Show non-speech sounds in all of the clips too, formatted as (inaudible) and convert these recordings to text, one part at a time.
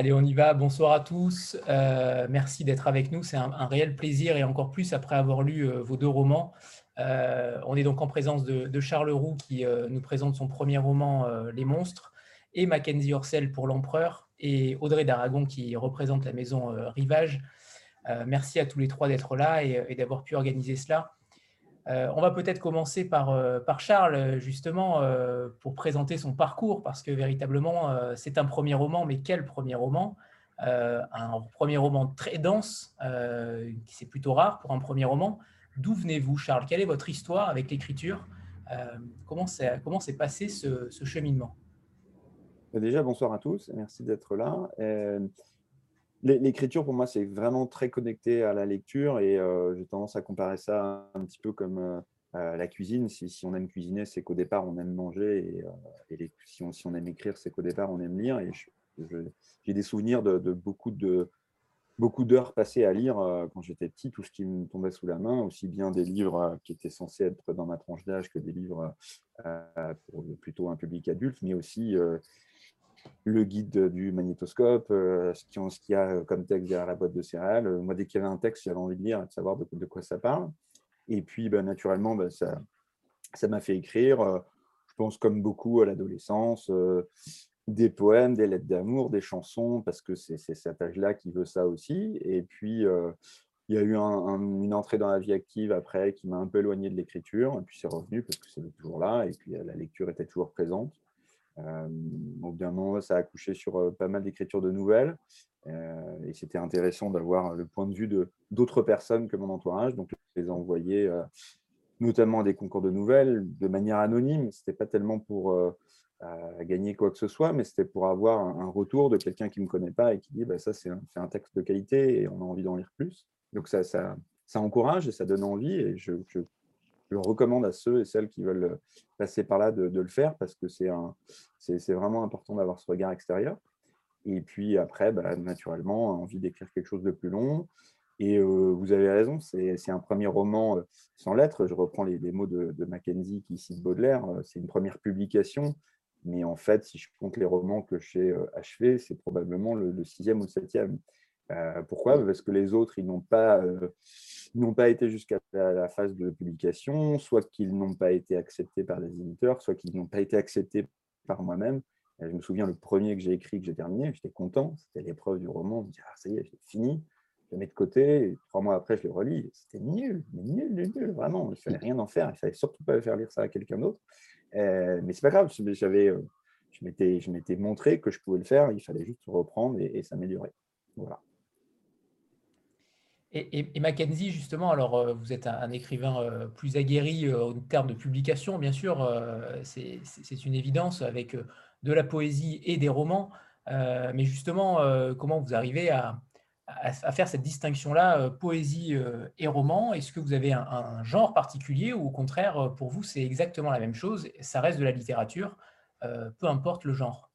Allez, on y va. Bonsoir à tous. Euh, merci d'être avec nous. C'est un, réel plaisir et encore plus après avoir lu euh, vos deux romans. Euh, on est donc en présence de, Charles Roux qui nous présente son premier roman Les Monstres et Mackenzie Orsel pour L'Empereur et Audrey d'Aragon qui représente la maison Rivage. merci à tous les trois d'être là et d'avoir pu organiser cela. Euh, on va peut-être commencer par, euh, Charles, justement, euh, pour présenter son parcours, parce que véritablement, c'est un premier roman, mais quel premier roman? Un premier roman très dense, qui c'est plutôt rare pour un premier roman. D'où venez-vous, Charles? Quelle est votre histoire avec l'écriture? Comment s'est passé ce cheminement? Déjà, bonsoir à tous, merci d'être là. L'écriture, pour moi, c'est vraiment très connecté à la lecture et euh, j'ai tendance à comparer ça un petit peu comme euh, la cuisine. Si, on aime cuisiner, c'est qu'au départ, on aime manger et, euh, si, on, aime écrire, c'est qu'au départ, on aime lire. Et j'ai des souvenirs de, beaucoup de beaucoup d'heures passées à lire quand j'étais petit, tout ce qui me tombait sous la main, aussi bien des livres qui étaient censés être dans ma tranche d'âge que des livres pour plutôt un public adulte, mais aussi le guide du magnétoscope, euh, ce qu'il y a comme texte derrière la boîte de céréales. Euh, moi, dès qu'il y avait un texte, j'avais envie de lire de savoir de, quoi ça parle. Et puis, ben, naturellement, ben, ça m'a fait écrire, euh, je pense comme beaucoup à l'adolescence, des poèmes, des lettres d'amour, des chansons, parce que c'est cet âge-là qui veut ça aussi. Et puis, il y a eu une entrée dans la vie active après qui m'a un peu éloigné de l'écriture, et puis c'est revenu parce que c'est toujours là, et puis la lecture était toujours présente. Euh, au bout d'un moment, ça a accouché sur euh, pas mal d'écritures de nouvelles. Euh, et c'était intéressant d'avoir le point de vue d'autres personnes que mon entourage. Donc, je les ai envoyés notamment à des concours de nouvelles de manière anonyme. Ce n'était pas tellement pour gagner quoi que ce soit, mais c'était pour avoir un, retour de quelqu'un qui ne me connaît pas et qui dit bah, ça, c'est un, texte de qualité et on a envie d'en lire plus. Donc, ça, ça, encourage et ça donne envie. Et je je recommande à ceux et celles qui veulent euh, passer par là de, le faire parce que c'est vraiment important d'avoir ce regard extérieur. Et puis après, bah, naturellement, envie d'écrire quelque chose de plus long. Et euh, vous avez raison, c'est un premier roman euh, sans lettres. Je reprends les, mots de, Mackenzie qui cite Baudelaire. c'est une première publication, mais en fait, si je compte les romans que j'ai achevés, c'est probablement le, sixième ou le septième. Pourquoi? Parce que les autres, ils n'ont pas n'ont pas été jusqu'à la, phase de publication, soit qu'ils n'ont pas été acceptés par les éditeurs, soit qu'ils n'ont pas été acceptés par moi-même. Je me souviens, le premier que j'ai écrit, que j'ai terminé, j'étais content, c'était l'épreuve du roman, je me ah, ça y est, j'ai fini, je le mets de côté, et trois mois après, je le relis, c'était nul, nul, nul, nul, vraiment, il ne fallait rien en faire, il ne fallait surtout pas faire lire ça à quelqu'un d'autre. Euh, mais c'est pas grave, j'avais, euh, je m'étais montré que je pouvais le faire, il fallait juste reprendre et, et s'améliorer. Voilà. Et, Mackenzie, justement, alors euh, vous êtes un, écrivain euh, plus aguerri euh, en termes de publication, bien sûr, c'est une évidence avec de la poésie et des romans. mais justement, comment vous arrivez à, faire cette distinction-là, poésie et roman? Est-ce que vous avez un, un, genre particulier ou au contraire, pour vous, c'est exactement la même chose Ça reste de la littérature, peu importe le genre?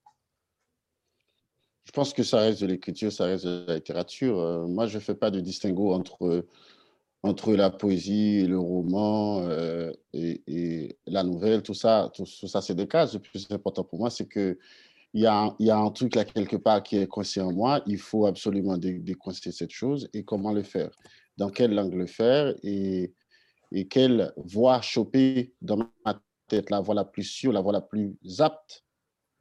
Je pense que ça reste de l'écriture, ça reste de la littérature. Euh, moi, je ne fais pas de distinguo entre, entre la poésie le roman euh, et, la nouvelle, tout ça, tout, ça, c'est des cas. Le plus important pour moi, c'est que il y, a, un truc là quelque part qui est coincé en moi. Il faut absolument décoincer cette chose et comment le faire? Dans quelle langue le faire? Et, et quelle voix choper dans ma tête, la voix la plus sûre, la voix la plus apte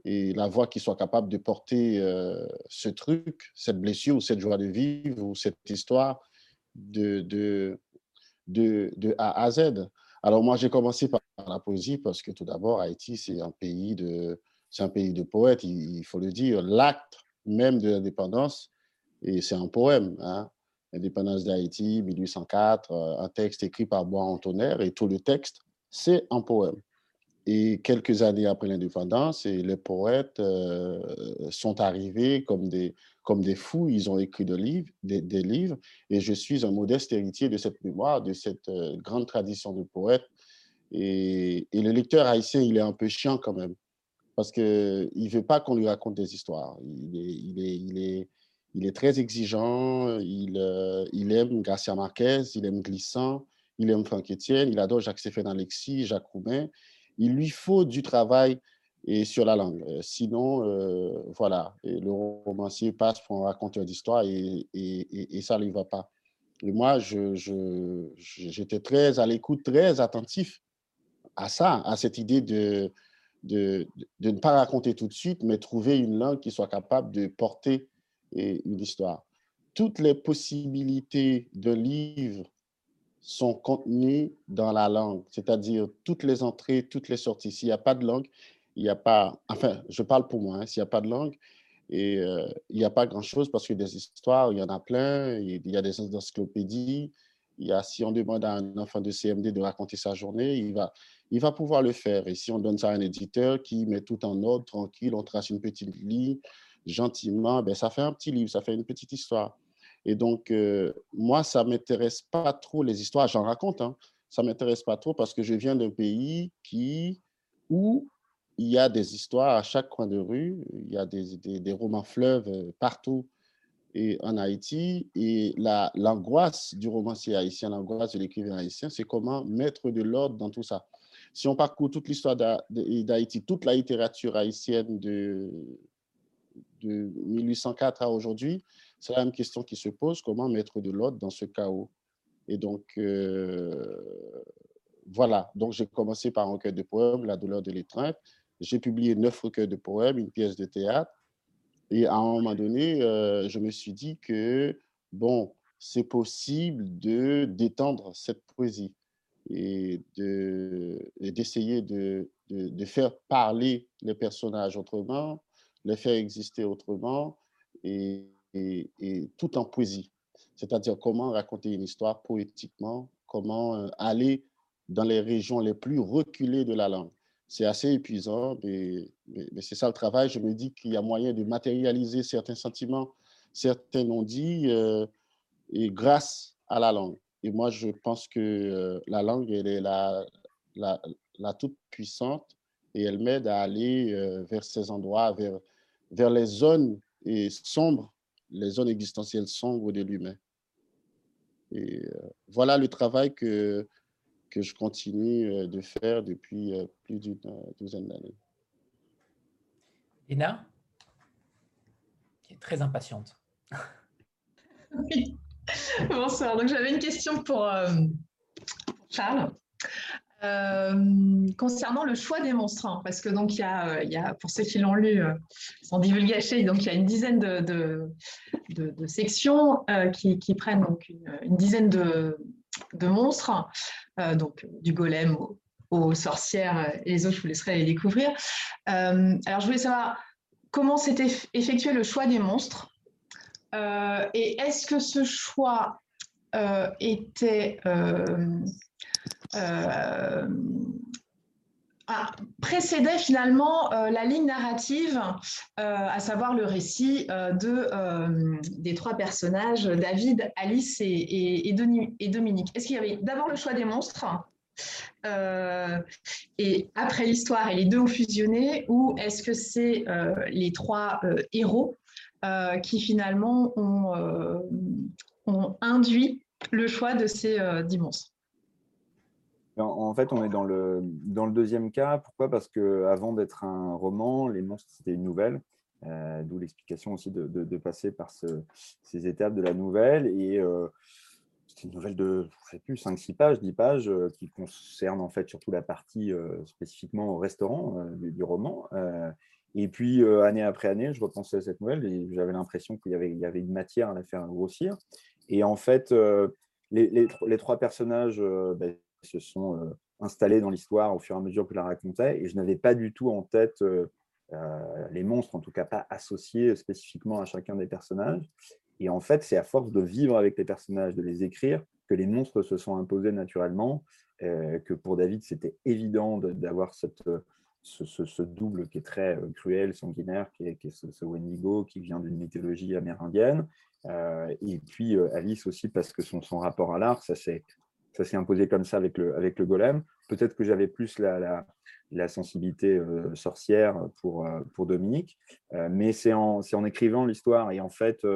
et la voix qui soit capable de porter euh, ce truc, cette blessure ou cette joie de vivre ou cette histoire de, de, de, de A à Z. Alors moi, j'ai commencé par la poésie parce que tout d'abord, Haïti, c'est un pays de, un pays de poètes, il, faut le dire. L'acte même de l'indépendance, et c'est un poème, hein. L'indépendance d'Haïti, 1804, euh, un texte écrit par Bois Antonnerre, et tout le texte, c'est un poème. Et quelques années après l'indépendance, les poètes euh, sont arrivés comme des, comme des fous. Ils ont écrit des livres, des, livres. Et je suis un modeste héritier de cette mémoire, de cette euh, grande tradition de poètes. Et, le lecteur haïtien, il est un peu chiant quand même. Parce qu'il ne veut pas qu'on lui raconte des histoires. Il est, il est, il est, il est très exigeant. Il, euh, aime Garcia Marquez, il aime Glissant, il aime Franck Etienne, il adore Jacques Stéphane Alexis, Jacques Roumain il lui faut du travail et sur la langue. Sinon, voilà, le romancier passe pour un raconteur d'histoire et, et, et, ça ne lui va pas. Et moi, j'étais très à l'écoute, très attentif à ça, à cette idée de, de, de, ne pas raconter tout de suite, mais trouver une langue qui soit capable de porter une histoire. Toutes les possibilités d'un livre sont contenues dans la langue, c'est-à-dire toutes les entrées, toutes les sorties. S'il n'y a pas de langue, il n'y a pas, enfin, je parle pour moi, hein, s'il n'y a pas de langue, et euh, il n'y a pas grand-chose parce que des histoires, il y en a plein, il y a des encyclopédies, il y a, si on demande à un enfant de CMD de raconter sa journée, il va, il va pouvoir le faire. Et si on donne ça à un éditeur qui met tout en ordre, tranquille, on trace une petite ligne, gentiment, ben, ça fait un petit livre, ça fait une petite histoire. Et donc, euh, moi, ça ne m'intéresse pas trop les histoires, j'en raconte, hein, ça ne m'intéresse pas trop parce que je viens d'un pays qui, où il y a des histoires à chaque coin de rue, il y a des, des, romans fleuves euh, partout et en Haïti. Et l'angoisse du romancier haïtien, l'angoisse de l'écrivain haïtien, c'est comment mettre de l'ordre dans tout ça. Si on parcourt toute l'histoire d'Haïti, toute la littérature haïtienne de, de 1804 à aujourd'hui, c'est la même question qui se pose, comment mettre de l'ordre dans ce chaos? Et donc, euh, voilà, donc j'ai commencé par un recueil de poèmes, La douleur de l'étreinte. J'ai publié neuf recueils de poèmes, une pièce de théâtre. Et à un moment donné, euh, je me suis dit que, bon, c'est possible de d'étendre cette poésie et d'essayer de, de, de, faire parler les personnages autrement, les faire exister autrement et, et, tout en poésie. C'est-à-dire comment raconter une histoire poétiquement, comment euh, aller dans les régions les plus reculées de la langue. C'est assez épuisant, mais, c'est ça le travail. Je me dis qu'il y a moyen de matérialiser certains sentiments, certains non-dits, euh, grâce à la langue. Et moi, je pense que euh, la langue, elle est la, la, la toute puissante et elle m'aide à aller vers ces endroits, vers les zones sombres, les zones existentielles sombres de l'humain. Et euh, voilà le travail que, que je continue euh, de faire depuis euh, plus d'une douzaine d'années. Léna, qui est très impatiente. (laughs) Oui. Bonsoir. Donc j'avais une question pour Charles. Euh, concernant le choix des monstres, parce que donc il y, a, euh, il y a, pour ceux qui l'ont lu, euh, sans divulgacher, donc il y a une dizaine de, sections qui, prennent donc une, dizaine de, monstres, donc du golem aux, sorcières et les autres, je vous laisserai les découvrir. alors je voulais savoir comment s'était effectué le choix des monstres et est-ce que ce choix était ah, précédait finalement euh, la ligne narrative, euh, à savoir le récit de, des trois personnages, David, Alice et, et, Dominique. Est-ce qu'il y avait d'abord le choix des monstres et après l'histoire et les deux ont fusionné, ou est-ce que c'est les trois héros qui finalement ont, ont, induit le choix de ces dix monstres? En fait, on est dans le, dans le deuxième cas. Pourquoi? Parce qu'avant d'être un roman, Les Monstres, c'était une nouvelle. Euh, d'où l'explication aussi de, passer par ces étapes de la nouvelle. Et euh, c'était une nouvelle de, je sais plus, 5-6 pages, 10 pages, euh, qui concerne en fait surtout la partie spécifiquement au restaurant du, roman. et puis, année après année, je repensais à cette nouvelle et j'avais l'impression qu'il y avait, y avait une matière à la faire grossir. Et en fait, les, les, trois personnages, ben, se sont euh, installés dans l'histoire au fur et à mesure que je la racontais, et je n'avais pas du tout en tête euh, euh, les monstres, en tout cas pas associés spécifiquement à chacun des personnages. Et en fait, c'est à force de vivre avec les personnages, de les écrire, que les monstres se sont imposés naturellement, que pour David, c'était évident d'avoir cette, ce, double qui est très cruel, sanguinaire, qui est, ce, Wendigo, qui vient d'une mythologie amérindienne. et puis Alice aussi, parce que son, son rapport à l'art, ça s'est ça s'est imposé comme ça avec le, avec le golem. Peut-être que j'avais plus la, la, sensibilité euh, sorcière pour, euh, pour Dominique, euh, mais c'est en, en, écrivant l'histoire et en fait,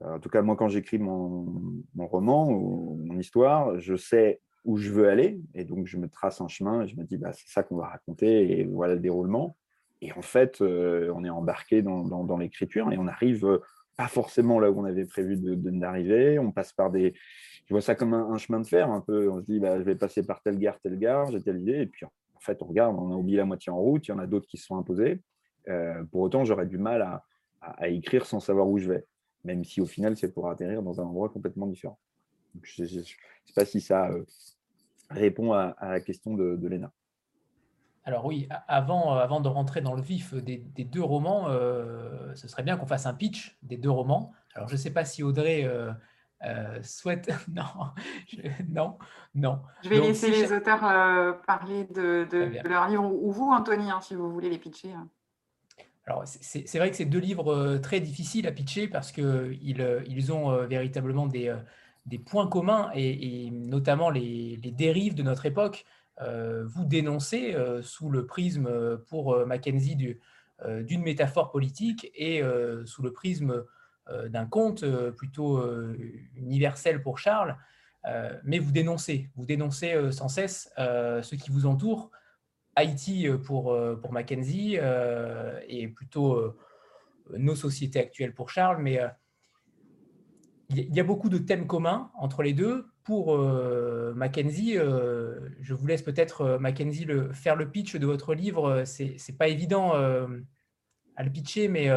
en tout cas moi quand j'écris mon, mon, roman ou mon histoire, je sais où je veux aller. Et donc, je me trace un chemin et je me dis, bah, c'est ça qu'on va raconter et voilà le déroulement. Et en fait, on est embarqué dans, dans, l'écriture et on arrive pas forcément là où on avait prévu d'arriver. De, on passe par des. Je vois ça comme un, chemin de fer un peu. On se dit, bah, je vais passer par telle gare, telle gare, j'ai telle idée. Et puis, en fait, on regarde, on a oublié la moitié en route. Il y en a d'autres qui se sont imposés. Euh, pour autant, j'aurais du mal à, écrire sans savoir où je vais, même si au final, c'est pour atterrir dans un endroit complètement différent. je ne sais pas si ça répond à, la question de, de Léna. Alors oui, avant, avant de rentrer dans le vif des, deux romans, euh, ce serait bien qu'on fasse un pitch des deux romans. Alors je ne sais pas si Audrey euh, euh, souhaite... (laughs) non, non, non. Je vais laisser les auteurs parler de, de, leur livre, ou vous, Anthony, hein, si vous voulez les pitcher. Hein. Alors, c'est vrai que c'est deux livres très difficiles à pitcher parce qu'ils ils ont véritablement des, des points communs et, notamment les, dérives de notre époque. Euh, vous dénoncez euh, sous le prisme euh, pour Mackenzie d'une métaphore politique et sous le prisme d'un conte plutôt universel pour Charles. mais vous dénoncez, vous dénoncez sans cesse ce qui vous entoure. Haïti pour, pour Mackenzie et plutôt nos sociétés actuelles pour Charles, mais il y a beaucoup de thèmes communs entre les deux. Pour euh, Mackenzie, euh, je vous laisse peut-être, euh, Mackenzie, le, faire le pitch de votre livre. C'est n'est pas évident à le pitcher, mais,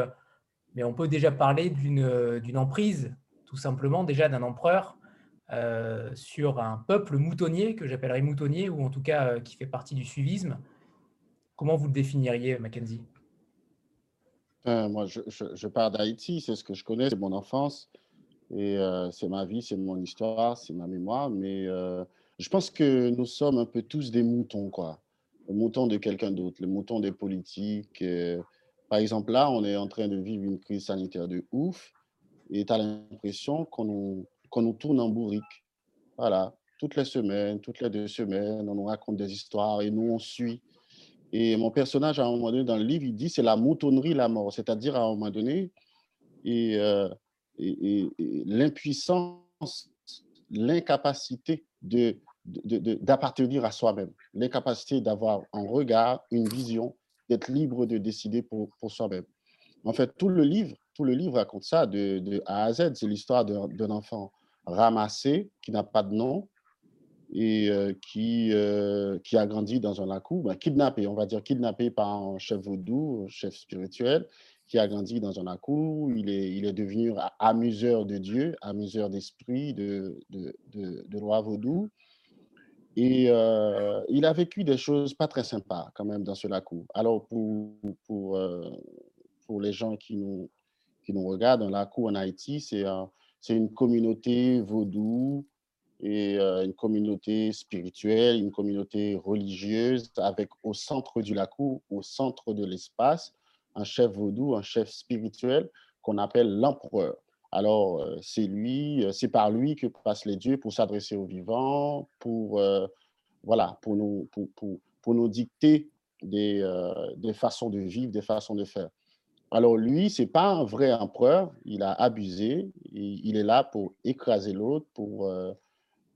on peut déjà parler d'une emprise, tout simplement, déjà d'un empereur sur un peuple moutonnier, que j'appellerais moutonnier, ou en tout cas qui fait partie du suivisme. Comment vous le définiriez, Mackenzie? Moi, je, je, je pars d'Haïti, c'est ce que je connais, c'est mon enfance. Et euh, c'est ma vie, c'est mon histoire, c'est ma mémoire. Mais euh, je pense que nous sommes un peu tous des moutons, quoi. Le mouton de quelqu'un d'autre, le mouton des politiques. Euh. par exemple, là, on est en train de vivre une crise sanitaire de ouf. Et tu as l'impression qu'on nous, nous tourne en bourrique. Voilà. Toutes les semaines, toutes les deux semaines, on nous raconte des histoires et nous, on suit. Et mon personnage, à un moment donné, dans le livre, il dit c'est la moutonnerie, la mort. C'est-à-dire, à un moment donné, et et, l'impuissance, l'incapacité de, d'appartenir à soi-même, l'incapacité d'avoir un regard, une vision, d'être libre de décider pour, pour soi-même. En fait, tout le livre, tout le livre raconte ça de, A à Z. C'est l'histoire d'un enfant ramassé, qui n'a pas de nom, et euh, qui, euh, qui a grandi dans un lacou, ben, kidnappé, on va dire kidnappé par un chef vaudou, un chef spirituel, qui a grandi dans un acou. Il est, il est devenu amuseur de Dieu, amuseur d'esprit, de, de, de, loi vaudou. Et euh, il a vécu des choses pas très sympas quand même dans ce lacou. Alors pour, pour, euh, pour les gens qui nous, qui nous regardent, un lacou en Haïti, c'est c'est une communauté vaudou et euh, une communauté spirituelle, une communauté religieuse avec au centre du lacou, au centre de l'espace, un chef vaudou, un chef spirituel qu'on appelle l'empereur. Alors, euh, c'est lui, euh, c'est par lui que passent les dieux pour s'adresser aux vivants, pour, euh, voilà, pour, nous, pour, pour, nous dicter des, des, façons de vivre, des façons de faire. Alors, lui, c'est pas un vrai empereur, il a abusé, il est là pour écraser l'autre, pour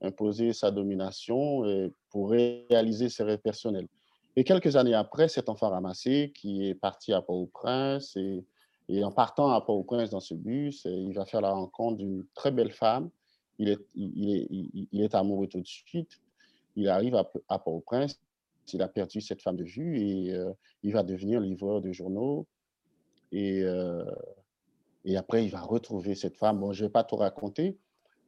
imposer sa domination, et pour réaliser ses rêves personnels. Et quelques années après, cet enfant ramassé qui est parti à Port-au-Prince et, en partant à Port-au-Prince dans ce bus, il va faire la rencontre d'une très belle femme. Il est, il, est, il est, amoureux tout de suite. Il arrive à, à Port-au-Prince. Il a perdu cette femme de vue et euh, il va devenir livreur de journaux. Et, euh, et après, il va retrouver cette femme. Bon, je ne vais pas tout raconter,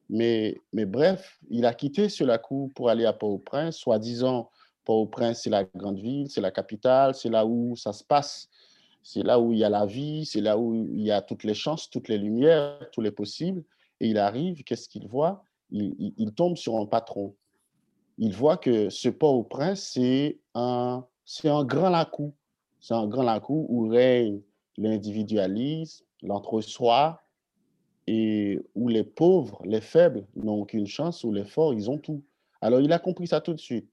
mais, mais bref, il a quitté Sulaco pour aller à Port-au-Prince, soi-disant Port-au-Prince, c'est la grande ville, c'est la capitale, c'est là où ça se passe, c'est là où il y a la vie, c'est là où il y a toutes les chances, toutes les lumières, tous les possibles. Et il arrive, qu'est-ce qu'il voit? Il, tombe sur un patron. Il voit que ce Port-au-Prince, c'est un, c'est un grand lacou. C'est un grand lacou où règne l'individualisme, l'entre-soi, et où les pauvres, les faibles n'ont aucune chance, où les forts, ils ont tout. Alors, il a compris ça tout de suite.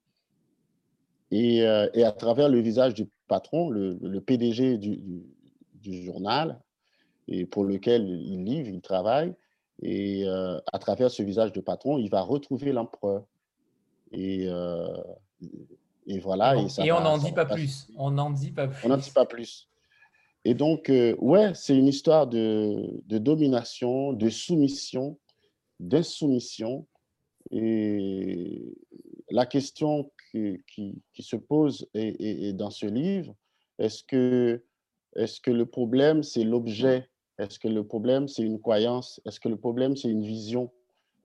Euh, et, à travers le visage du patron, le, PDG du, journal, et pour lequel il livre, il travaille, et euh, à travers ce visage de patron, il va retrouver l'empereur. Et, et voilà. Et, on n'en dit pas plus. On n'en dit pas plus. On n'en dit pas plus. Et donc, ouais, c'est une histoire de, de, domination, de soumission, d'insoumission. Et la question qui, se pose est, dans ce livre, est-ce que, est que le problème, c'est l'objet? Est-ce que le problème, c'est une croyance? Est-ce que le problème, c'est une vision?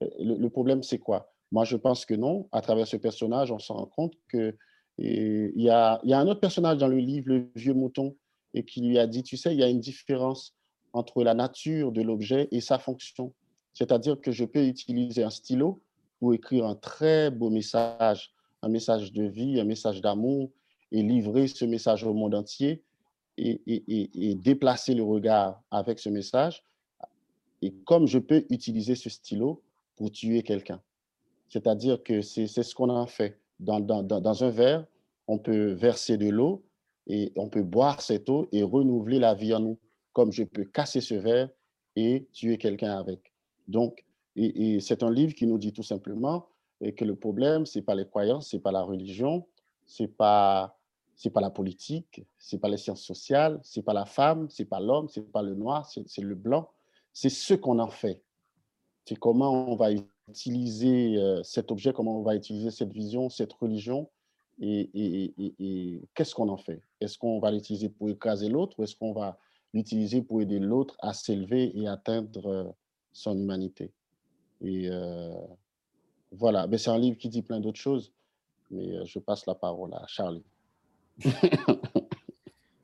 Le, le problème, c'est quoi? Moi, je pense que non. À travers ce personnage, on se rend compte que il y y a un autre personnage dans le livre, le vieux mouton, et qui lui a dit, tu sais, il y a une différence entre la nature de l'objet et sa fonction. C'est-à-dire que je peux utiliser un stylo pour écrire un très beau message, un message de vie, un message d'amour, et livrer ce message au monde entier et, déplacer le regard avec ce message. Et comme je peux utiliser ce stylo pour tuer quelqu'un. C'est-à-dire que c'est ce qu'on a fait. Dans, dans, dans un verre, on peut verser de l'eau et on peut boire cette eau et renouveler la vie en nous, comme je peux casser ce verre et tuer quelqu'un avec. Donc, et, c'est un livre qui nous dit tout simplement que le problème, ce n'est pas les croyances, ce n'est pas la religion, ce n'est pas, pas la politique, ce n'est pas les sciences sociales, ce n'est pas la femme, ce n'est pas l'homme, ce n'est pas le noir, c'est le blanc. C'est ce qu'on en fait. C'est comment on va utiliser euh, cet objet, comment on va utiliser cette vision, cette religion et, qu'est-ce qu'on en fait? Est-ce qu'on va l'utiliser pour écraser l'autre ou est-ce qu'on va l'utiliser pour aider l'autre à s'élever et atteindre euh, son humanité? Et euh, voilà, mais c'est un livre qui dit plein d'autres choses, mais euh, je passe la parole à Charlie. (laughs)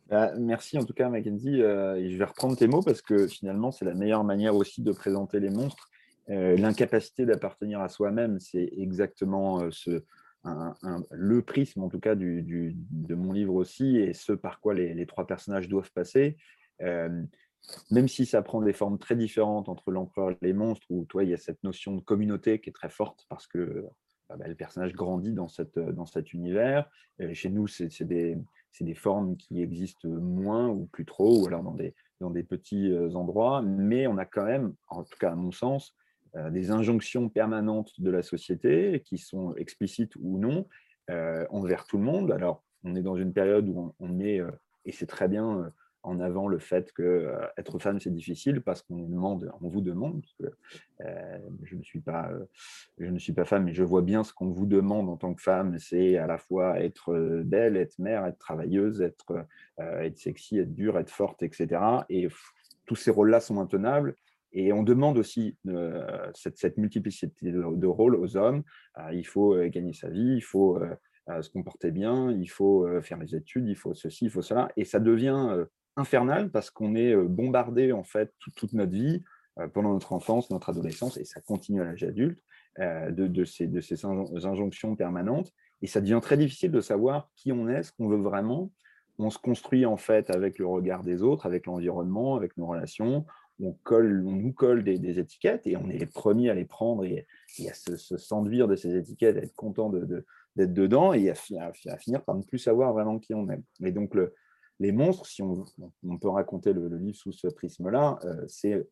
Bah, merci en tout cas, Mackenzie. et je vais reprendre tes mots parce que finalement, c'est la meilleure manière aussi de présenter les monstres. L'incapacité d'appartenir à soi-même, c'est exactement le prisme, en tout cas, de mon livre aussi, et ce par quoi les, trois personnages doivent passer. Euh, même si ça prend des formes très différentes entre l'empereur et les monstres, où toi, il y a cette notion de communauté qui est très forte parce que bah, bah, le personnage grandit dans, cette, dans cet univers. chez nous, c'est des, des, formes qui existent moins ou plus trop, ou alors dans des, dans des petits euh, endroits, mais on a quand même, en tout cas à mon sens, euh, des injonctions permanentes de la société qui sont explicites ou non euh, envers tout le monde. Alors, on est dans une période où on, met, euh, et c'est très bien, en avant le fait que être femme c'est difficile parce qu'on demande, on vous demande, que je ne suis pas, je ne suis pas femme, mais je vois bien ce qu'on vous demande en tant que femme, c'est à la fois être belle, être mère, être travailleuse, être, être sexy, être dure, être forte, etc. Et tous ces rôles-là sont intenables et on demande aussi euh, cette, multiplicité de, rôles aux hommes. Euh, il faut euh, gagner sa vie, il faut se comporter bien, il faut faire les études, il faut ceci, il faut cela. Et ça devient infernal parce qu'on est bombardé en fait toute, notre vie pendant notre enfance, notre adolescence, et ça continue à l'âge adulte, de, ces, de ces injonctions permanentes. Et ça devient très difficile de savoir qui on est, ce qu'on veut vraiment. On se construit en fait avec le regard des autres, avec l'environnement, avec nos relations on, colle, on nous colle des, étiquettes et on est les premiers à les prendre et, à se, s'enduire de ces étiquettes, à être content d'être dedans et à, finir par ne plus savoir vraiment qui on est. Et donc, le, les monstres, si on, on peut raconter le, livre sous ce prisme-là, euh, c'est,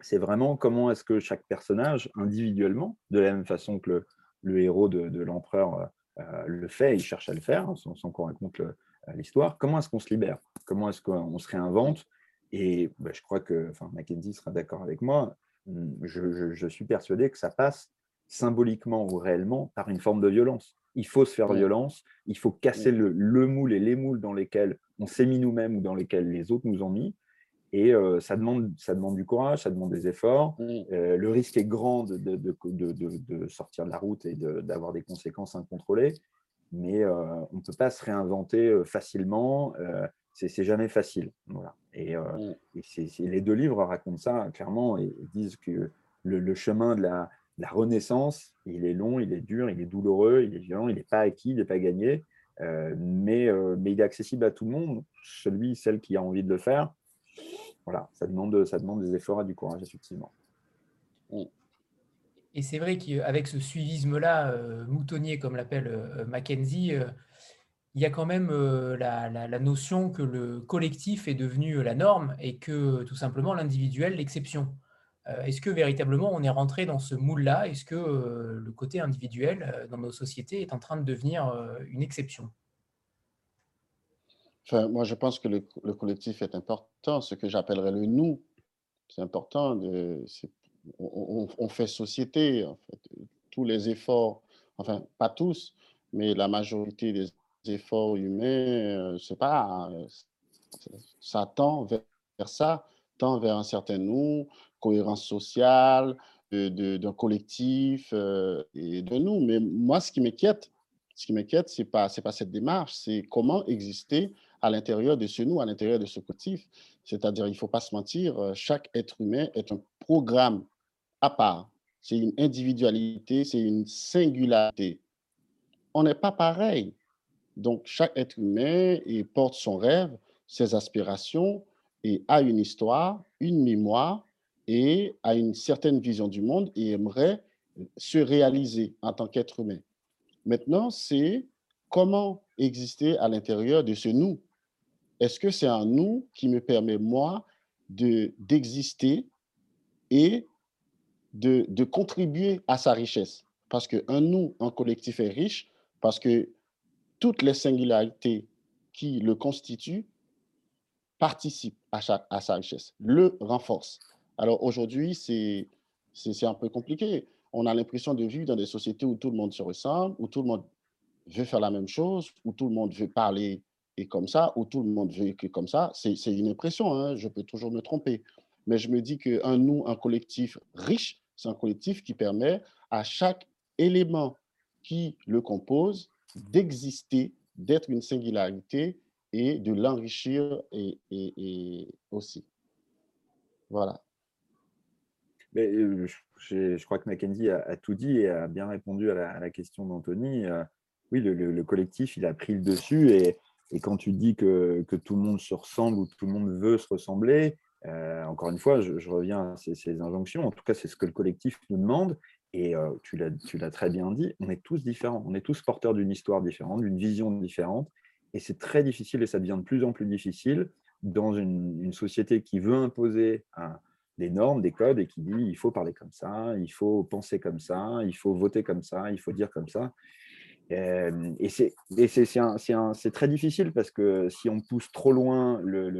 c'est vraiment comment est-ce que chaque personnage, individuellement, de la même façon que le, héros de, l'empereur euh, le fait, il cherche à le faire, sans, qu'on raconte l'histoire, comment est-ce qu'on se libère? Comment est-ce qu'on se réinvente? Et bah, je crois que enfin, Mackenzie sera d'accord avec moi. Hum, je, suis persuadé que ça passe symboliquement ou réellement par une forme de violence. Il faut se faire violence, il faut casser le, moule et les moules dans lesquels on s'est mis nous-mêmes ou dans lesquels les autres nous ont mis. Et euh, ça, demande, ça demande du courage, ça demande des efforts. Euh, le risque est grand de, de, sortir de la route et d'avoir des conséquences incontrôlées, mais euh, on ne peut pas se réinventer facilement c'est jamais facile. Voilà. Et, mm. les deux livres racontent ça clairement et, disent que le, chemin de la, renaissance, il est long, il est dur, il est douloureux, il est violent, il n'est pas acquis, il n'est pas gagné, euh, mais, euh, mais il est accessible à tout le monde, celui, celle qui a envie de le faire. Voilà, ça demande, ça demande des efforts et du courage, effectivement. Et c'est vrai qu'avec ce suivisme-là, moutonnier, comme l'appelle Mackenzie, il y a quand même euh, la, notion que le collectif est devenu la norme et que tout simplement l'individuel l'exception. Est-ce que véritablement on est rentré dans ce moule-là? Est-ce que le côté individuel dans nos sociétés est en train de devenir une exception? Enfin, Moi, je pense que le, collectif est important, ce que j'appellerais le nous. C'est important. On, fait société. Tous les efforts, enfin, pas tous, mais la majorité des efforts humains, c'est pas, ça tend vers, ça, tend vers un certain nous, cohérence sociale, d'un collectif euh, et de nous. Mais moi, ce qui m'inquiète, ce qui m'inquiète, c'est pas, pas cette démarche, c'est comment exister à l'intérieur de ce nous, à l'intérieur de ce collectif. C'est-à-dire, il faut pas se mentir, euh, chaque être humain est un programme à part. C'est une individualité, c'est une singularité. On n'est pas pareil. Donc, chaque être humain porte son rêve, ses aspirations et a une histoire, une mémoire et a une certaine vision du monde et aimerait se réaliser en tant qu'être humain. Maintenant, c'est comment exister à l'intérieur de ce nous. Est-ce que c'est un nous qui me permet, moi, d'exister et de, contribuer à sa richesse? Parce qu'un nous, un collectif est riche parce que toutes les singularités qui le constituent participent à, à sa richesse, le renforcent. Alors aujourd'hui, c'est un peu compliqué. On a l'impression de vivre dans des sociétés où tout le monde se ressemble, où tout le monde veut faire la même chose, où tout le monde veut parler et comme ça, où tout le monde veut écrire comme ça. C'est une impression, hein, je peux toujours me tromper. Mais je me dis qu'un nous, un collectif riche, c'est un collectif qui permet à chaque élément qui le compose d'exister, d'être une singularité et de l'enrichir et, et, aussi. Voilà. Euh, je, crois que Mackenzie a, tout dit et a bien répondu à la, question d'Anthony. Euh, oui, le, collectif, il a pris le dessus et, quand tu dis que, tout le monde se ressemble ou tout le monde veut se ressembler, euh, encore une fois, je, reviens à ces, ces, injonctions. En tout cas, c'est ce que le collectif nous demande. Et tu l'as très bien dit, on est tous différents, on est tous porteurs d'une histoire différente, d'une vision différente. Et c'est très difficile et ça devient de plus en plus difficile dans une, société qui veut imposer des normes, des codes et qui dit il faut parler comme ça, il faut penser comme ça, il faut voter comme ça, il faut dire comme ça. Et c'est très difficile parce que si on pousse trop loin le,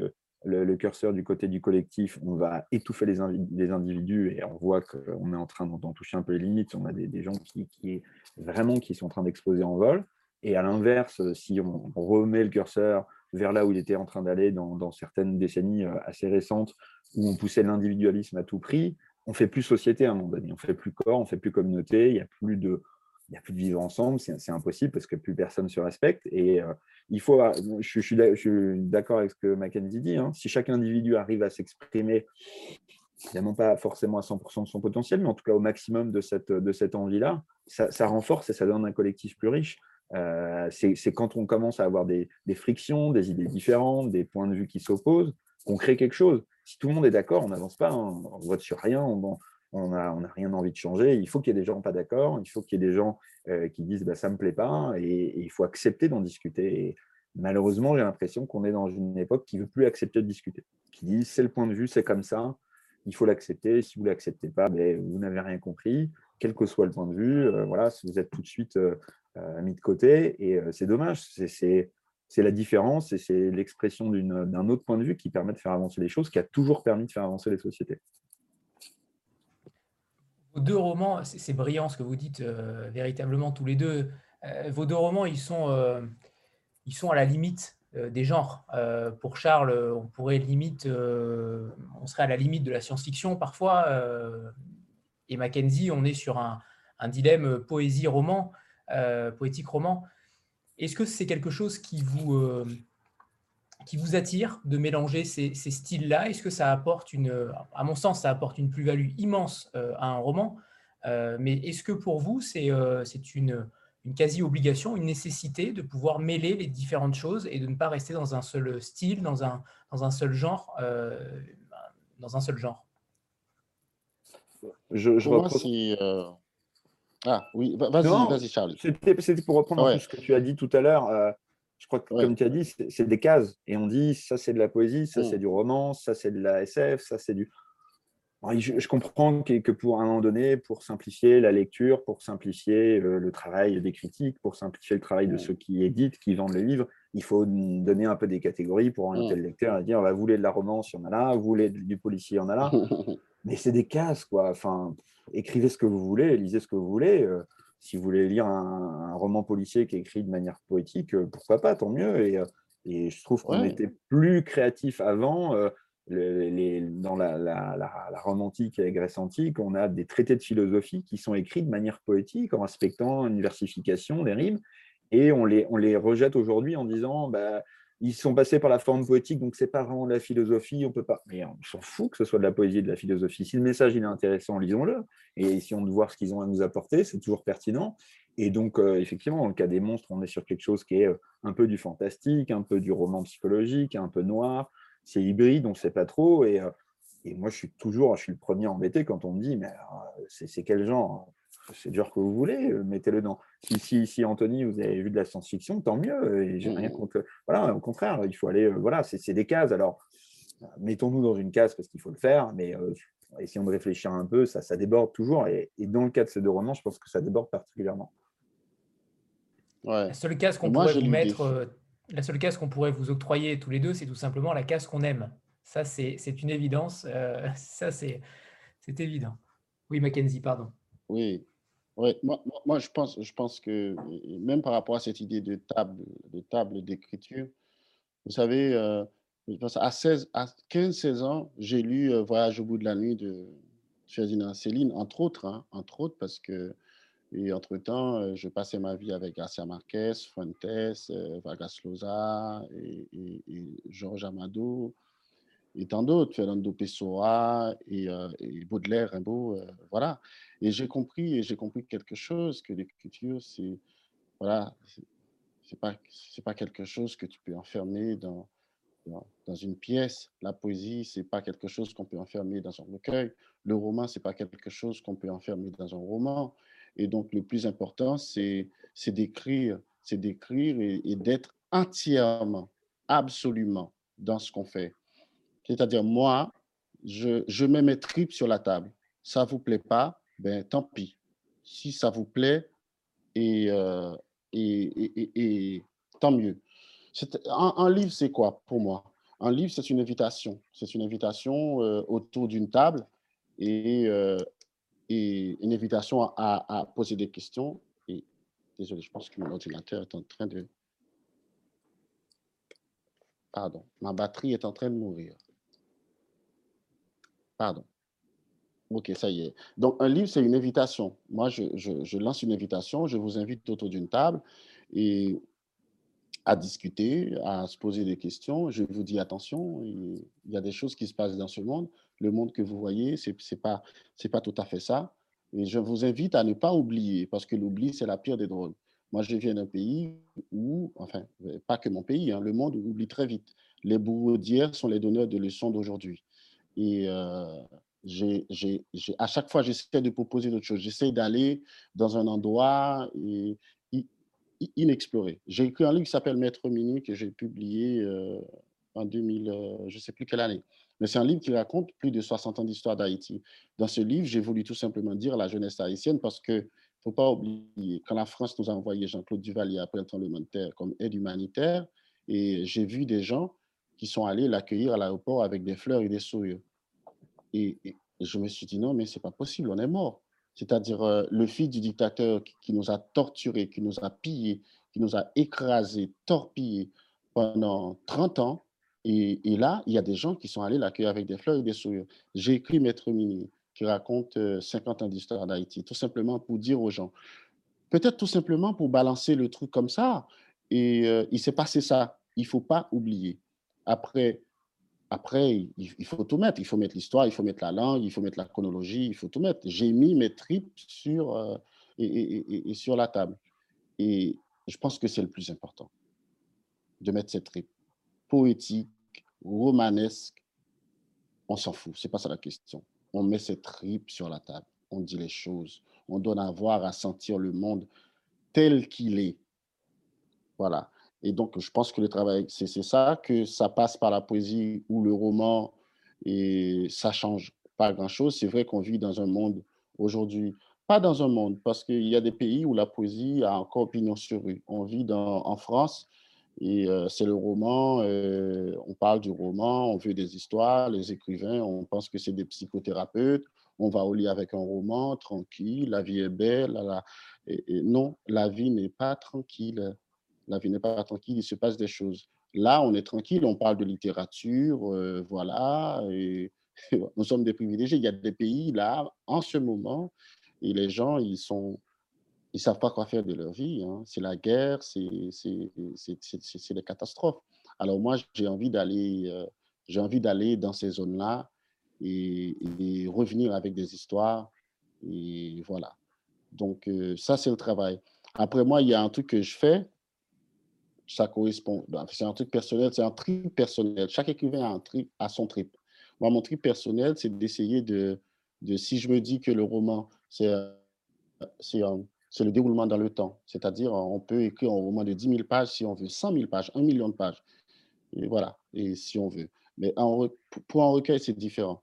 le, curseur du côté du collectif, on va étouffer les, individus et on voit qu'on est en train d'en toucher un peu les limites. On a des, gens qui, vraiment qui sont en train d'exploser en vol. Et à l'inverse, si on remet le curseur vers là où il était en train d'aller dans, certaines décennies euh, assez récentes, où on poussait l'individualisme à tout prix, on fait plus société à un moment donné, on fait plus corps, on fait plus communauté, il n'y a plus de, il n'y a plus de vivre ensemble, c'est impossible parce que plus personne se respecte. Et euh, il faut, je, je suis d'accord avec ce que Mackenzie dit, hein. si chaque individu arrive à s'exprimer, évidemment pas forcément à 100% de son potentiel, mais en tout cas au maximum de cette, de cette envie-là, ça, renforce et ça donne un collectif plus riche. Euh, c'est quand on commence à avoir des, frictions, des idées différentes, des points de vue qui s'opposent, qu'on crée quelque chose. Si tout le monde est d'accord, on n'avance pas, hein. on vote sur rien, on, n'a rien envie de changer. Il faut qu'il y ait des gens pas d'accord, il faut qu'il y ait des gens euh, qui disent bah, ça ne me plaît pas, et, il faut accepter d'en discuter. Malheureusement, j'ai l'impression qu'on est dans une époque qui ne veut plus accepter de discuter, qui dit c'est le point de vue, c'est comme ça, il faut l'accepter. Si vous ne l'acceptez pas, ben, vous n'avez rien compris, quel que soit le point de vue. Euh, voilà, vous êtes tout de suite mis de côté, et c'est dommage. C'est la différence et c'est l'expression d'un autre point de vue qui permet de faire avancer les choses, qui a toujours permis de faire avancer les sociétés. Vos deux romans, c'est brillant ce que vous dites euh, véritablement tous les deux. Euh, vos deux romans, ils sont, euh, ils sont à la limite des genres. pour Charles, on pourrait limite, on serait à la limite de la science-fiction parfois. et Mackenzie, on est sur un, un dilemme poésie-roman, poétique-roman. Est-ce que c'est quelque chose qui vous qui vous attire de mélanger ces, styles-là? Est-ce que ça apporte une, à mon sens, ça apporte une plus-value immense euh, à un roman? Euh, Mais est-ce que pour vous, c'est euh, une, une quasi-obligation, une nécessité de pouvoir mêler les différentes choses et de ne pas rester dans un seul style, dans un, dans un seul genre, dans un seul genre? Je, je reprends... si, Ah oui, vas-y, vas-y Charles. C'était pour reprendre ce que tu as dit tout à l'heure je crois que, comme tu as dit, c'est des cases. Et on dit, ça, c'est de la poésie, ça, c'est mmh. du roman, ça, c'est de la SF, ça, c'est du. je, comprends que, pour un moment donné, pour simplifier la lecture, pour simplifier le, travail des critiques, pour simplifier le travail de ceux qui éditent, qui vendent les livres, il faut donner un peu des catégories pour orienter le lecteur et dire bah, vous voulez de la romance, il y en a là, vous voulez du policier, il y en a là. (laughs) Mais c'est des cases, quoi. Enfin, écrivez ce que vous voulez, lisez ce que vous voulez. Euh, si vous voulez lire un, roman policier qui est écrit de manière poétique, euh, pourquoi pas, tant mieux. Et, euh, et je trouve qu'on était plus créatif avant les, dans la, la, la, romantique et la Grèce antique, on a des traités de philosophie qui sont écrits de manière poétique, en respectant une versification des rimes, et on les, on les rejette aujourd'hui en disant bah, ils sont passés par la forme poétique, donc c'est pas vraiment de la philosophie, on peut pas. Mais on s'en fout que ce soit de la poésie et de la philosophie. Si le message il est intéressant, lisons-le. Et si on veut voir ce qu'ils ont à nous apporter, c'est toujours pertinent. Et donc, euh, effectivement, dans le cas des monstres, on est sur quelque chose qui est euh, un peu du fantastique, un peu du roman psychologique, un peu noir, c'est hybride, on ne sait pas trop. Et, euh, et, moi, je suis toujours, je suis le premier embêté quand on me dit, mais c'est quel genre? C'est dur que vous voulez, euh, mettez-le dans. Si, si, si, Anthony, vous avez vu de la science-fiction, tant mieux. Et j'ai rien mmh. contre. Voilà, au contraire, il faut aller. Voilà, c'est des cases. Alors, mettons-nous dans une case parce qu'il faut le faire, mais essayons de réfléchir un peu, ça, ça déborde toujours. Et, dans le cas de ces deux romans, je pense que ça déborde particulièrement. Ouais. La seule case qu'on pourrait vous mettre la seule case qu'on pourrait vous octroyer tous les deux, c'est tout simplement la case qu'on aime. Ça, c'est une évidence. Euh, (laughs) ça, c'est évident. Oui, Mackenzie, pardon. Oui, oui. Moi, moi, je, pense, je pense que même par rapport à cette idée de table de table d'écriture, vous savez, euh, à, 16, à 15-16 ans, j'ai lu euh, Voyage au bout de la nuit de Ferdinand Céline, entre autres, hein, entre autres parce que et entre-temps, euh, je passais ma vie avec Garcia Marquez, Fuentes, Vargas Llosa et, Georges Amado et tant d'autres, Fernando Pessoa et, euh, et Baudelaire, Rimbaud, voilà. Et j'ai compris, et j'ai compris quelque chose, que l'écriture, c'est voilà, c'est pas c'est pas quelque chose que tu peux enfermer dans, dans, une pièce. La poésie, c'est pas quelque chose qu'on peut enfermer dans un recueil. Le roman, c'est pas quelque chose qu'on peut enfermer dans un roman. Et donc, le plus important, c'est d'écrire, c'est d'écrire et, d'être entièrement, absolument dans ce qu'on fait. C'est-à-dire, moi, je, je, mets mes tripes sur la table. Ça ne vous plaît pas, ben tant pis. Si ça vous plaît, et, euh, et, et, tant mieux. Un, livre, c'est quoi pour moi? Un livre, c'est une invitation. C'est une invitation euh, autour d'une table et, euh, une invitation à, poser des questions. Et désolé, je pense que mon ordinateur est en train de... Pardon, ma batterie est en train de mourir. Pardon. Ok, ça y est. Donc, un livre, c'est une invitation. Moi, je, lance une invitation, je vous invite autour d'une table et à discuter, à se poser des questions. Je vous dis attention, il y a des choses qui se passent dans ce monde le monde que vous voyez, ce n'est pas, pas tout à fait ça. Et je vous invite à ne pas oublier, parce que l'oubli, c'est la pire des drogues. Moi, je viens d'un pays où, enfin, pas que mon pays, hein, le monde oublie très vite. Les bourreaux d'hier sont les donneurs de leçons d'aujourd'hui. Et euh, à chaque fois, j'essaie de proposer d'autres choses. J'essaie d'aller dans un endroit inexploré. J'ai écrit un livre qui s'appelle Maître Mini que j'ai publié euh, en 2000, euh, je ne sais plus quelle année. Mais c'est un livre qui raconte plus de 60 ans d'histoire d'Haïti. Dans ce livre, j'ai voulu tout simplement dire la jeunesse haïtienne parce que faut pas oublier, quand la France nous a envoyé Jean-Claude Duvalier après le tremblement de terre comme aide humanitaire, et j'ai vu des gens qui sont allés l'accueillir à l'aéroport avec des fleurs et des sourires. Et, je me suis dit, non, mais c'est pas possible, on est mort. C'est-à-dire euh, le fils du dictateur qui, nous a torturés, qui nous a pillés, qui nous a écrasés, torpillés pendant 30 ans, et, là, il y a des gens qui sont allés l'accueillir avec des fleurs et des sourires. J'ai écrit Maître Mini, qui raconte 50 euh, ans d'histoire d'Haïti, tout simplement pour dire aux gens, peut-être tout simplement pour balancer le truc comme ça. Et euh, il s'est passé ça. Il ne faut pas oublier. Après, après, il, faut tout mettre. Il faut mettre l'histoire, il faut mettre la langue, il faut mettre la chronologie, il faut tout mettre. J'ai mis mes tripes sur, euh, et, sur la table. Et je pense que c'est le plus important, de mettre ces tripes poétique, romanesque, on s'en fout, c'est pas ça la question. On met ses tripes sur la table, on dit les choses, on donne à voir, à sentir le monde tel qu'il est. Voilà. Et donc, je pense que le travail, c'est ça, que ça passe par la poésie ou le roman, et ça change pas grand-chose. C'est vrai qu'on vit dans un monde aujourd'hui, pas dans un monde, parce qu'il y a des pays où la poésie a encore opinion sur rue. On vit en France, et euh, c'est le roman, euh, on parle du roman, on veut des histoires, les écrivains, on pense que c'est des psychothérapeutes, on va au lit avec un roman, tranquille, la vie est belle. et, non, la vie n'est pas tranquille. La vie n'est pas tranquille, il se passe des choses. Là, on est tranquille, on parle de littérature, euh, voilà, et (laughs) nous sommes des privilégiés. Il y a des pays, là, en ce moment, et les gens, ils sont, ils savent pas quoi faire de leur vie. Hein. C'est la guerre, c'est les catastrophes. Alors moi, j'ai envie d'aller, euh, j'ai envie d'aller dans ces zones-là et, revenir avec des histoires. Et voilà. Donc euh, ça, c'est le travail. Après moi, il y a un truc que je fais. Ça correspond. Ben, c'est un truc personnel. C'est un trip personnel. Chaque écrivain a un trip, a son trip. Moi, mon trip personnel, c'est d'essayer de, de, si je me dis que le roman, c'est le déroulement dans le temps. C'est-à-dire, on peut écrire un roman de 10 000 pages si on veut, 100 000 pages, 1 million de pages. Voilà, et si on veut. Mais pour un recueil, c'est différent.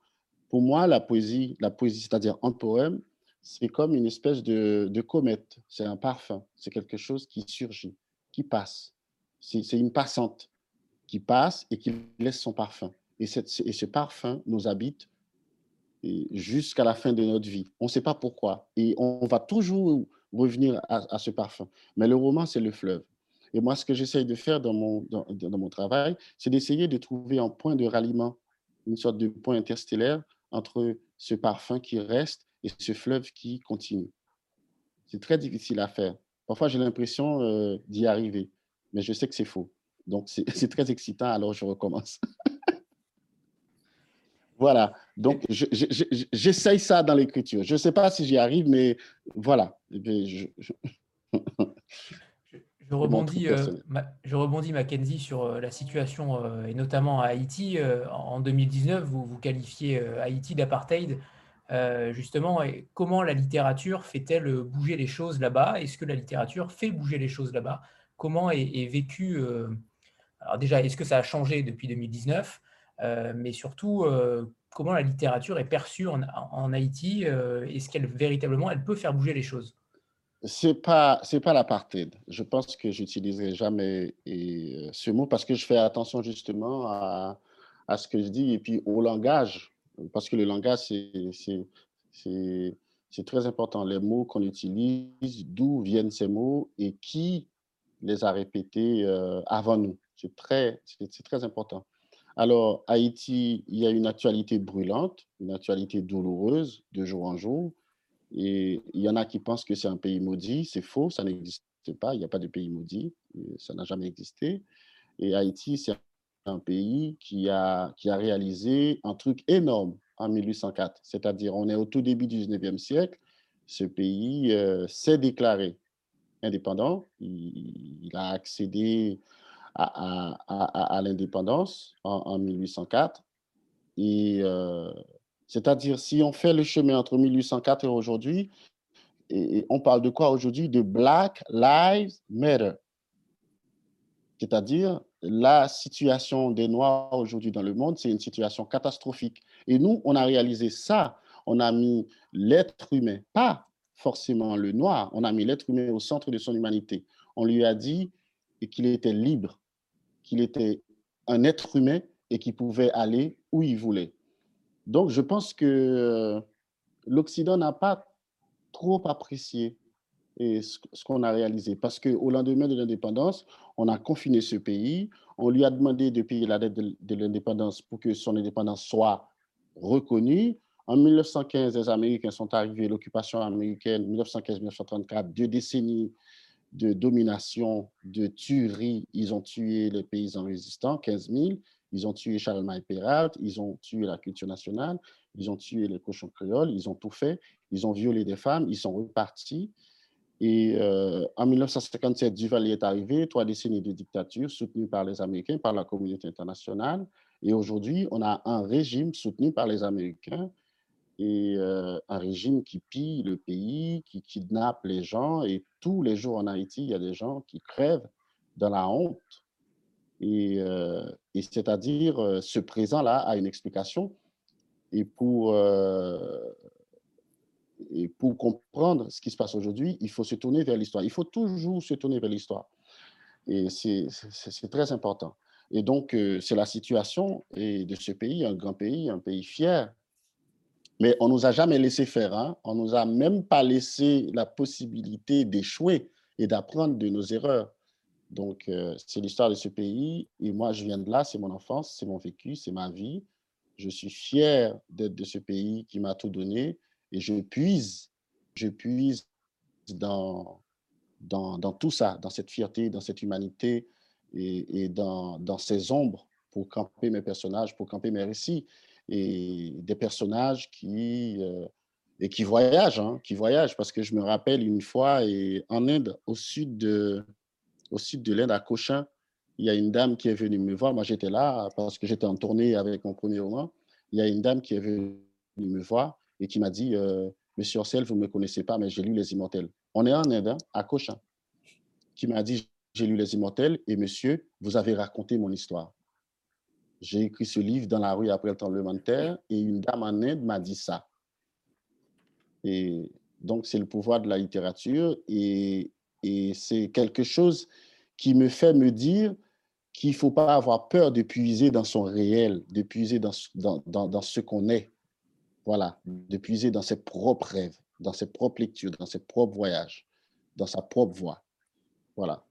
Pour moi, la poésie, la poésie, c'est-à-dire un poème, c'est comme une espèce de, de comète. C'est un parfum. C'est quelque chose qui surgit, qui passe. C'est une passante qui passe et qui laisse son parfum. Et, ce parfum nous habite jusqu'à la fin de notre vie. On ne sait pas pourquoi. Et on va toujours revenir à, ce parfum. Mais le roman, c'est le fleuve. Et moi, ce que j'essaye de faire dans mon, dans, mon travail, c'est d'essayer de trouver un point de ralliement, une sorte de point interstellaire entre ce parfum qui reste et ce fleuve qui continue. C'est très difficile à faire. Parfois, j'ai l'impression euh, d'y arriver, mais je sais que c'est faux. Donc, c'est (laughs) très excitant, alors je recommence. (laughs) Voilà. Donc, j'essaye ça dans l'écriture. Je ne sais pas si j'y arrive, mais voilà. Je, je, (laughs) rebondis, euh, je rebondis, Mackenzie, sur euh, la situation, euh, et notamment à Haïti. en 2019, vous, vous qualifiez Haïti d'apartheid. justement, et comment la littérature fait-elle bouger les choses là-bas? Est-ce que la littérature fait bouger les choses là-bas? Comment est, vécu Alors déjà, est-ce que ça a changé depuis 2019 euh, mais surtout euh, comment la littérature est perçue en, Haïti. Euh, est-ce qu'elle véritablement elle peut faire bouger les choses? C'est pas c'est pas l'apartheid. Je pense que j'utiliserai jamais ce mot parce que je fais attention justement à, ce que je dis et puis au langage parce que le langage c'est très important. Les mots qu'on utilise, d'où viennent ces mots et qui les a répétés avant nous. C'est très très important. Alors, Haïti, il y a une actualité brûlante, une actualité douloureuse de jour en jour. Et il y en a qui pensent que c'est un pays maudit. C'est faux, ça n'existe pas. Il n'y a pas de pays maudit. Ça n'a jamais existé. Et Haïti, c'est un pays qui a, qui a réalisé un truc énorme en 1804. C'est-à-dire, on est au tout début du 19e siècle. Ce pays euh, s'est déclaré indépendant. il, a accédé à, l'indépendance en, 1804. Et euh, c'est-à-dire, si on fait le chemin entre 1804 et aujourd'hui, on parle de quoi aujourd'hui? De Black Lives Matter. C'est-à-dire, la situation des Noirs aujourd'hui dans le monde, c'est une situation catastrophique. Et nous, on a réalisé ça. On a mis l'être humain, pas forcément le noir, on a mis l'être humain au centre de son humanité. On lui a dit qu'il était libre qu'il était un être humain et qu'il pouvait aller où il voulait. Donc, je pense que euh, l'Occident n'a pas trop apprécié ce qu'on a réalisé. Parce qu'au lendemain de l'indépendance, on a confiné ce pays, on lui a demandé de payer la dette de, l'indépendance pour que son indépendance soit reconnue. En 1915, les Américains sont arrivés, l'occupation américaine, 1915-1934, deux décennies de domination, de tuerie. Ils ont tué les paysans résistants, 15 000. Ils ont tué Charlemagne Perrault, ils ont tué la culture nationale, ils ont tué les cochons créoles, ils ont tout fait. Ils ont violé des femmes, ils sont repartis. Et euh, en 1957, Duvalier est arrivé, trois décennies de dictature soutenues par les Américains, par la communauté internationale. Et aujourd'hui, on a un régime soutenu par les Américains et un régime qui pille le pays, qui kidnappe les gens. Et tous les jours en Haïti, il y a des gens qui crèvent dans la honte. Et, et c'est-à-dire, ce présent-là a une explication. et pour, et pour comprendre ce qui se passe aujourd'hui, il faut se tourner vers l'histoire. Il faut toujours se tourner vers l'histoire. Et c'est très important. Et donc, c'est la situation de ce pays, un grand pays, un pays fier. Mais on ne nous a jamais laissé faire. Hein? On ne nous a même pas laissé la possibilité d'échouer et d'apprendre de nos erreurs. Donc, c'est l'histoire de ce pays. Et moi, je viens de là, c'est mon enfance, c'est mon vécu, c'est ma vie. Je suis fier d'être de ce pays qui m'a tout donné. Et je puise, je puise dans, dans, tout ça, dans cette fierté, dans cette humanité et, et dans, dans, ces ombres pour camper mes personnages, pour camper mes récits. Et des personnages qui, euh, et qui voyagent, hein, qui voyagent, parce que je me rappelle une fois en Inde, au sud de, au sud de l'Inde, à Cochin, il y a une dame qui est venue me voir. Moi, j'étais là parce que j'étais en tournée avec mon premier roman. Il y a une dame qui est venue me voir et qui m'a dit euh, Monsieur Orsel, vous ne me connaissez pas, mais j'ai lu Les Immortels. On est en Inde, hein, à Cochin. Qui m'a dit J'ai lu Les Immortels et monsieur, vous avez raconté mon histoire. J'ai écrit ce livre dans la rue après le tremblement de terre et une dame en Inde m'a dit ça. Et donc, c'est le pouvoir de la littérature et, et c'est quelque chose qui me fait me dire qu'il ne faut pas avoir peur de puiser dans son réel, de puiser dans, dans, dans, dans ce qu'on est. Voilà, de puiser dans ses propres rêves, dans ses propres lectures, dans ses propres voyages, dans sa propre voix. Voilà.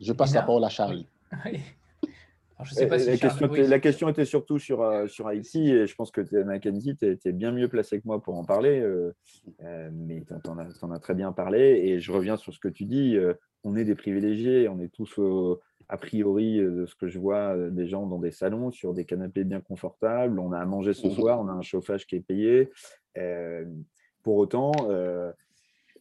Je passe la parole à Charlie. (laughs) la, question, était surtout sur, euh, sur Haïti et je pense que Mackenzie, tu bien mieux placé que moi pour en parler, euh, euh, mais tu en, as très bien parlé et je reviens sur ce que tu dis. on est des privilégiés, on est tous a priori de ce que je vois des gens dans des salons sur des canapés bien confortables, on a à manger ce mmh soir, on a un chauffage qui est payé. pour autant,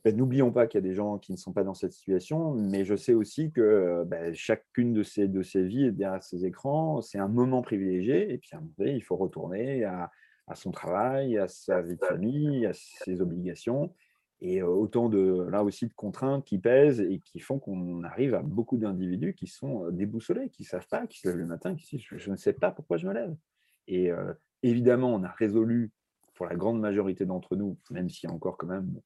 ben, n'oublions pas qu'il y a des gens qui ne sont pas dans cette situation, mais je sais aussi que ben, chacune de ces, de ces vies derrière ces écrans, c'est un moment privilégié, et puis à un moment donné, il faut retourner à, son travail, à sa vie de famille, à ses obligations, et autant de, là aussi de contraintes qui pèsent et qui font qu'on arrive à beaucoup d'individus qui sont déboussolés, qui ne savent pas, qui se lèvent le matin, qui disent je, ne sais pas pourquoi je me lève. Et évidemment, on a résolu pour la grande majorité d'entre nous, même s'il y a encore quand même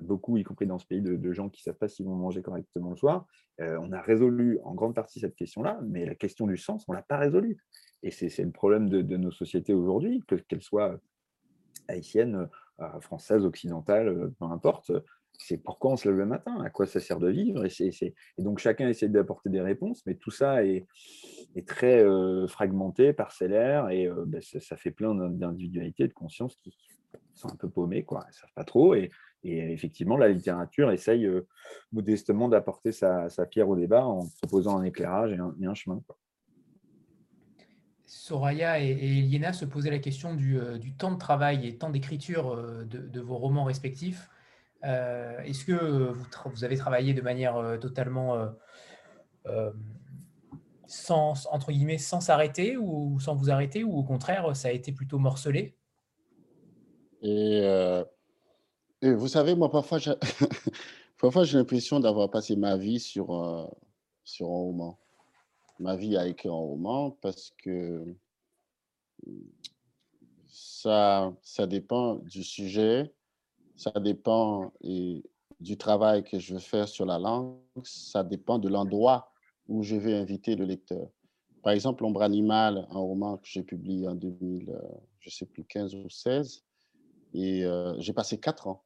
beaucoup, y compris dans ce pays, de, gens qui ne savent pas s'ils vont manger correctement le soir. Euh, on a résolu en grande partie cette question-là, mais la question du sens, on ne l'a pas résolue. Et c'est le problème de, nos sociétés aujourd'hui, qu'elles soient haïtiennes, euh, françaises, occidentales, euh, peu importe. C'est pourquoi on se lève le matin, à quoi ça sert de vivre. Et, donc chacun essaie d'apporter des réponses, mais tout ça est, très fragmenté, parcellaire, et ben, ça, fait plein d'individualités, de conscience qui sont un peu paumées, quoi. Elles ne savent pas trop. Et, et effectivement, la littérature essaye euh, modestement d'apporter sa, pierre au débat en proposant un éclairage et un, chemin. Soraya et, Eliena se posaient la question du, euh, temps de travail et temps d'écriture euh, de, vos romans respectifs. Est-ce que vous, avez travaillé de manière totalement sans, entre guillemets, sans s'arrêter ou sans vous arrêter, ou au contraire, ça a été plutôt morcelé? Et vous savez, moi, parfois, j'ai (laughs) parfois, j'ai l'impression d'avoir passé ma vie sur, euh, sur un roman. Ma vie à écrire un roman parce que ça, ça dépend du sujet, ça dépend du travail que je veux faire sur la langue, ça dépend de l'endroit où je vais inviter le lecteur. Par exemple, L'ombre animale, un roman que j'ai publié en 2000, euh, je sais plus, 15 ou 16, et euh, j'ai passé quatre ans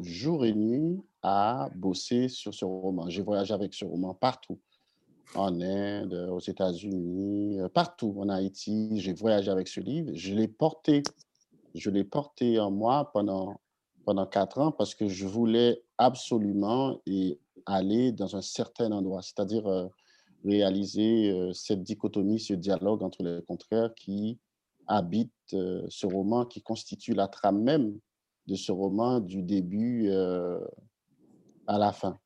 jour et nuit à bosser sur ce roman. J'ai voyagé avec ce roman partout, en Inde, aux États-Unis, euh, partout, en Haïti. J'ai voyagé avec ce livre. Je l'ai porté, je l'ai porté en moi pendant, pendant quatre ans parce que je voulais absolument y aller dans un certain endroit, c'est-à-dire euh, réaliser euh, cette dichotomie, ce dialogue entre les contraires qui habite ce roman, qui constitue la trame même de ce roman du début euh, à la fin.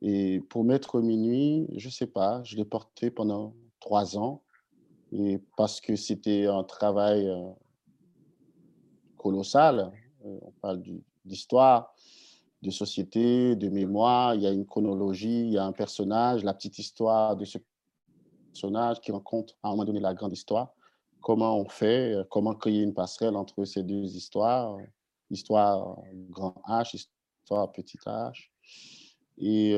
Et pour Maître Minuit, je ne sais pas, je l'ai porté pendant trois ans, et parce que c'était un travail euh, colossal. Euh, on parle d'histoire, de société, de mémoire, il y a une chronologie, il y a un personnage, la petite histoire de ce personnage qui rencontre à un moment donné la grande histoire. comment on fait, comment créer une passerelle entre ces deux histoires, histoire grand H, histoire petit H. Et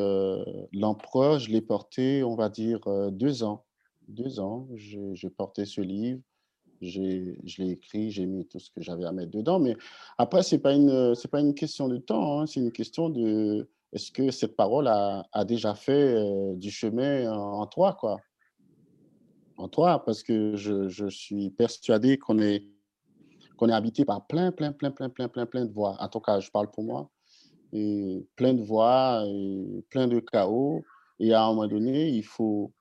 l'empereur, je l'ai porté, on va dire, deux ans. Deux ans, j'ai porté ce livre je l'ai écrit, j'ai mis tout ce que j'avais à mettre dedans. Mais après, ce n'est pas, une, pas une question de temps, hein, c'est une question de est-ce que cette parole a, déjà fait euh, du chemin en, toi, quoi? En toi, parce que je, je suis persuadé qu'on est, qu'on est habité par plein, plein, plein, plein, plein, plein, plein de voix. En tout cas, je parle pour moi. Plein de voix, plein de chaos. Et à un moment donné, il faut,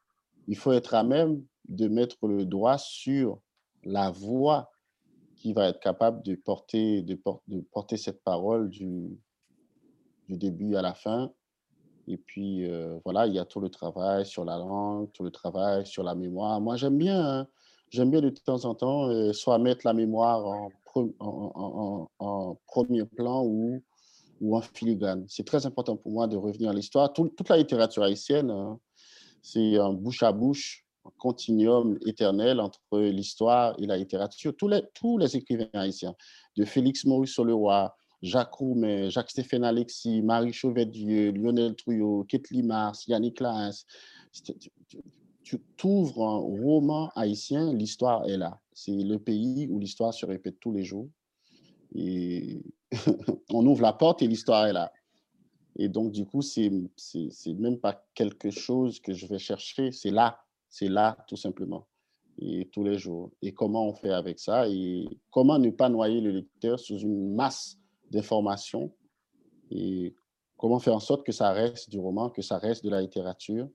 il faut être à même de mettre le doigt sur la voix qui va être capable de porter, de, de porter cette parole du, du, début à la fin. Et puis, euh, voilà, il y a tout le travail sur la langue, tout le travail sur la mémoire. Moi, j'aime bien, hein, j'aime bien de temps en temps, euh, soit mettre la mémoire en, premier plan ou, en filigrane. C'est très important pour moi de revenir à l'histoire. toute la littérature haïtienne, hein, c'est un bouche à bouche continuum éternel entre l'histoire et la littérature. Tous les, écrivains haïtiens, de Félix Maurice Soleroy, Jacques Roumet, Jacques-Stéphane Alexis, Marie Chauvet-Dieu, Lionel Trouillot, Ketli Mars, Yannick Lins, tu, ouvres un roman haïtien, l'histoire est là. C'est le pays où l'histoire se répète tous les jours. Et (laughs) on ouvre la porte et l'histoire est là. Et donc, du coup, c'est même pas quelque chose que je vais chercher, c'est là. C'est là, tout simplement, et tous les jours. Et comment on fait avec ça et comment ne pas noyer le lecteur sous une masse d'informations et comment faire en sorte que ça reste du roman, que ça reste de la littérature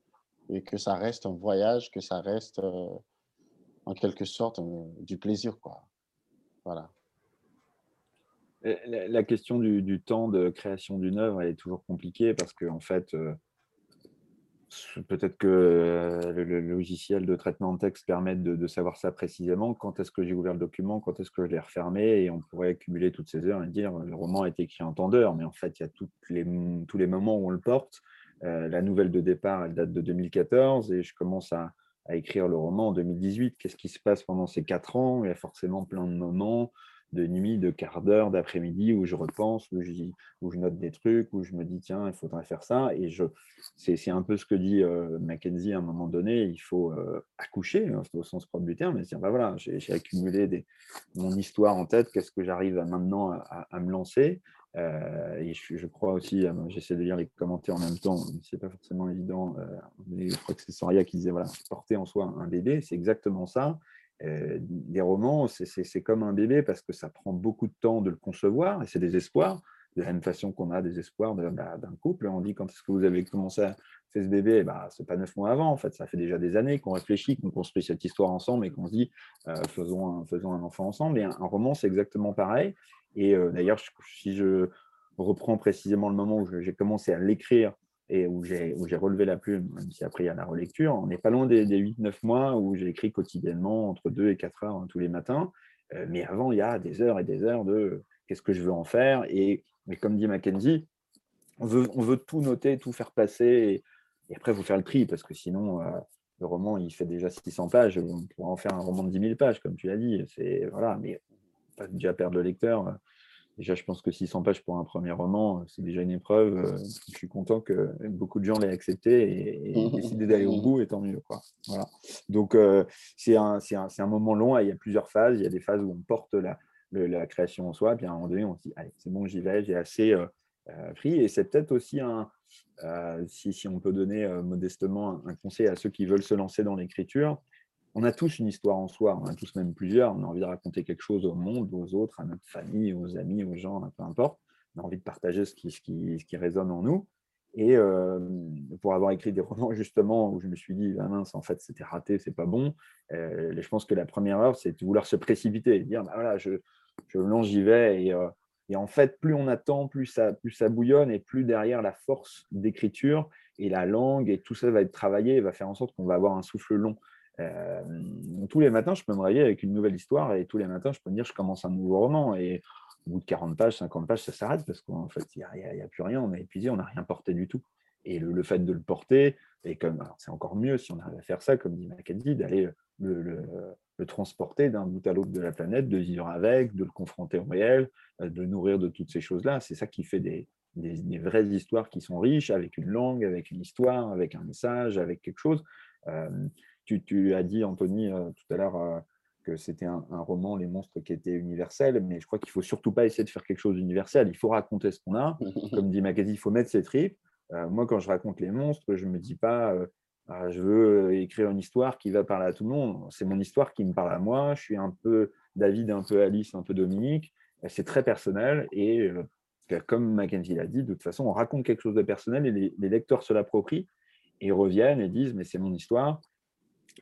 et que ça reste un voyage, que ça reste euh, en quelque sorte du plaisir. Quoi. Voilà. La, question du, temps de création d'une œuvre est toujours compliquée parce qu'en en fait, euh, peut-être que euh, le, logiciel de traitement de texte permet de, savoir ça précisément. Quand est-ce que j'ai ouvert le document? Quand est-ce que je l'ai refermé? Et on pourrait cumuler toutes ces heures et dire le roman a été écrit en temps d'heure, mais en fait, il y a tous les moments où on le porte. Euh, la nouvelle de départ, elle date de 2014 et je commence à, écrire le roman en 2018. Qu'est-ce qui se passe pendant ces quatre ans? Il y a forcément plein de moments de nuit, de quart d'heure, d'après-midi où je repense, où je, note des trucs, où je me dis tiens, il faudrait faire ça. Et je, c'est, un peu ce que dit euh, Mackenzie à un moment donné, il faut euh, accoucher, hein, au sens propre du terme, et dire bah voilà, j'ai, accumulé mon histoire en tête, qu'est-ce que j'arrive maintenant à, me lancer? Euh, et je, crois aussi, j'essaie de lire les commentaires en même temps, c'est pas forcément évident. mais je crois que c'est Soria qui disait voilà, porter en soi un bébé, c'est exactement ça. Euh, des romans, c'est comme un bébé parce que ça prend beaucoup de temps de le concevoir et c'est des espoirs. De la même façon qu'on a des espoirs d'un couple, on dit quand est-ce que vous avez commencé à faire ce bébé? Bah, Ce n'est pas neuf mois avant, en fait, ça fait déjà des années qu'on réfléchit, qu'on construit cette histoire ensemble et qu'on se dit euh, faisons un enfant ensemble. Et un, roman, c'est exactement pareil. Et euh, d'ailleurs, si je reprends précisément le moment où j'ai commencé à l'écrire et où j'ai relevé la plume, même si après il y a la relecture. On n'est pas loin des, 8-9 mois où j'ai écrit quotidiennement entre 2 et 4 heures hein, tous les matins. Euh, mais avant, il y a des heures et des heures de qu'est-ce que je veux en faire? Et, mais comme dit Mackenzie, on veut, on veut tout noter, tout faire passer. Et, après, vous faire le tri, parce que sinon, euh, le roman, il fait déjà 600 pages. On pourrait en faire un roman de 10 000 pages, comme tu l'as dit. Voilà, mais pas déjà perdre le lecteur Déjà, je pense que 600 pages pour un premier roman, euh, c'est déjà une épreuve. Euh, je suis content que beaucoup de gens l'aient accepté et, décidé d'aller au bout, et tant mieux. Quoi. Voilà. Donc, euh, c'est un, un, moment long. il y a plusieurs phases. Il y a des phases où on porte la, la création en soi. Puis à un moment donné, on se dit Allez, c'est bon, j'y vais, j'ai assez pris. Et c'est peut-être aussi un. si, si, on peut donner modestement un conseil à ceux qui veulent se lancer dans l'écriture, on a tous une histoire en soi, on a tous même plusieurs, on a envie de raconter quelque chose au monde, aux autres, à notre famille, aux amis, aux gens, peu importe. On a envie de partager ce qui, résonne en nous. Et euh, pour avoir écrit des romans justement où je me suis dit, ah mince, en fait, c'était raté, c'est pas bon, euh, je pense que la première heure, c'est de vouloir se précipiter, dire, bah voilà, je, je j'y vais. Euh, et, en fait, plus on attend, plus ça, plus ça bouillonne et plus derrière la force d'écriture et la langue et tout ça va être travaillé et va faire en sorte qu'on va avoir un souffle long. Euh, tous les matins, je peux me réveiller avec une nouvelle histoire et tous les matins, je peux me dire je commence un nouveau roman. Et au bout de 40 pages, 50 pages, ça s'arrête parce qu'en fait, il n'y a, plus rien, on a épuisé, on n'a rien porté du tout. Et le, fait de le porter, c'est encore mieux si on arrive à faire ça, comme dit Mackenzie, d'aller le, transporter d'un bout à l'autre de la planète, de vivre avec, de le confronter au réel, de le nourrir de toutes ces choses-là. C'est ça qui fait des, des, vraies histoires qui sont riches, avec une langue, avec une histoire, avec un message, avec quelque chose. Euh, tu, as dit, Anthony, euh, tout à l'heure, euh, que c'était un, roman, Les monstres, qui était universel, mais je crois qu'il ne faut surtout pas essayer de faire quelque chose d'universel. Il faut raconter ce qu'on a. (laughs) Comme dit Mackenzie, il faut mettre ses tripes. moi, quand je raconte les monstres, je ne me dis pas ah, je veux écrire une histoire qui va parler à tout le monde. C'est mon histoire qui me parle à moi. Je suis un peu David, un peu Alice, un peu Dominique. C'est très personnel et comme Mackenzie l'a dit, de toute façon, on raconte quelque chose de personnel et les, lecteurs se l'approprient et reviennent et disent Mais c'est mon histoire.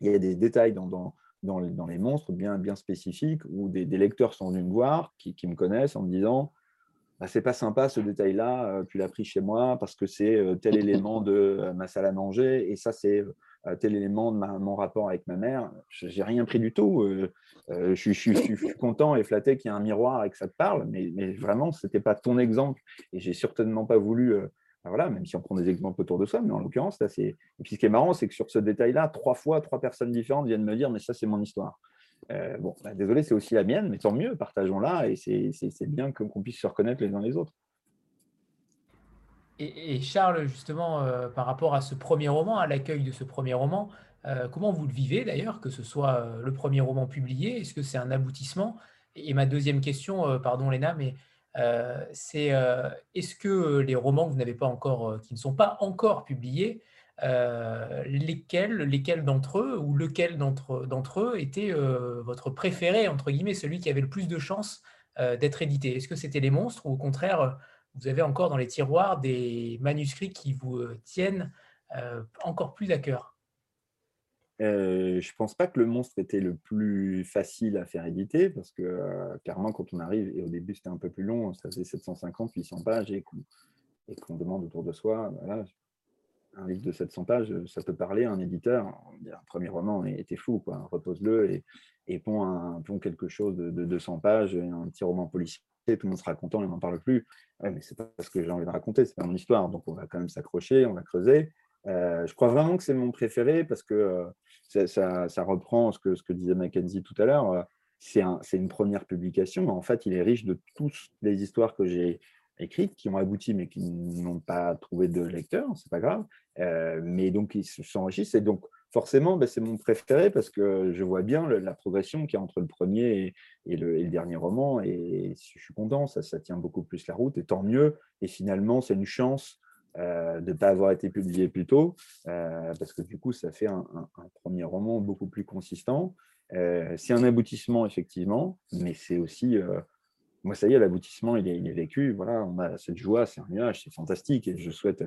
Il y a des détails dans, dans, dans, les, monstres bien, bien spécifiques où des, lecteurs sont venus me voir, qui, me connaissent en me disant bah, c'est pas sympa ce détail-là, euh, tu l'as pris chez moi parce que c'est euh, tel élément de euh, ma salle à manger et ça c'est tel élément de mon rapport avec ma mère. J'ai rien pris du tout. je, suis, content et flatté qu'il y ait un miroir et que ça te parle, mais, mais vraiment c'était pas ton exemple et j'ai certainement pas voulu. Bah, voilà, même si on prend des exemples autour de ça, mais en l'occurrence, là, c'est. Et puis ce qui est marrant, c'est que sur ce détail-là, trois fois, trois personnes différentes viennent me dire, mais ça, c'est mon histoire. Euh, bon, bah, désolé, c'est aussi la mienne, mais tant mieux, partageons-la et c'est bien qu'on puisse se reconnaître les uns les autres. Et, Charles, justement, euh, par rapport à ce premier roman, à l'accueil de ce premier roman, euh, comment vous le vivez d'ailleurs, que ce soit le premier roman publié? Est-ce que c'est un aboutissement? Et ma deuxième question, pardon Léna, mais c'est est-ce que les romans que vous n'avez pas encore, qui ne sont pas encore publiés, euh, lesquels, d'entre eux ou lequel d'entre eux était euh, votre préféré, entre guillemets, celui qui avait le plus de chances euh, d'être édité? Est-ce que c'était les monstres ou au contraire, vous avez encore dans les tiroirs des manuscrits qui vous tiennent encore plus à cœur? Je ne pense pas que le monstre était le plus facile à faire éditer parce que clairement, quand on arrive, et au début c'était un peu plus long, ça faisait 750, 800 pages et qu'on demande autour de soi, voilà, un livre de 700 pages, ça peut parler à un éditeur. Un premier roman était fou, repose-le et, et pond, quelque chose de, 200 pages, un petit roman policier, tout le monde sera content, il n'en parle plus. mais c'est pas ce que j'ai envie de raconter, c'est pas mon histoire. Donc on va quand même s'accrocher, on va creuser. Euh, je crois vraiment que c'est mon préféré parce que euh, ça, reprend ce que, disait Mackenzie tout à l'heure. c'est une première publication, mais en fait, il est riche de toutes les histoires que j'ai écrites, qui ont abouti, mais qui n'ont pas trouvé de lecteur, c'est pas grave. Euh, mais donc, ils s'enrichissent. Et donc, forcément, ben, c'est mon préféré parce que je vois bien la progression qu'il y a entre le premier et, le, dernier roman. Et je suis content, ça tient beaucoup plus la route. Et tant mieux. Et finalement, c'est une chance euh, de ne pas avoir été publié plus tôt, euh, parce que du coup, ça fait un, premier roman beaucoup plus consistant. c'est un aboutissement, effectivement, mais c'est aussi moi, ça y est, l'aboutissement, il est, vécu. Voilà, on a cette joie, c'est un nuage, c'est fantastique. Et je souhaite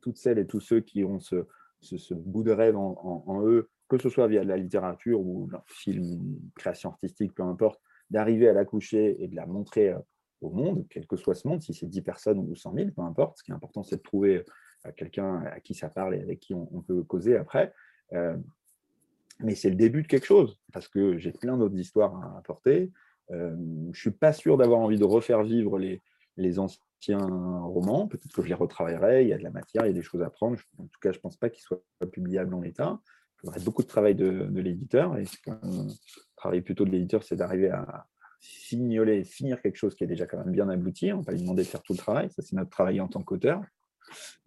toutes celles et tous ceux qui ont ce, ce, bout de rêve en, eux, que ce soit via la littérature ou un film, création artistique, peu importe, d'arriver à la coucher et de la montrer euh, au monde, quel que soit ce monde, si c'est 10 personnes ou 100 000, peu importe. Ce qui est important, c'est de trouver euh, quelqu'un à qui ça parle et avec qui on, peut causer après. Euh, mais c'est le début de quelque chose, parce que j'ai plein d'autres histoires à apporter. Euh, je ne suis pas sûr d'avoir envie de refaire vivre les, les anciens romans. Peut-être que je les retravaillerai. Il y a de la matière, il y a des choses à prendre. En tout cas, je ne pense pas qu'ils soient publiables en l'état. Il faudrait beaucoup de travail de, l'éditeur. Et travail plutôt de l'éditeur, c'est d'arriver à signaler, finir quelque chose qui est déjà quand même bien abouti. On ne va pas lui demander de faire tout le travail. Ça, c'est notre travail en tant qu'auteur.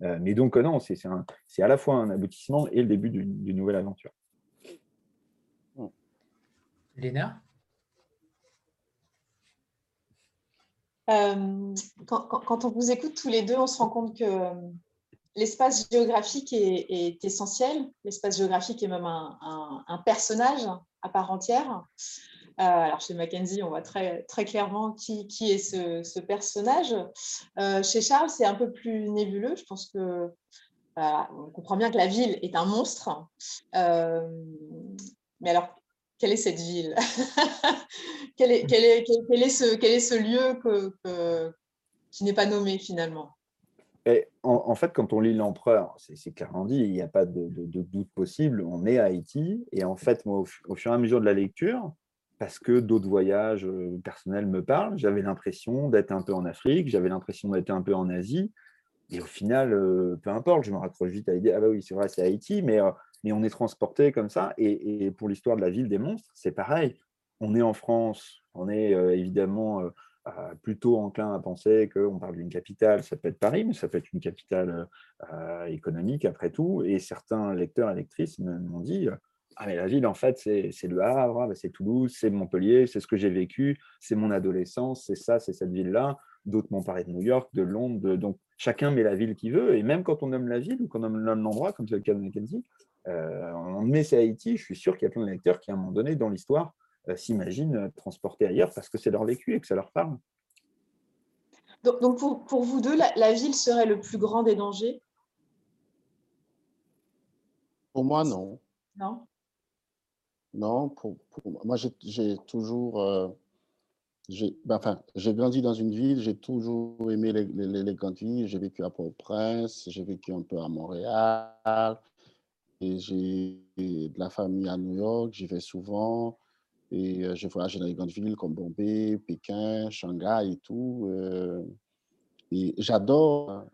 Euh, mais donc, non, c'est à la fois un aboutissement et le début d'une nouvelle aventure. Léna? Euh, quand, on vous écoute tous les deux, on se rend compte que euh, l'espace géographique est, essentiel. L'espace géographique est même un, personnage à part entière. Euh, alors chez Mackenzie, on voit très, très clairement qui, qui est ce, personnage. chez Charles, c'est un peu plus nébuleux. Je pense que on comprend bien que la ville est un monstre. mais alors, quelle est cette ville? (laughs) Quel, est, quel, est, quel, est, ce, quel est ce lieu que, qui n'est pas nommé finalement? Et en, fait, quand on lit l'empereur, c'est clairement dit, il n'y a pas de, doute possible, on est à Haïti. Et en fait, moi, au, fur et à mesure de la lecture, parce que d'autres voyages euh, personnels me parlent, j'avais l'impression d'être un peu en Afrique, j'avais l'impression d'être un peu en Asie. et au final, peu importe, je me raccroche vite à l'idée, ah bah oui, c'est vrai, c'est Haïti, mais, mais on est transporté comme ça. Et, et pour l'histoire de la ville des monstres, c'est pareil. On est en France, on est évidemment plutôt enclin à penser qu'on parle d'une capitale, ça peut être Paris, mais ça peut être une capitale économique après tout. Et certains lecteurs et lectrices m'ont dit Ah, mais la ville, en fait, c'est Le Havre, bah, c'est Toulouse, c'est Montpellier, c'est ce que j'ai vécu, c'est mon adolescence, c'est ça, c'est cette ville-là. D'autres m'ont parlé de New York, de Londres. Donc, chacun met la ville qu'il veut. Et même quand on nomme la ville ou qu'on nomme l'endroit, comme c'est le cas de Mackenzie, euh, on met c'est Haïti. Je suis sûr qu'il y a plein de lecteurs qui, à un moment donné, dans l'histoire, euh, s'imaginent euh, transporter ailleurs parce que c'est leur vécu et que ça leur parle. Donc, pour, vous deux, la, ville serait le plus grand des dangers? Pour moi, non. Non? Non, pour, moi, j'ai toujours. Euh, ben, enfin, j'ai grandi dans une ville, j'ai toujours aimé les, grandes villes. J'ai vécu à Port-au-Prince, j'ai vécu un peu à Montréal, et j'ai de la famille à New York, j'y vais souvent. Et euh, je voyage dans les grandes villes comme Bombay, Pékin, Shanghai et tout. Euh, et j'adore,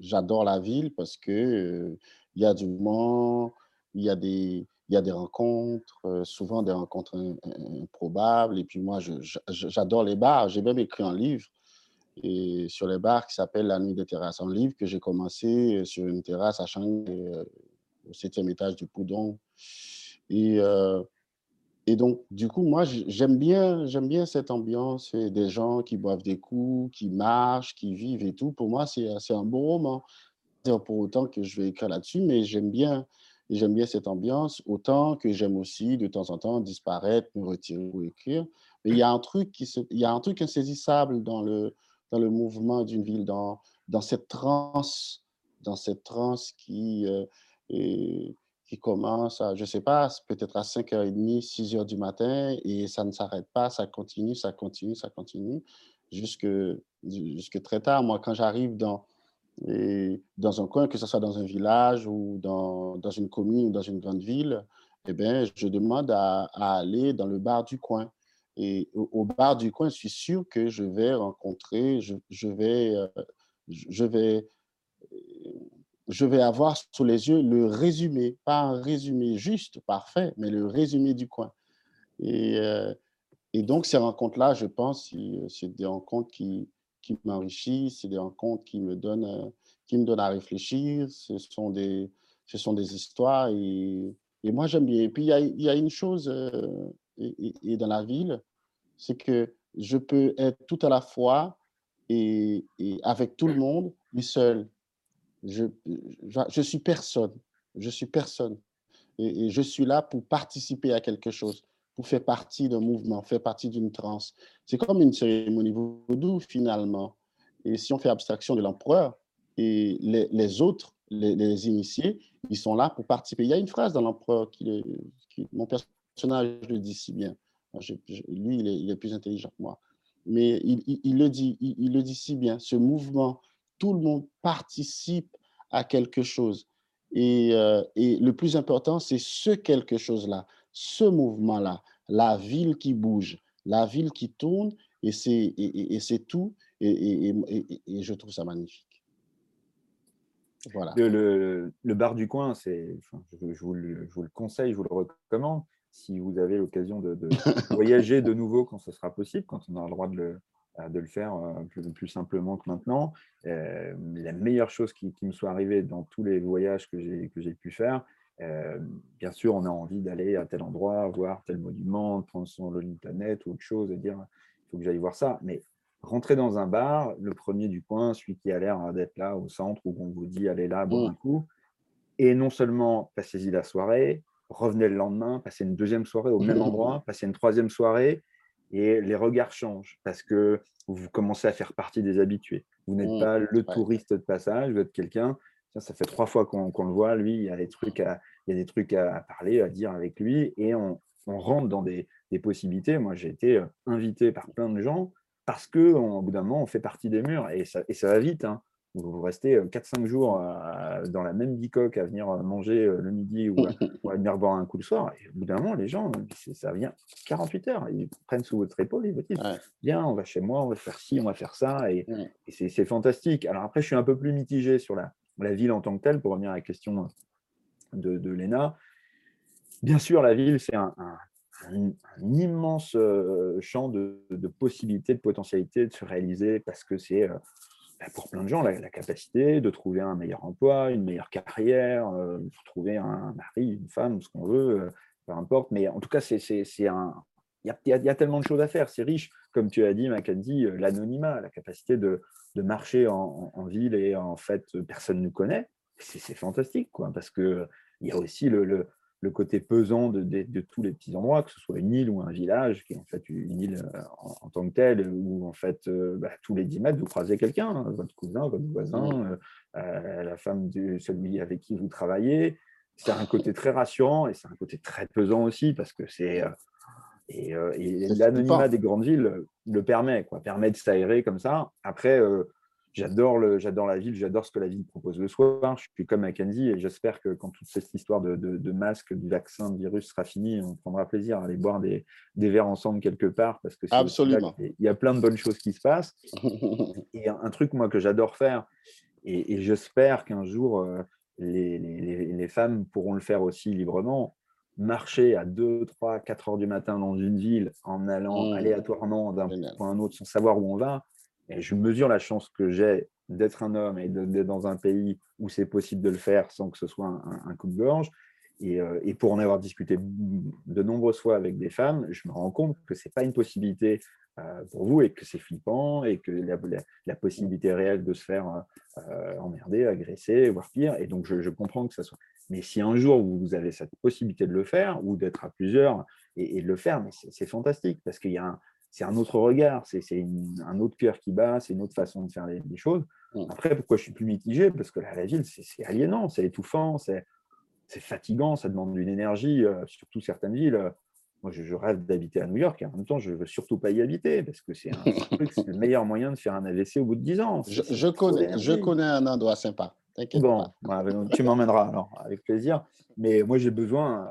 j'adore la ville parce que euh, il y a du mouvement, il y a des, il y a des rencontres, souvent des rencontres improbables. Et puis moi, j'adore les bars. J'ai même écrit un livre sur les bars qui s'appelle La Nuit des terrasses. Un livre que j'ai commencé sur une terrasse à Shanghai, au septième étage du Pudong. Et donc, du coup, moi, j'aime bien, bien cette ambiance des gens qui boivent des coups, qui marchent, qui vivent et tout. Pour moi, c'est un beau roman. Pour autant que je vais écrire là-dessus, mais j'aime bien, j'aime bien cette ambiance, autant que j'aime aussi de temps en temps disparaître, me retirer ou écrire. Mais il y a un truc, qui se, il y a un truc insaisissable dans le, dans le mouvement d'une ville, dans, dans cette transe, dans cette transe qui euh, qui commence je ne sais pas, peut-être à 5h30, 6h du matin, et ça ne s'arrête pas, ça continue, ça continue, ça continue, jusque, jusque très tard. Moi, quand j'arrive dans, dans un coin, que ce soit dans un village ou dans, dans une commune ou dans une grande ville, eh bien, je demande à, aller dans le bar du coin. Et au, bar du coin, je suis sûr que je vais rencontrer, je, je vais, euh, vais je vais avoir sous les yeux le résumé, pas un résumé juste, parfait, mais le résumé du coin. Et, euh, et donc, ces rencontres-là, je pense, c'est des rencontres qui, qui m'enrichissent, c'est des rencontres qui me, donnent, euh, qui me donnent à réfléchir, ce sont des, ce sont des histoires et, et moi, j'aime bien. Et puis, il y a, y a, une chose euh, et, dans la ville, c'est que je peux être tout à la fois et, et avec tout le monde, mais seul. Je, je, suis personne. Je suis personne. Et, je suis là pour participer à quelque chose, pour faire partie d'un mouvement, faire partie d'une transe. C'est comme une cérémonie vaudou, finalement. Et si on fait abstraction de l'empereur, et les, autres, les, initiés, ils sont là pour participer. Il y a une phrase dans l'empereur qui, qui, mon personnage le dit si bien. lui, il est, plus intelligent que moi. Mais il, le dit, il, le dit si bien. Ce mouvement tout le monde participe à quelque chose. Et, euh, et le plus important, c'est ce quelque chose-là, ce mouvement-là, la ville qui bouge, la ville qui tourne, et c'est et, tout. Et, et, je trouve ça magnifique. Voilà. Le, le, bar du coin, c'est, je, je, vous le, je, vous le, conseille, je vous le recommande. Si vous avez l'occasion de, de (laughs) voyager de nouveau quand ce sera possible, quand on aura le droit de le, de le faire euh, plus, simplement que maintenant. Euh, la meilleure chose qui, me soit arrivée dans tous les voyages que j'ai pu faire, euh, bien sûr, on a envie d'aller à tel endroit, voir tel monument, prendre son Lolitanet ou autre chose et dire il faut que j'aille voir ça. Mais rentrer dans un bar, le premier du coin, celui qui a l'air d'être là au centre, où on vous dit allez là, bon, mmh. coup, et non seulement passez-y la soirée, revenez le lendemain, passez une deuxième soirée au même mmh. endroit, passez une troisième soirée, et les regards changent parce que vous commencez à faire partie des habitués. Vous n'êtes mmh, pas le touriste de passage, vous êtes quelqu'un, ça fait trois fois qu'on le voit, lui, il y a des trucs à, il y a des trucs à, parler, à dire avec lui, et on, rentre dans des, possibilités. Moi, j'ai été euh, invité par plein de gens parce que au bout d'un moment, on fait partie des murs, et ça, et ça va vite. Hein. vous restez 4-5 jours dans la même bicoque à venir manger le midi (laughs) ou à, venir boire un coup le soir. Et au bout d'un moment, les gens, ça vient 48 heures. Ils prennent sous votre épaule, ils vous disent Viens, on va chez moi, on va faire ci, on va faire ça. Et, c'est fantastique. Alors après, je suis un peu plus mitigé sur la, la ville en tant que telle, pour revenir à la question de, Léna. Bien sûr, la ville, c'est un, immense champ de, possibilités, de potentialités de se réaliser parce que c'est bah, pour plein de gens la, capacité de trouver un meilleur emploi, une meilleure carrière, de trouver un mari, une femme, ce qu'on veut, peu importe. Mais en tout cas, c'est un. Il y, a, tellement de choses à faire, c'est riche, comme tu as dit, Mackenzie, l'anonymat, la capacité de, marcher en, en, ville et en fait, personne ne nous connaît. C'est fantastique, quoi, parce qu'il y a aussi le, le côté pesant de, tous les petits endroits, que ce soit une île ou un village, qui est en fait une île euh, en, tant que telle, où en fait euh, bah, tous les 10 mètres, vous croisez quelqu'un, hein, votre cousin, votre voisin, euh, la femme de celui avec qui vous travaillez. C'est un côté très rassurant et c'est un côté très pesant aussi, parce que c'est... et, l'anonymat des grandes villes le permet, quoi, permet de s'aérer comme ça. Après, J'adore, le, j'adore la ville, j'adore ce que la ville propose le soir. Je suis comme Mackenzie et j'espère que quand toute cette histoire de, de, masque, du vaccin, du virus sera finie, on prendra plaisir à aller boire des, des verres ensemble quelque part parce que Absolument. il y a plein de bonnes choses qui se passent. (laughs) et un, truc, moi, que j'adore faire, et, j'espère qu'un jour, euh, les, les, les, femmes pourront le faire aussi librement, marcher à 2, 3, 4 heures du matin dans une ville en allant mmh. aléatoirement d'un point à un autre sans savoir où on va, et je mesure la chance que j'ai d'être un homme et d'être dans un pays où c'est possible de le faire sans que ce soit un, coup de gorge. Euh, et, pour en avoir discuté de nombreuses fois avec des femmes, je me rends compte que ce n'est pas une possibilité euh, pour vous et que c'est flippant et que la, la, possibilité réelle de se faire euh, emmerder, agresser, voire pire. Et donc, je, comprends que ça soit. Mais si un jour vous avez cette possibilité de le faire ou d'être à plusieurs et, et de le faire, c'est fantastique parce qu'il y a un, c'est un autre regard, c'est un autre cœur qui bat, c'est une autre façon de faire les, choses. Après, pourquoi je suis plus mitigé? Parce que la ville, c'est aliénant, c'est étouffant, c'est fatigant, ça demande une énergie, euh, surtout certaines villes. Moi, je, rêve d'habiter à New York et en même temps, je ne veux surtout pas y habiter parce que c'est (laughs) le meilleur moyen de faire un AVC au bout de 10 ans. Je, connais, je connais un endroit sympa. Bon, bah, (laughs) tu m'emmèneras alors, avec plaisir. Mais moi, j'ai besoin,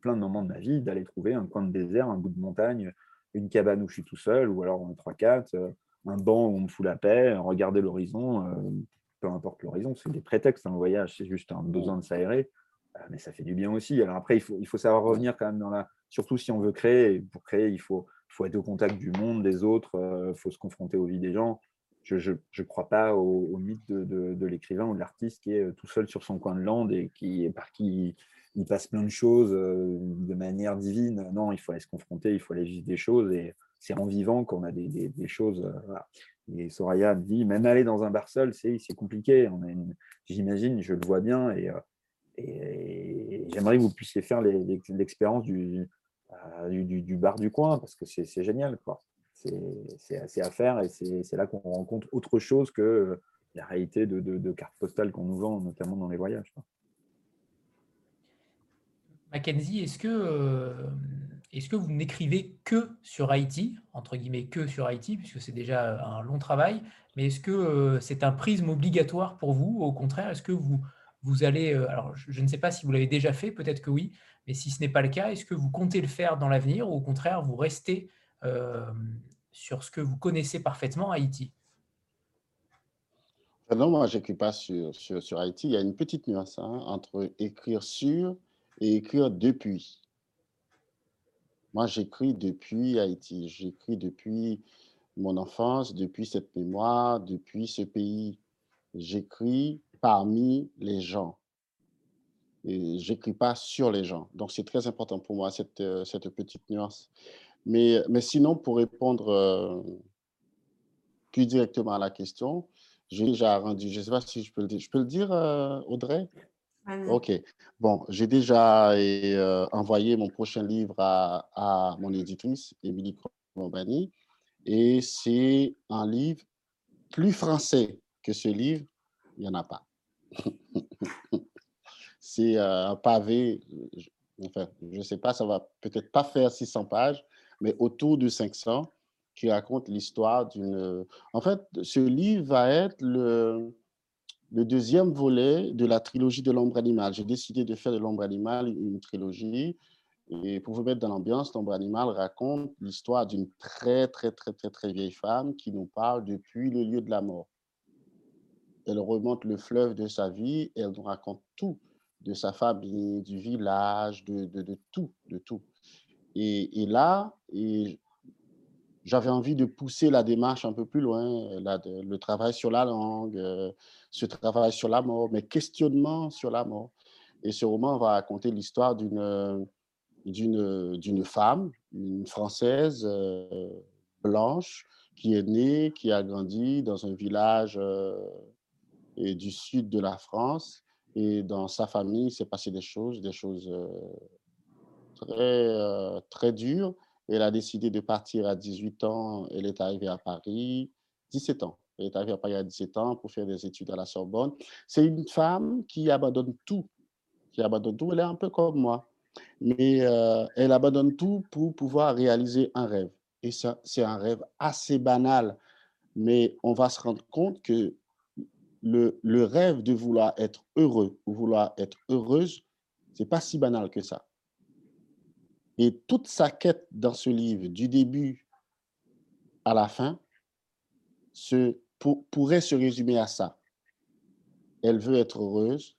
plein de moments de ma vie, d'aller trouver un coin de désert, un bout de montagne, une cabane où je suis tout seul, ou alors on est 3-4, euh, un banc où on me fout la paix, regarder l'horizon, euh, peu importe l'horizon, c'est des prétextes, un voyage, c'est juste un besoin de s'aérer, euh, mais ça fait du bien aussi. Alors après, il faut, il faut savoir revenir quand même dans la... Surtout si on veut créer, pour créer, il faut, faut être au contact du monde, des autres, il faut se confronter aux vies des gens. Je ne crois pas au, mythe de, l'écrivain ou de l'artiste qui est tout seul sur son coin de lande et qui, par qui il passe plein de choses de manière divine. Non, il faut aller se confronter, il faut aller vivre des choses et c'est en vivant qu'on a des, choses. Et Soraya me dit, même aller dans un bar seul, c'est compliqué. J'imagine, je le vois bien et, j'aimerais que vous puissiez faire l'expérience du, bar du coin parce que c'est génial. C'est assez à faire et c'est là qu'on rencontre autre chose que la réalité de, cartes postales qu'on nous vend, notamment dans les voyages. Mackenzie, est-ce que, euh, est que vous n'écrivez que sur Haïti, entre guillemets que sur Haïti, puisque c'est déjà un long travail, mais est-ce que euh, c'est un prisme obligatoire pour vous? Au contraire, est-ce que vous, vous allez, euh, alors je, ne sais pas si vous l'avez déjà fait, peut-être que oui, mais si ce n'est pas le cas, est-ce que vous comptez le faire dans l'avenir ou au contraire, vous restez sur ce que vous connaissez parfaitement Haïti non, moi, je n'écris pas sur, sur, Haïti. Il y a une petite nuance hein, entre écrire sur et écrire depuis. Moi, j'écris depuis Haïti, j'écris depuis mon enfance, depuis cette mémoire, depuis ce pays. J'écris parmi les gens. J'écris pas sur les gens. Donc, c'est très important pour moi, cette, euh, cette petite nuance. Mais, mais sinon, pour répondre euh, plus directement à la question, j'ai déjà rendu, je ne sais pas si je peux le dire, je peux le dire, euh, Audrey? Ok. Bon, j'ai déjà euh, envoyé mon prochain livre à, mon éditrice, Émilie Crombani, et c'est un livre plus français que ce livre, il n'y en a pas. (laughs) c'est un pavé, enfin, je ne sais pas, ça va peut-être pas faire 600 pages, mais autour de 500, qui raconte l'histoire d'une... En fait, ce livre va être le, deuxième volet de la trilogie de l'ombre animale. J'ai décidé de faire de l'ombre animale une trilogie. Et pour vous mettre dans l'ambiance, l'ombre animale raconte l'histoire d'une très, très, très, très, très vieille femme qui nous parle depuis le lieu de la mort. Elle remonte le fleuve de sa vie elle nous raconte tout de sa famille, du village, de, de, tout, de tout. Et, là, j'avais envie de pousser la démarche un peu plus loin, le travail sur la langue, euh, ce travail sur la mort, mais questionnement sur la mort. Et ce roman va raconter l'histoire d'une d'une femme, une Française euh, blanche, qui est née, qui a grandi dans un village euh, du sud de la France. Et dans sa famille, il s'est passé des choses, des choses très, très dures. Elle a décidé de partir à 18 ans. Elle est arrivée à Paris, 17 ans. Elle est arrivée à Paris à 17 ans pour faire des études à la Sorbonne. C'est une femme qui abandonne tout. Qui abandonne tout. Elle est un peu comme moi. Mais euh, elle abandonne tout pour pouvoir réaliser un rêve. Et ça, c'est un rêve assez banal. Mais on va se rendre compte que le, le rêve de vouloir être heureux ou vouloir être heureuse, c'est pas si banal que ça. Et toute sa quête dans ce livre, du début à la fin, pourrait se résumer à ça. Elle veut être heureuse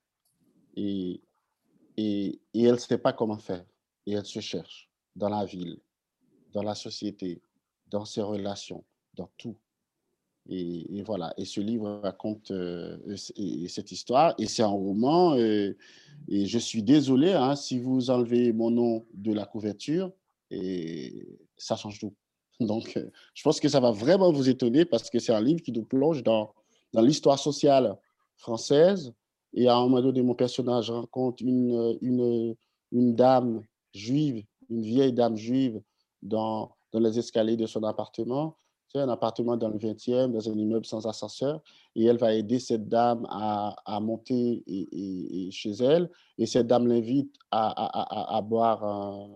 et, et, et elle ne sait pas comment faire. Et elle se cherche dans la ville, dans la société, dans ses relations, dans tout. Et, voilà. Et ce livre raconte euh, cette histoire. Et c'est un roman. Euh, et je suis désolé hein, si vous enlevez mon nom de la couverture. Et ça change tout. (laughs) Donc, euh, je pense que ça va vraiment vous étonner parce que c'est un livre qui nous plonge dans, dans l'histoire sociale française. Et à un moment donné, mon personnage rencontre une, une, une dame juive, une vieille dame juive dans, dans les escaliers de son appartement c'est un appartement dans le 20e, dans un immeuble sans ascenseur, et elle va aider cette dame à, à monter chez elle, et cette dame l'invite à, à, à, boire,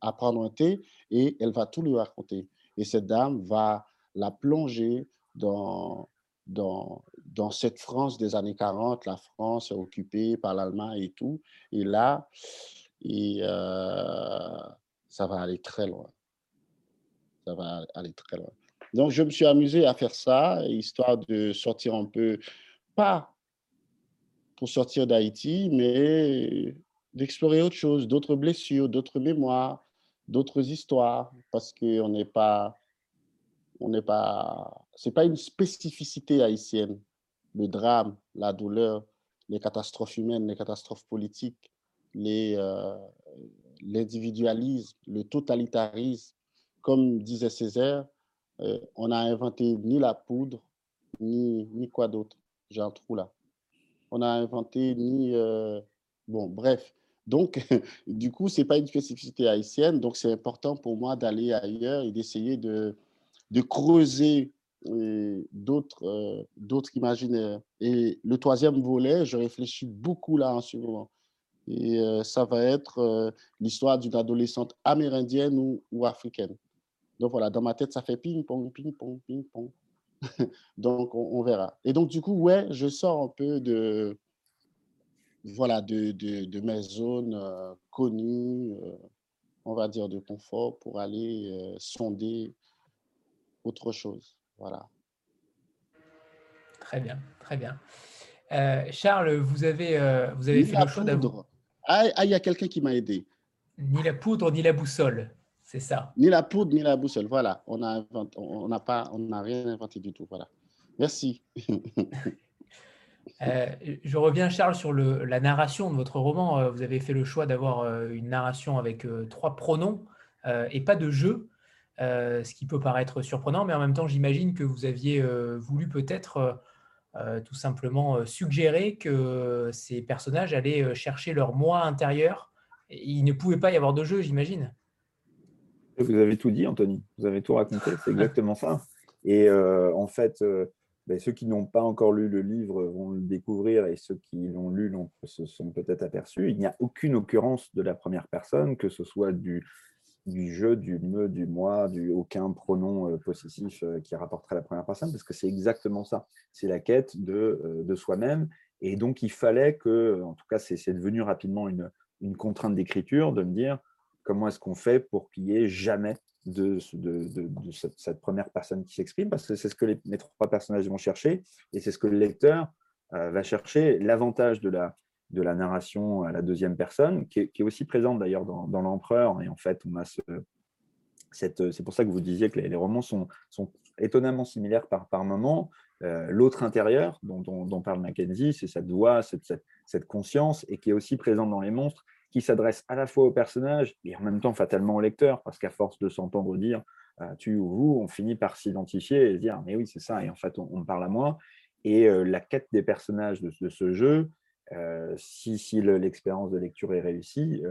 à prendre un thé, et elle va tout lui raconter. Et cette dame va la plonger dans, dans, dans cette France des années 40, la France occupée par l'Allemagne et tout, et là, et, euh, ça va aller très loin. Ça va aller très loin. Donc, je me suis amusé à faire ça, histoire de sortir un peu, pas pour sortir d'Haïti, mais d'explorer autre chose, d'autres blessures, d'autres mémoires, d'autres histoires, parce qu'on n'est pas, on n'est pas, c'est pas une spécificité haïtienne. Le drame, la douleur, les catastrophes humaines, les catastrophes politiques, euh, l'individualisme, le totalitarisme, comme disait Césaire, euh, on a inventé ni la poudre, ni, ni quoi d'autre. J'ai un trou là. On a inventé ni... Euh, bon, bref. Donc, (laughs) du coup, ce n'est pas une spécificité haïtienne. Donc, c'est important pour moi d'aller ailleurs et d'essayer de, de creuser euh, d'autres d'autres imaginaires. Et le troisième volet, je réfléchis beaucoup là en ce moment. Et ça va être l'histoire d'une adolescente amérindienne ou, ou africaine. Donc voilà, dans ma tête, ça fait ping-pong, ping-pong, ping-pong. (laughs) donc on, verra. Et donc du coup, ouais, je sors un peu de, voilà, de, de, mes zones euh, connues, euh, on va dire de confort, pour aller euh, sonder autre chose. Voilà. Très bien, très bien. Charles, vous avez, vous avez fait le choix d'avoir. Ah, ah, il y a quelqu'un qui m'a aidé. Ni la poudre, ni la boussole. C'est ça. Ni la poudre, ni la boussole. Voilà, on n'a on pas, on n'a rien inventé du tout. Voilà. Merci. (laughs) Euh, je reviens, Charles, sur le, la narration de votre roman. Euh, vous avez fait le choix d'avoir euh, une narration avec trois pronoms et pas de jeu, ce qui peut paraître surprenant, mais en même temps, j'imagine que vous aviez voulu peut-être tout simplement suggérer que ces personnages allaient chercher leur moi intérieur. il ne pouvait pas y avoir de jeu, j'imagine. Vous avez tout dit, Anthony. Vous avez tout raconté. C'est exactement ça. Et euh, en fait, euh, ben, ceux qui n'ont pas encore lu le livre vont le découvrir et ceux qui l'ont lu se sont peut-être aperçus. Il n'y a aucune occurrence de la première personne, que ce soit du, du jeu, du me, du moi, du aucun pronom possessif qui rapporterait la première personne, parce que c'est exactement ça. C'est la quête de, de soi-même. Et donc, il fallait que, en tout cas, c'est devenu rapidement une, une contrainte d'écriture, de me dire comment est-ce qu'on fait pour qu'il n'y ait jamais de, cette, première personne qui s'exprime, parce que c'est ce que les, trois personnages vont chercher, et c'est ce que le lecteur euh, va chercher. L'avantage de la, de la narration à la deuxième personne, qui est, aussi présente d'ailleurs dans, l'Empereur, et en fait, on a ce, c'est pour ça que vous disiez que les, romans sont, sont, étonnamment similaires par, par moment. Euh, l'autre intérieur dont, dont, parle Mackenzie, c'est cette voix, cette, cette, conscience, et qui est aussi présente dans les monstres, qui s'adresse à la fois au personnage et en même temps fatalement au lecteur, parce qu'à force de s'entendre dire euh, tu ou vous, on finit par s'identifier et se dire mais oui, c'est ça, et en fait, on, parle à moi. Et euh, la quête des personnages de, ce jeu, euh, si, si l'expérience de lecture est réussie,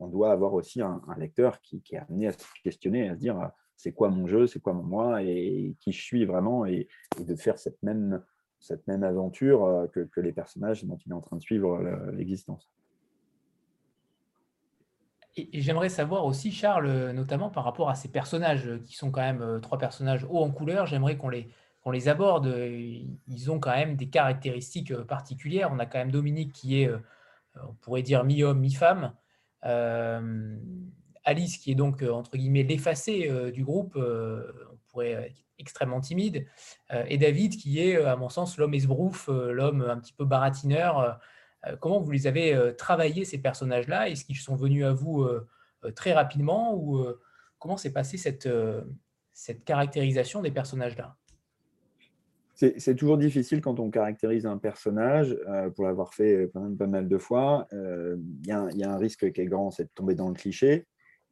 on doit avoir aussi un, lecteur qui, est amené à se questionner, à se dire c'est quoi mon jeu, c'est quoi mon moi, et qui je suis vraiment, et, de faire cette même, cette même aventure que, que les personnages dont il est en train de suivre l'existence. Et, j'aimerais savoir aussi, Charles, notamment par rapport à ces personnages qui sont quand même euh, trois personnages hauts en couleur, j'aimerais qu'on les, qu'on les aborde. Ils ont quand même des caractéristiques euh, particulières. On a quand même Dominique qui est, euh, on pourrait dire, mi-homme, mi-femme. Alice qui est donc, entre guillemets, l'effacé du groupe, on pourrait être extrêmement timide. et David qui est, à mon sens, l'homme esbrouf, l'homme un petit peu baratineur euh, comment vous les avez euh, travaillés, ces personnages-là? Est-ce qu'ils sont venus à vous euh, très rapidement ou comment s'est passée cette, caractérisation des personnages-là? C'est toujours difficile quand on caractérise un personnage, pour l'avoir fait quand même pas mal de fois. Il y, a un risque qui est grand, c'est de tomber dans le cliché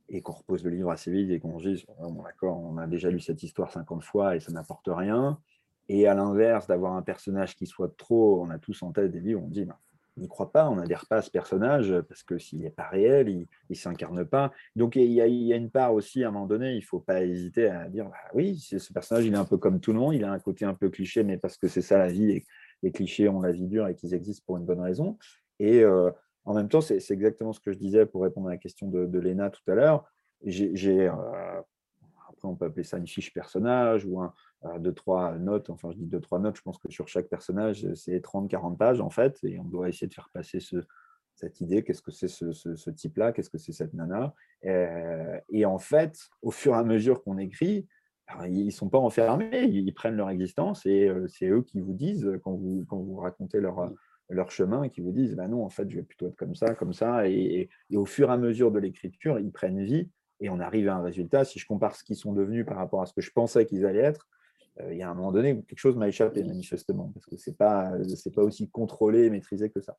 et qu'on repose le livre assez vite et qu'on se dise oh, d'accord, on a déjà lu cette histoire 50 fois et ça n'apporte rien. Et à l'inverse, d'avoir un personnage qui soit trop, on a tous en tête des livres, on dit bah, n'y croit pas, on n'adhère pas à ce personnage parce que s'il n'est pas réel, il ne s'incarne pas. Donc il y, a, une part aussi, à un moment donné, il ne faut pas hésiter à dire bah oui, ce personnage, il est un peu comme tout le monde, il a un côté un peu cliché, mais parce que c'est ça la vie, et les clichés ont la vie dure et qu'ils existent pour une bonne raison. Et euh, en même temps, c'est exactement ce que je disais pour répondre à la question de, de Léna tout à l'heure. J'ai, euh, après, on peut appeler ça une fiche personnage ou un, deux, trois notes, enfin je dis deux, trois notes, je pense que sur chaque personnage, c'est 30, 40 pages en fait, et on doit essayer de faire passer ce, cette idée, qu'est-ce que c'est ce, type-là, qu'est-ce que c'est cette nana. Euh, et, en fait, au fur et à mesure qu'on écrit, ils ne sont pas enfermés, ils, prennent leur existence et euh, c'est eux qui vous disent, quand vous, quand vous racontez leur, leur chemin, qui vous disent, bah non, en fait, je vais plutôt être comme ça, comme ça. Et, et au fur et à mesure de l'écriture, ils prennent vie et on arrive à un résultat. Si je compare ce qu'ils sont devenus par rapport à ce que je pensais qu'ils allaient être, euh, il y a un moment donné où quelque chose m'a échappé manifestement, parce que ce n'est pas, pas aussi contrôlé et maîtrisé que ça.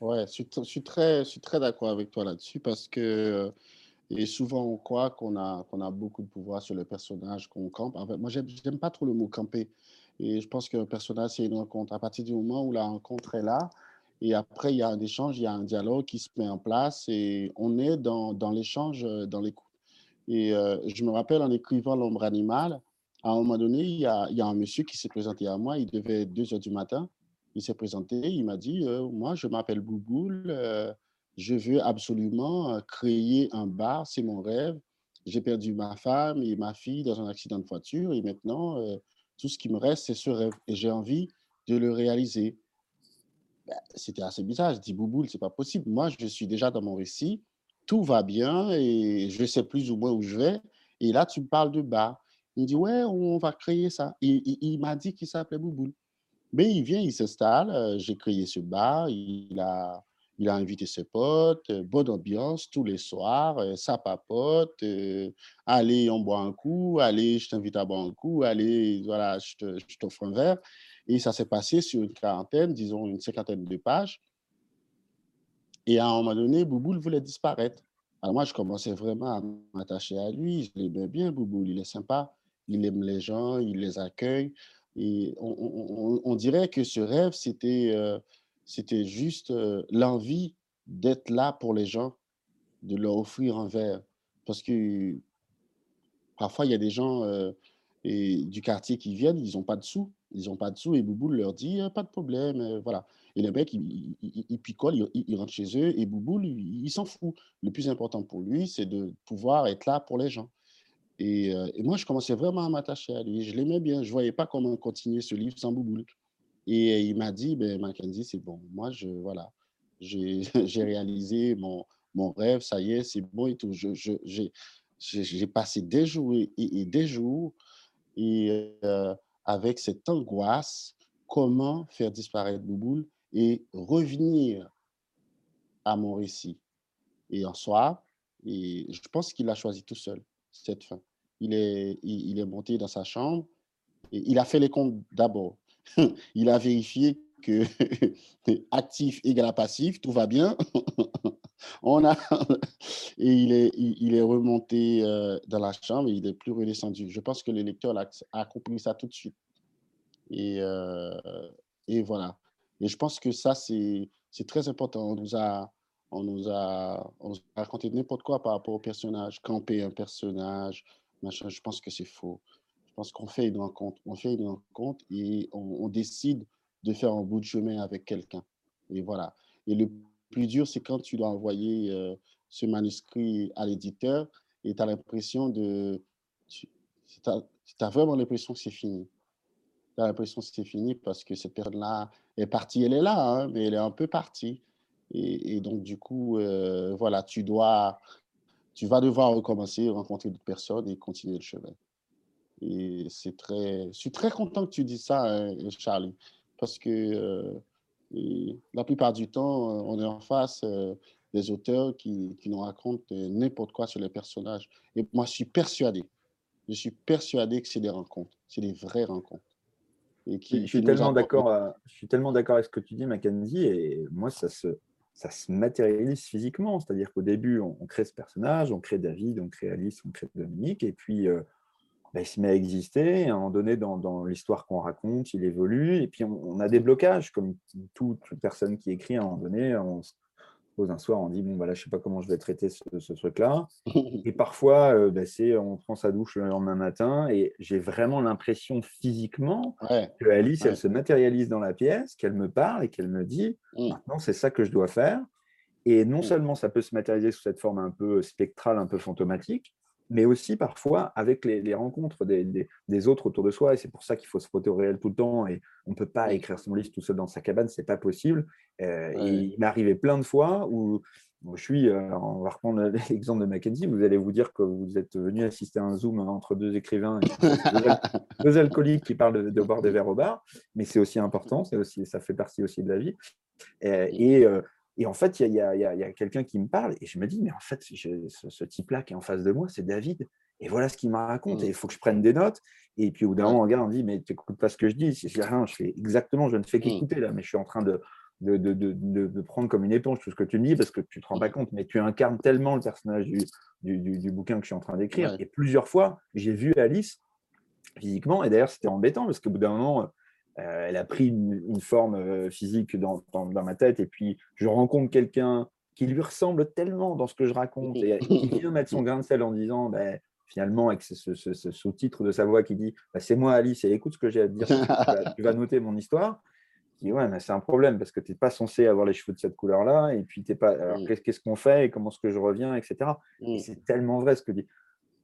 Ouais, je suis, très, suis très d'accord avec toi là-dessus, parce que euh, et souvent on croit qu'on a, qu'on a beaucoup de pouvoir sur le personnage qu'on campe. En fait, moi, j'aime pas trop le mot camper. Et je pense qu'un personnage, c'est une rencontre. À partir du moment où la rencontre est là, et après, il y a un échange, il y a un dialogue qui se met en place et on est dans, l'échange, euh, dans l'écoute. Et euh, je me rappelle en écrivant L'ombre animale, à un moment donné, il y a, il y a un monsieur qui s'est présenté à moi, il devait être 2 heures du matin. Il s'est présenté, il m'a dit euh, Moi, je m'appelle Bouboule, euh, je veux absolument créer un bar, c'est mon rêve. J'ai perdu ma femme et ma fille dans un accident de voiture et maintenant, tout ce qui me reste, c'est ce rêve et j'ai envie de le réaliser. Ben, c'était assez bizarre. Je dis Bouboule, c'est pas possible. Moi, je suis déjà dans mon récit tout va bien et je sais plus ou moins où je vais. Et là, tu me parles de bar. Il dit, ouais, on va créer ça. Il m'a dit qu'il s'appelait Bouboule. Mais il vient, il s'installe. Euh, j'ai créé ce bar. Il a, il a invité ses potes. Euh, bonne ambiance tous les soirs. Euh, ça papote. allez, on boit un coup. Allez, je t'invite à boire un coup. Allez, voilà, je t'offre un verre. Et ça s'est passé sur une quarantaine, disons une cinquantaine de pages. Et à un moment donné, Bouboule voulait disparaître. Alors moi, je commençais vraiment à m'attacher à lui. Je l'aimais bien, Bouboule. Il est sympa. Il aime les gens, il les accueille. Et on, dirait que ce rêve, c'était euh, c'était juste euh, l'envie d'être là pour les gens, de leur offrir un verre. Parce que parfois, il y a des gens, euh, du quartier qui viennent, ils n'ont pas de sous. Ils n'ont pas de sous et Bouboule leur dit pas de problème, voilà. Et les mecs, ils, ils, picolent, ils, rentrent chez eux et Bouboule, il, s'en fout. Le plus important pour lui, c'est de pouvoir être là pour les gens. Et, et moi, je commençais vraiment à m'attacher à lui. Je l'aimais bien. Je ne voyais pas comment continuer ce livre sans Bouboule. Et il m'a dit, ben, Mackenzie, c'est bon. Moi, je, voilà, (laughs) j'ai réalisé mon, mon rêve, ça y est, c'est bon et tout. J'ai passé des jours et, des jours et, euh, avec cette angoisse, comment faire disparaître Bouboule et revenir à mon récit. Et en soi, et je pense qu'il a choisi tout seul cette fin. Il est, il est monté dans sa chambre et il a fait les comptes d'abord. (laughs) il a vérifié que (laughs) actif égale à passif, tout va bien. (laughs) On a (laughs) et il est, il, est remonté euh, dans la chambre et il est plus redescendu. Je pense que le lecteur a, compris ça tout de suite. Et, euh, et voilà. Et je pense que ça, c'est très important. On nous a, on nous a, on a raconté n'importe quoi par rapport au personnage, camper un personnage, machin. Je pense que c'est faux. Je pense qu'on fait une rencontre, on fait une rencontre et on, on décide de faire un bout de chemin avec quelqu'un. Et voilà. Et le plus dur, c'est quand tu dois envoyer euh, ce manuscrit à l'éditeur et tu as l'impression de. Tu as, vraiment l'impression que c'est fini. Tu as l'impression que c'est fini parce que cette personne-là est partie, elle est là, hein, mais elle est un peu partie. Et, donc, du coup, euh, voilà, tu dois. Tu vas devoir recommencer, rencontrer d'autres personnes et continuer le chemin. Et c'est très. Je suis très content que tu dises ça, hein, Charlie parce que euh, la plupart du temps, euh, on est en face euh, des auteurs qui, qui nous racontent n'importe quoi sur les personnages. Et moi, je suis persuadé, je suis persuadé que c'est des rencontres, c'est des vraies rencontres. Et qui, je, suis tellement d'accord, je suis tellement d'accord avec ce que tu dis, Mackenzie, et moi, ça se, ça se matérialise physiquement. C'est-à-dire qu'au début, on, crée ce personnage, on crée David, on crée Alice, on crée Dominique, et puis bah, il se met à exister. Et à un moment donné, dans, l'histoire qu'on raconte, il évolue. Et puis, on, a des blocages, comme toute personne qui écrit. À un moment donné, on se pose un soir, on dit bon, voilà, je ne sais pas comment je vais traiter ce, truc-là. (laughs) Et parfois, euh, bah, c'est on prend sa douche le lendemain matin et j'ai vraiment l'impression physiquement que Alice, elle se matérialise dans la pièce, qu'elle me parle et qu'elle me dit mmh. maintenant, c'est ça que je dois faire. Et non mmh. seulement ça peut se matérialiser sous cette forme un peu spectrale, un peu fantomatique, mais aussi parfois avec les, rencontres des, autres autour de soi. Et c'est pour ça qu'il faut se frotter au réel tout le temps. Et on ne peut pas écrire son livre tout seul dans sa cabane, c'est pas possible. Euh, il m'est arrivé plein de fois où je suis, euh, on va reprendre (laughs) l'exemple de Mackenzie, vous allez vous dire que vous êtes venu assister à un Zoom entre deux écrivains, (laughs) deux, alcooliques qui parlent de, boire des verres au bar, mais c'est aussi important, aussi, ça fait partie aussi de la vie. et euh, et en fait, il y a, quelqu'un qui me parle et je me dis, mais en fait, ce, type-là qui est en face de moi, c'est David. Et voilà ce qu'il me raconte. Et mmh. il faut que je prenne des notes. Et puis au bout d'un moment, on regarde, on dit, mais tu n'écoutes pas ce que je dis. Je, rien, je fais exactement, je ne fais mmh. qu'écouter là, mais je suis en train de, de, prendre comme une éponge tout ce que tu me dis parce que tu ne te rends pas mmh. compte, mais tu incarnes tellement le personnage du, du, bouquin que je suis en train d'écrire. Et plusieurs fois, j'ai vu Alice physiquement. Et d'ailleurs, c'était embêtant parce qu'au bout d'un moment, euh, elle a pris une, forme euh, physique dans, ma tête, et puis je rencontre quelqu'un qui lui ressemble tellement dans ce que je raconte, et qui vient mettre son grain de sel en disant, ben, finalement, avec ce, sous-titre de sa voix qui dit bah, C'est moi, Alice, et écoute ce que j'ai à te dire, tu, vas, noter mon histoire. Je dis Ouais, mais c'est un problème parce que tu n'es pas censé avoir les cheveux de cette couleur-là, et puis t'es pas. Alors, qu'est-ce qu'on fait, et comment est-ce que je reviens, etc. Et c'est tellement vrai ce que dit.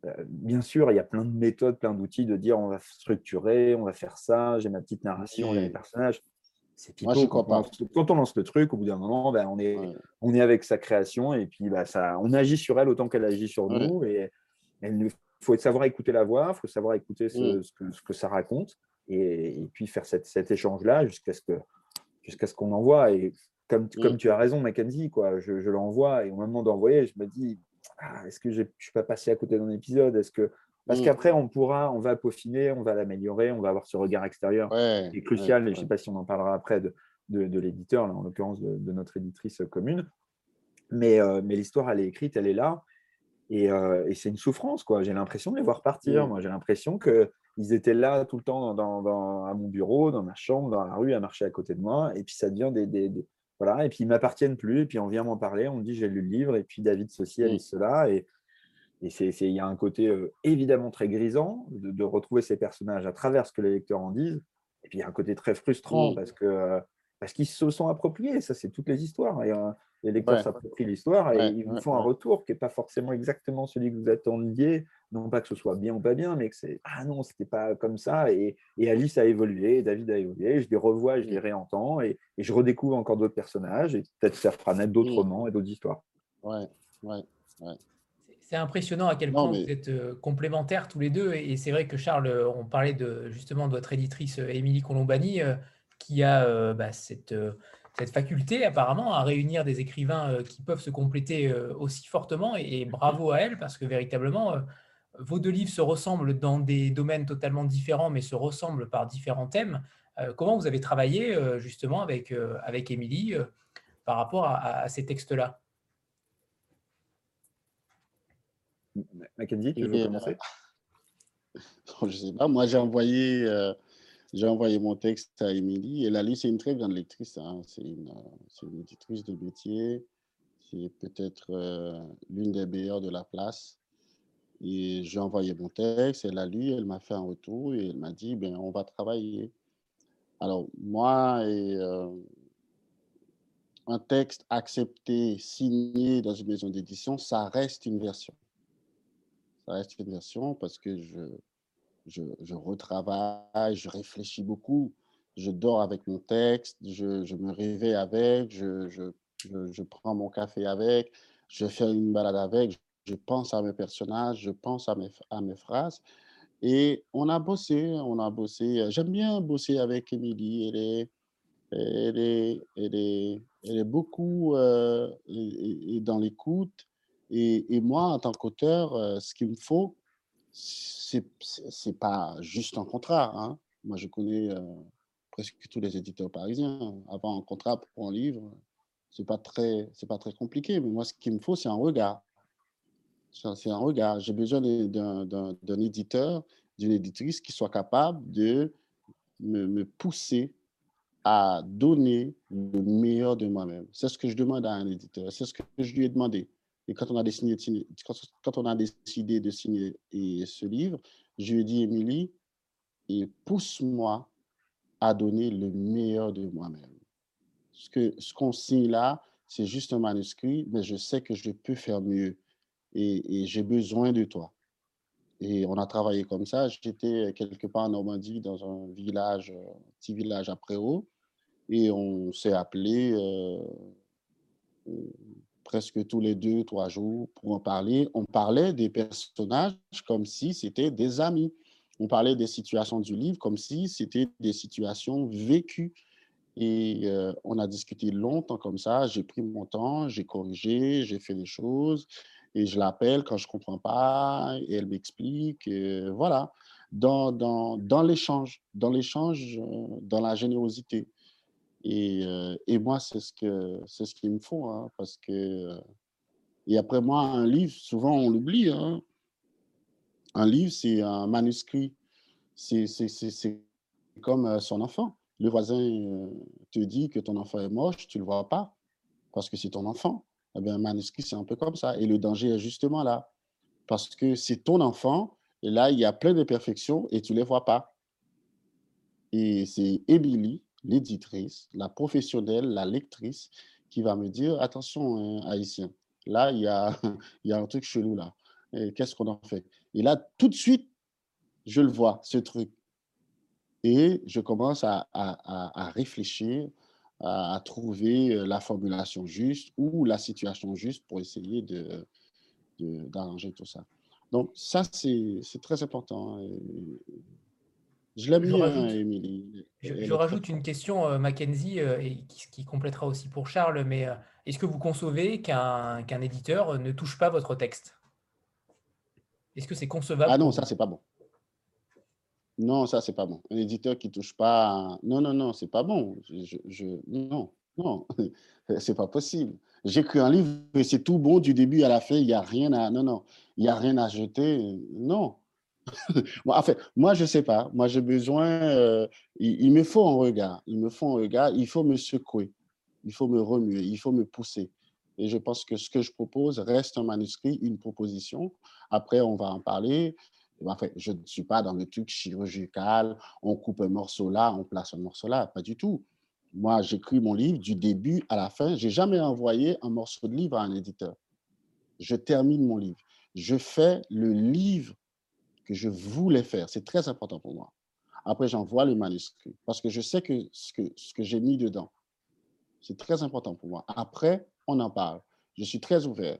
Euh, bien sûr, il y a plein de méthodes, plein d'outils de dire on va structurer, on va faire ça, j'ai ma petite narration, j'ai mes personnages. C'est pipeau. Quand, quand, on lance le truc, au bout d'un moment, ben, on, est, on est avec sa création et puis ben, ça, on agit sur elle autant qu'elle agit sur nous. Et il faut savoir écouter la voix, il faut savoir écouter ce, ce, que, ça raconte et, puis faire cet échange-là jusqu'à ce qu'on jusqu'à ce qu'on envoie. Et comme, comme tu as raison, Mackenzie, quoi, je, je l'envoie et au moment d'envoyer, je me dis ah, est-ce que je ne suis pas passé à côté d'un épisode? Est-ce que parce mmh. qu'après on pourra, on va peaufiner, on va l'améliorer, on va avoir ce regard extérieur qui est crucial. et je ne sais pas si on en parlera après de, de, l'éditeur, en l'occurrence de, notre éditrice commune. Mais, euh, mais l'histoire, elle est écrite, elle est là. Et, euh, et c'est une souffrance, quoi. J'ai l'impression de les voir partir. Mmh. Moi, j'ai l'impression qu'ils étaient là tout le temps dans, dans, à mon bureau, dans ma chambre, dans la rue, à marcher à côté de moi. Et puis ça devient des, des, et puis ils m'appartiennent plus, et puis on vient m'en parler, on me dit j'ai lu le livre, et puis David ceci, Alice mmh. cela, et, il y a un côté euh, évidemment très grisant de, retrouver ces personnages à travers ce que les lecteurs en disent. Et puis il y a un côté très frustrant parce que euh, parce qu'ils se sont appropriés. Ça, c'est toutes les histoires. Et, euh, les lecteurs s'approprient l'histoire et ils vous font un retour qui n'est pas forcément exactement celui que vous attendiez. Non pas que ce soit bien ou pas bien, mais que c'est Ah non, c'était pas comme ça. Et, Alice a évolué, David a évolué. Je les revois, je les réentends et, je redécouvre encore d'autres personnages. Et peut-être ça fera naître d'autres romans et d'autres histoires. Ouais, ouais, ouais. C'est impressionnant à quel point vous êtes euh, complémentaires tous les deux. Et c'est vrai que Charles, euh, on parlait de, justement de votre éditrice euh, Émilie Colombani, qui a bah, cette, cette, faculté apparemment à réunir des écrivains qui peuvent se compléter aussi fortement. Et, bravo à elle, parce que véritablement, vos deux livres se ressemblent dans des domaines totalement différents, mais se ressemblent par différents thèmes. comment vous avez travaillé justement avec, avec Émilie par rapport à ces textes-là? Mackenzie, tu veux commencer? (laughs) Je sais pas. Moi, j'ai envoyé, euh, j'ai envoyé mon texte à Émilie. Et Lali, c'est une très grande lectrice. Hein. C'est une, une, éditrice de métier. C'est peut-être euh, l'une des meilleures de la place. Et j'ai envoyé mon texte. Elle a lu, elle m'a fait un retour et elle m'a dit ben, on va travailler. Alors, moi, euh, un texte accepté, signé dans une maison d'édition, ça reste une version reste une version parce que je, je, retravaille, je réfléchis beaucoup. Je dors avec mon texte, je, me réveille avec, je, je, prends mon café avec, je fais une balade avec, je pense à mes personnages, je pense à mes, à mes phrases. Et on a bossé, on a bossé. J'aime bien bosser avec Émilie. Elle est, elle est, elle est, elle est beaucoup euh, dans l'écoute. Et, moi, en tant qu'auteur, euh, ce qu'il me faut, c'est pas juste un contrat. Hein. Moi, je connais euh, presque tous les éditeurs parisiens. Avoir un contrat pour un livre, c'est pas très, pas très compliqué. Mais moi, ce qu'il me faut, c'est un regard. C'est un regard. J'ai besoin d'un éditeur, d'une éditrice qui soit capable de me, me pousser à donner le meilleur de moi-même. C'est ce que je demande à un éditeur. C'est ce que je lui ai demandé. Et quand on a décidé, de signer ce livre, je lui ai dit, Émilie, pousse-moi à donner le meilleur de moi-même. Ce qu'on signe là, c'est juste un manuscrit, mais je sais que je peux faire mieux et, j'ai besoin de toi. Et on a travaillé comme ça. J'étais quelque part en Normandie, dans un village, petit village après haut, et on s'est appelé euh, presque tous les deux, trois jours pour en parler. On parlait des personnages comme si c'était des amis. On parlait des situations du livre comme si c'était des situations vécues. Et euh, on a discuté longtemps comme ça. J'ai pris mon temps, j'ai corrigé, j'ai fait les choses. Et je l'appelle quand je ne comprends pas et elle m'explique. voilà, dans, dans, dans l'échange, dans l'échange, euh, dans la générosité. Et, euh, et moi, c'est ce que ce qu'il me faut, hein, parce que euh, et après moi, un livre, souvent on l'oublie. Hein. Un livre, c'est un manuscrit. C'est comme euh, son enfant. Le voisin te dit que ton enfant est moche, tu ne le vois pas parce que c'est ton enfant. Eh bien, un manuscrit, c'est un peu comme ça. Et le danger est justement là. Parce que c'est ton enfant, et là, il y a plein d'imperfections et tu ne les vois pas. Et c'est Émilie l'éditrice, la professionnelle, la lectrice, qui va me dire, attention, hein, haïtien, là, il y a, (laughs) y a un truc chelou là. Qu'est-ce qu'on en fait? Et là, tout de suite, je le vois, ce truc. Et je commence à, à, réfléchir, à, trouver euh, la formulation juste ou la situation juste pour essayer de, d'arranger tout ça. Donc, ça, c'est, très important. Hein, je l'aime bien, Émilie. Je, rajoute une question, euh, Mackenzie, euh, et qui, complétera aussi pour Charles, mais euh, est-ce que vous concevez qu'un éditeur ne touche pas votre texte? Est-ce que c'est concevable? Ah non, ça, c'est pas bon. Non, ça, c'est pas bon. Un éditeur qui touche pas. Non, non, non, c'est pas bon. Je, Non, non, (laughs) c'est pas possible. J'écris un livre et c'est tout bon du début à la fin. Il n'y a rien à. Non, non, il n'y a rien à jeter. Non. (laughs) en fait, moi, je ne sais pas. Moi, j'ai besoin, euh, il, me faut un regard. Il me faut un regard. Il faut me secouer. Il faut me remuer. Il faut me pousser. Et je pense que ce que je propose reste un manuscrit, une proposition. Après, on va en parler. Enfin, je ne suis pas dans le truc chirurgical, on coupe un morceau là, on place un morceau là, pas du tout. Moi, j'écris mon livre du début à la fin. J'ai jamais envoyé un morceau de livre à un éditeur. Je termine mon livre. Je fais le livre que je voulais faire. C'est très important pour moi. Après, j'envoie le manuscrit parce que je sais que ce que, ce que j'ai mis dedans, c'est très important pour moi. Après, on en parle. Je suis très ouvert.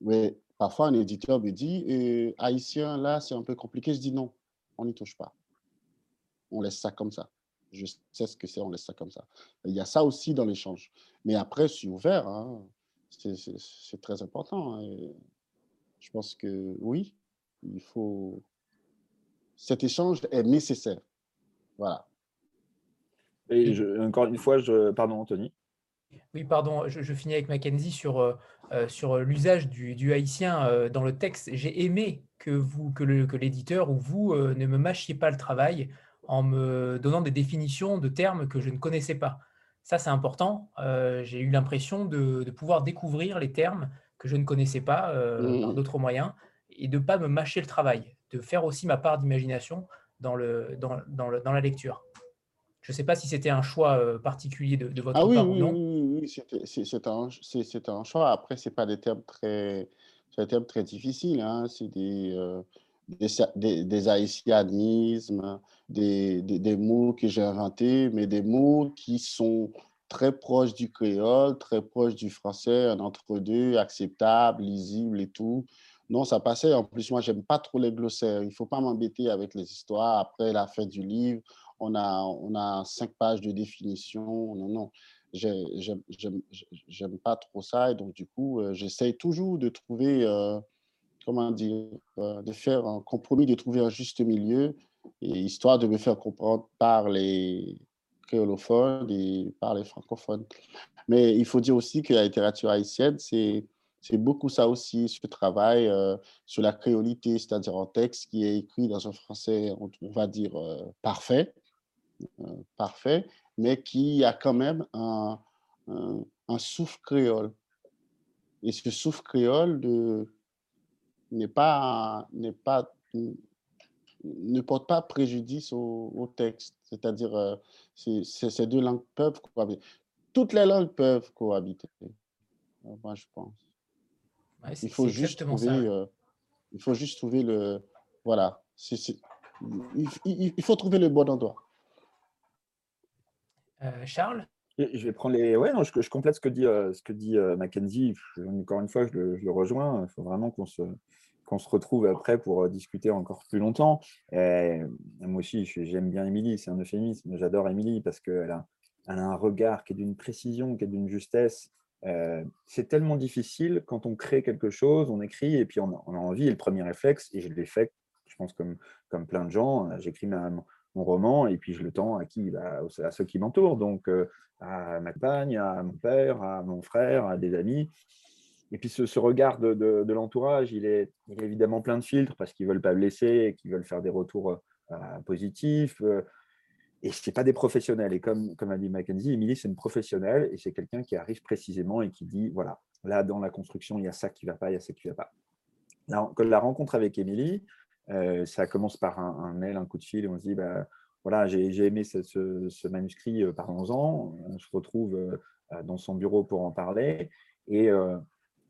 Mais parfois, un éditeur me dit euh, Haïtien, là, c'est un peu compliqué. Je dis non, on n'y touche pas. On laisse ça comme ça. Je sais ce que c'est, on laisse ça comme ça. Il y a ça aussi dans l'échange. Mais après, je suis ouvert. Hein. C'est très important. Hein. je pense que oui, il faut. Cet échange est nécessaire. Voilà. Et encore une fois, je, pardon Anthony. Oui, pardon, je, finis avec Mackenzie sur, euh, euh, sur l'usage du, haïtien euh, dans le texte. J'ai aimé que, vous, que l'éditeur ou vous ne me mâchiez pas le travail en me donnant des définitions de termes que je ne connaissais pas. Ça, c'est important. J'ai eu l'impression de, pouvoir découvrir les termes que je ne connaissais pas mmh. par d'autres moyens et de ne pas me mâcher le travail, de faire aussi ma part d'imagination dans, le, dans, dans, le, dans la lecture. Je ne sais pas si c'était un choix euh, particulier de, votre ah, oui, part oui, ou non. Oui, oui, c'est un, un, choix. Après, ce pas des termes très, des termes très difficiles. Hein. C'est des, euh, des, des, haïtianismes, des, des, des mots que j'ai inventés, mais des mots qui sont très proches du créole, très proches du français, un entre-deux, acceptable, lisible et tout. Non, ça passait. En plus, moi, j'aime pas trop les glossaires. Il faut pas m'embêter avec les histoires après la fin du livre on a, on a cinq pages de définition. Non, non, j'aime pas trop ça. Et donc, du coup, euh, j'essaye toujours de trouver, euh, comment dire, euh, de faire un compromis, de trouver un juste milieu, et histoire de me faire comprendre par les créolophones et par les francophones. Mais il faut dire aussi que la littérature haïtienne, c'est c'est beaucoup ça aussi, ce travail sur la créolité, c'est-à-dire un texte qui est écrit dans un français, on, va dire, parfait, euh, parfait, mais qui a quand même un, un, souffle créole. Et ce souffle créole n'est pas, n'est pas, ne porte pas préjudice au, texte. C'est-à-dire, euh, ces deux langues peuvent cohabiter. Toutes les langues peuvent cohabiter, moi je pense. Il, faut juste trouver, euh, il faut juste trouver le... Voilà. il, faut trouver le bon endroit. Euh, Charles? Je vais prendre les. Ouais, je, complète ce que dit, euh, ce que dit euh, Mackenzie. Encore une fois, je le, rejoins. Il faut vraiment qu'on se, qu'on se retrouve après pour discuter encore plus longtemps. moi aussi, j'aime bien Émilie, c'est un euphémisme. J'adore Émilie parce qu'elle a, elle a un regard qui est d'une précision, qui est d'une justesse. C'est tellement difficile quand on crée quelque chose, on écrit et puis on a, envie. Et le premier réflexe, et je l'ai fait, je pense, comme, comme plein de gens, j'écris ma, mon roman et puis je le tends à qui bah, À ceux qui m'entourent, donc euh, à ma compagne, à mon père, à mon frère, à des amis. Et puis ce, regard de, l'entourage, il est, évidemment plein de filtres parce qu'ils veulent pas blesser, qu'ils veulent faire des retours euh, positifs. Euh, et ce n'est pas des professionnels. Et comme, comme a dit Mackenzie, Émilie, c'est une professionnelle et c'est quelqu'un qui arrive précisément et qui dit, voilà, là, dans la construction, il y a ça qui ne va pas, il y a ça qui ne va pas. La, la rencontre avec Émilie, euh, ça commence par un, mail, un coup de fil, et on se dit, bah, voilà, j'ai aimé ce, manuscrit, euh, parlons-en. On se retrouve euh, dans son bureau pour en parler. Et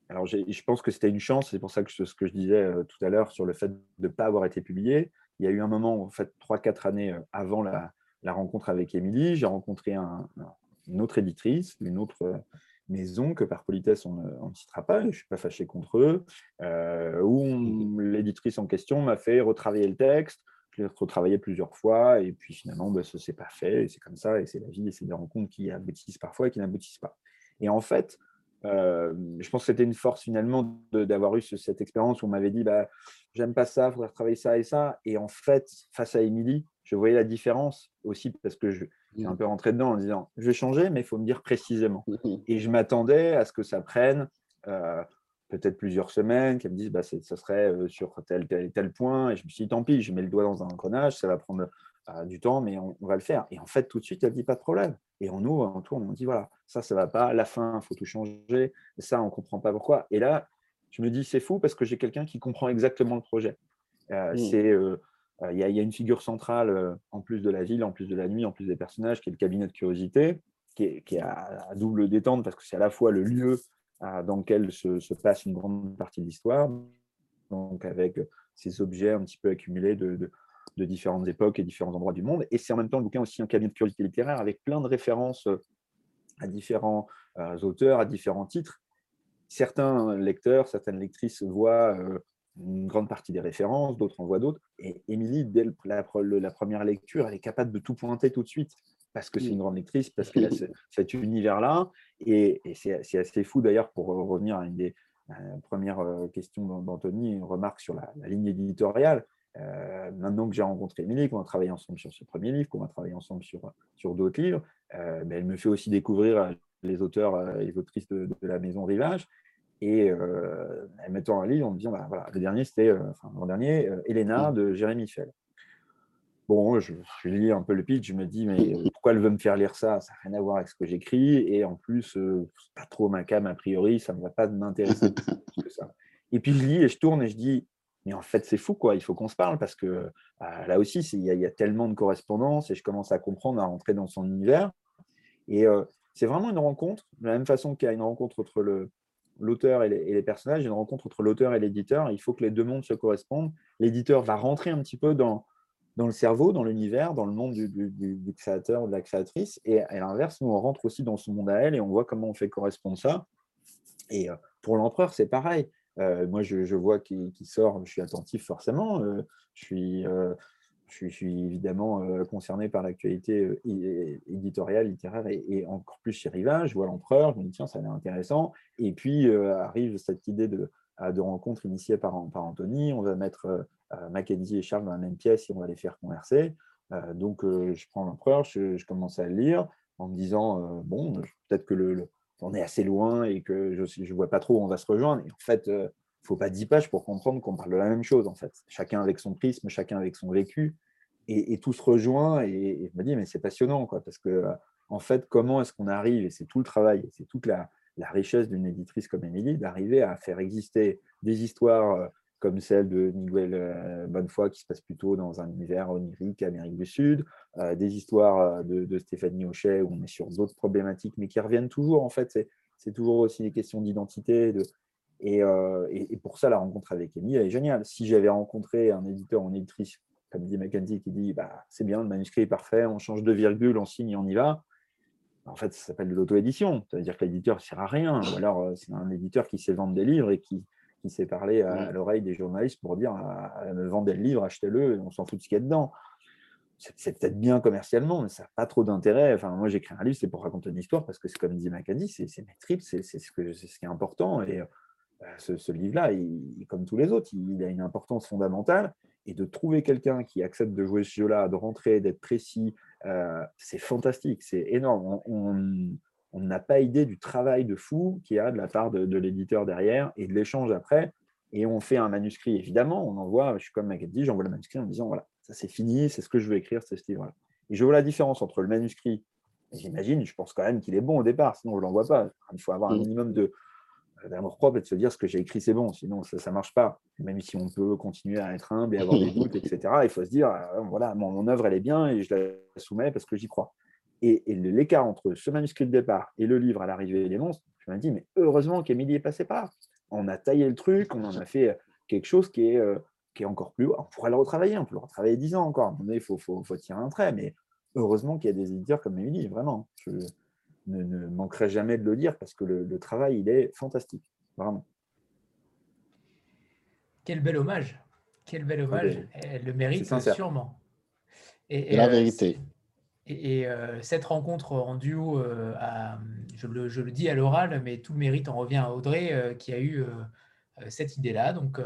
alors, je pense que c'était une chance, c'est pour ça que ce que je disais tout à l'heure sur le fait de ne pas avoir été publié. Il y a eu un moment, en fait, 3-4 années avant la, rencontre avec Émilie, j'ai rencontré une autre éditrice, une autre maison que par politesse on ne, citera pas, je ne suis pas fâché contre eux, euh, où mmh l'éditrice en question m'a fait retravailler le texte, je l'ai retravaillé plusieurs fois, et puis finalement, bah, ça ne s'est pas fait, et c'est comme ça, et c'est la vie, et c'est des rencontres qui aboutissent parfois et qui n'aboutissent pas. Et en fait, euh, je pense que c'était une force finalement d'avoir eu cette expérience où on m'avait dit bah, j'aime pas ça, il faudrait travailler ça et ça. Et en fait, face à Émilie, je voyais la différence aussi parce que je, suis un mmh. peu rentré dedans en disant je vais changer, mais il faut me dire précisément. Mmh et je m'attendais à ce que ça prenne euh, peut-être plusieurs semaines, qu'elle me dise bah, ça serait euh, sur tel, tel, tel point. Et je me suis dit tant pis, je mets le doigt dans un engrenage, ça va prendre du temps, mais on, va le faire. Et en fait, tout de suite, elle dit pas de problème. Et on ouvre, on tourne, on dit voilà, ça, ça va pas, la fin, il faut tout changer, ça, on comprend pas pourquoi. Et là, je me dis, c'est fou parce que j'ai quelqu'un qui comprend exactement le projet. Mmh. C'est il y, a une figure centrale, en plus de la ville, en plus de la nuit, en plus des personnages, qui est le cabinet de curiosité, qui est, à, double détente parce que c'est à la fois le lieu dans lequel se, passe une grande partie de l'histoire, donc avec ces objets un petit peu accumulés de, différentes époques et différents endroits du monde. Et c'est en même temps le bouquin aussi un cabinet de curiosité littéraire avec plein de références à différents auteurs, à différents titres. Certains lecteurs, certaines lectrices voient une grande partie des références, d'autres en voient d'autres. Et Émilie, dès la, première lecture, elle est capable de tout pointer tout de suite, parce que c'est une grande lectrice, parce qu'elle a cet univers-là. Et, c'est assez fou d'ailleurs, pour revenir à une des premières euh, questions d'Anthony, une remarque sur la, ligne éditoriale. Euh, maintenant que j'ai rencontré Émilie, qu'on a travaillé ensemble sur ce premier livre, qu'on va travailler ensemble sur, sur d'autres livres, euh, ben, elle me fait aussi découvrir les auteurs et les autrices de, de la Maison Rivage. Et euh, mettant un livre en me disant, bah, voilà, le dernier, c'était, euh, enfin, l'an dernier, euh, Elena de Jérémy Fell. Bon, je, je, lis un peu le pitch, je me dis, mais pourquoi elle veut me faire lire ça? Ça n'a rien à voir avec ce que j'écris. Et en plus, euh, pas trop ma cam a priori, ça ne va pas m'intéresser (laughs) plus que ça. Et puis je lis et je tourne et je dis, mais en fait, c'est fou, quoi. Il faut qu'on se parle parce que bah, là aussi, il y, a tellement de correspondances et je commence à comprendre, à rentrer dans son univers. Et c'est vraiment une rencontre, de la même façon qu'il y a une rencontre entre le, l'auteur et, les personnages, une rencontre entre l'auteur et l'éditeur. Il faut que les deux mondes se correspondent. L'éditeur va rentrer un petit peu dans, dans le cerveau, dans l'univers, dans le monde du, créateur ou de la créatrice. Et à l'inverse, nous, on rentre aussi dans son monde à elle et on voit comment on fait correspondre ça. Et pour l'empereur, c'est pareil. Euh, moi, je, vois qu'il sort, je suis attentif forcément. Euh, je suis je suis, évidemment euh, concerné par l'actualité euh, éditoriale, littéraire et, encore plus chez Rivage. Je vois l'empereur, je me dis tiens, ça a l'air intéressant. Et puis euh, arrive cette idée de, de rencontre initiée par, par Anthony. On va mettre Mackenzie et Charles dans la même pièce et on va les faire converser. donc je prends l'empereur, je, commence à le lire en me disant bon, peut-être que le, on est assez loin et que je ne vois pas trop où on va se rejoindre. Et en fait, il ne faut pas dix pages pour comprendre qu'on parle de la même chose, en fait. Chacun avec son prisme, chacun avec son vécu, et, tout se rejoint. Et, je me dis, mais c'est passionnant, quoi, parce que, en fait, comment est-ce qu'on arrive, et c'est tout le travail, c'est toute la, richesse d'une éditrice comme Émilie, d'arriver à faire exister des histoires euh, comme celle de Miguel euh, Bonnefoy, qui se passe plutôt dans un univers onirique, Amérique du Sud, euh, des histoires de, Stéphanie Hochet, où on est sur d'autres problématiques, mais qui reviennent toujours, en fait, c'est toujours aussi des questions d'identité, de, euh, et, pour ça, la rencontre avec elle est géniale. Si j'avais rencontré un éditeur ou une éditrice, comme dit Mackenzie, qui dit bah, c'est bien, le manuscrit est parfait, on change de virgule, on signe, on y va. En fait, ça s'appelle de l'auto-édition. Ça veut dire que l'éditeur ne sert à rien. Ou alors, euh, c'est un éditeur qui sait vendre des livres et qui, qui sait parler à, l'oreille des journalistes pour dire me vendez le livre, achetez-le, on s'en fout de ce qu'il y a dedans. C'est peut-être bien commercialement, mais ça n'a pas trop d'intérêt. Enfin, moi, j'écris un livre, c'est pour raconter une histoire, parce que c'est comme dit Mackenzie, c'est mes tripes, c'est ce, que, ce qui est important. Et bah, ce, livre-là, comme tous les autres, il a une importance fondamentale. Et de trouver quelqu'un qui accepte de jouer ce jeu-là, de rentrer, d'être précis, euh, c'est fantastique, c'est énorme. On n'a pas idée du travail de fou qu'il y a de la part de, l'éditeur derrière et de l'échange après. Et on fait un manuscrit, évidemment, on envoie, je suis comme dit, j'envoie le manuscrit en disant, voilà, ça c'est fini, c'est ce que je veux écrire, c'est ce livre-là. Et je vois la différence entre le manuscrit, j'imagine, je pense quand même qu'il est bon au départ, sinon je ne l'envoie pas. Il faut avoir un mmh. minimum de, d'amour propre et de se dire ce que j'ai écrit, c'est bon, sinon ça ne marche pas. Même si on peut continuer à être humble et avoir des (laughs) doutes, etc., il faut se dire, euh, voilà, mon, œuvre, elle est bien et je la soumets parce que j'y crois. Et, l'écart entre ce manuscrit de départ et le livre à l'arrivée des monstres, je me dis, mais heureusement qu'Emilie est passée par. On a taillé le truc, on en a fait quelque chose qui est, euh, qui est encore plus haut. On pourrait le retravailler, on peut le retravailler dix ans encore. il faut, faut, faut, tirer un trait, mais heureusement qu'il y a des éditeurs comme Émilie, vraiment. Je, ne, ne, manquerai jamais de le dire parce que le, travail, il est fantastique, vraiment. Quel bel hommage. Quel bel hommage. Elle le mérite sûrement. Et, la euh, vérité. Et, euh, cette rencontre en duo, euh, je, le, je, le, dis à l'oral, mais tout le mérite en revient à Audrey qui a eu cette idée-là. Donc,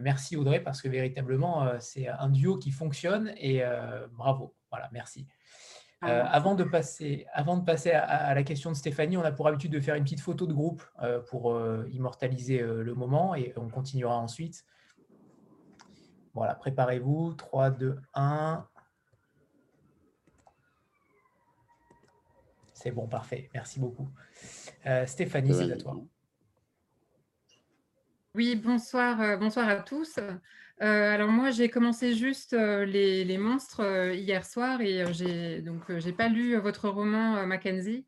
merci Audrey, parce que véritablement, c'est un duo qui fonctionne et bravo. Voilà, merci. Euh, avant, de passer, avant de passer à, la question de Stéphanie, on a pour habitude de faire une petite photo de groupe euh, pour euh, immortaliser le moment et on continuera ensuite. Voilà, préparez-vous. 3, 2, 1. C'est bon, parfait. Merci beaucoup. Stéphanie, c'est à toi. Oui, bonsoir, bonsoir à tous. alors moi, j'ai commencé juste les, monstres hier soir et j'ai donc j'ai pas lu votre roman Mackenzie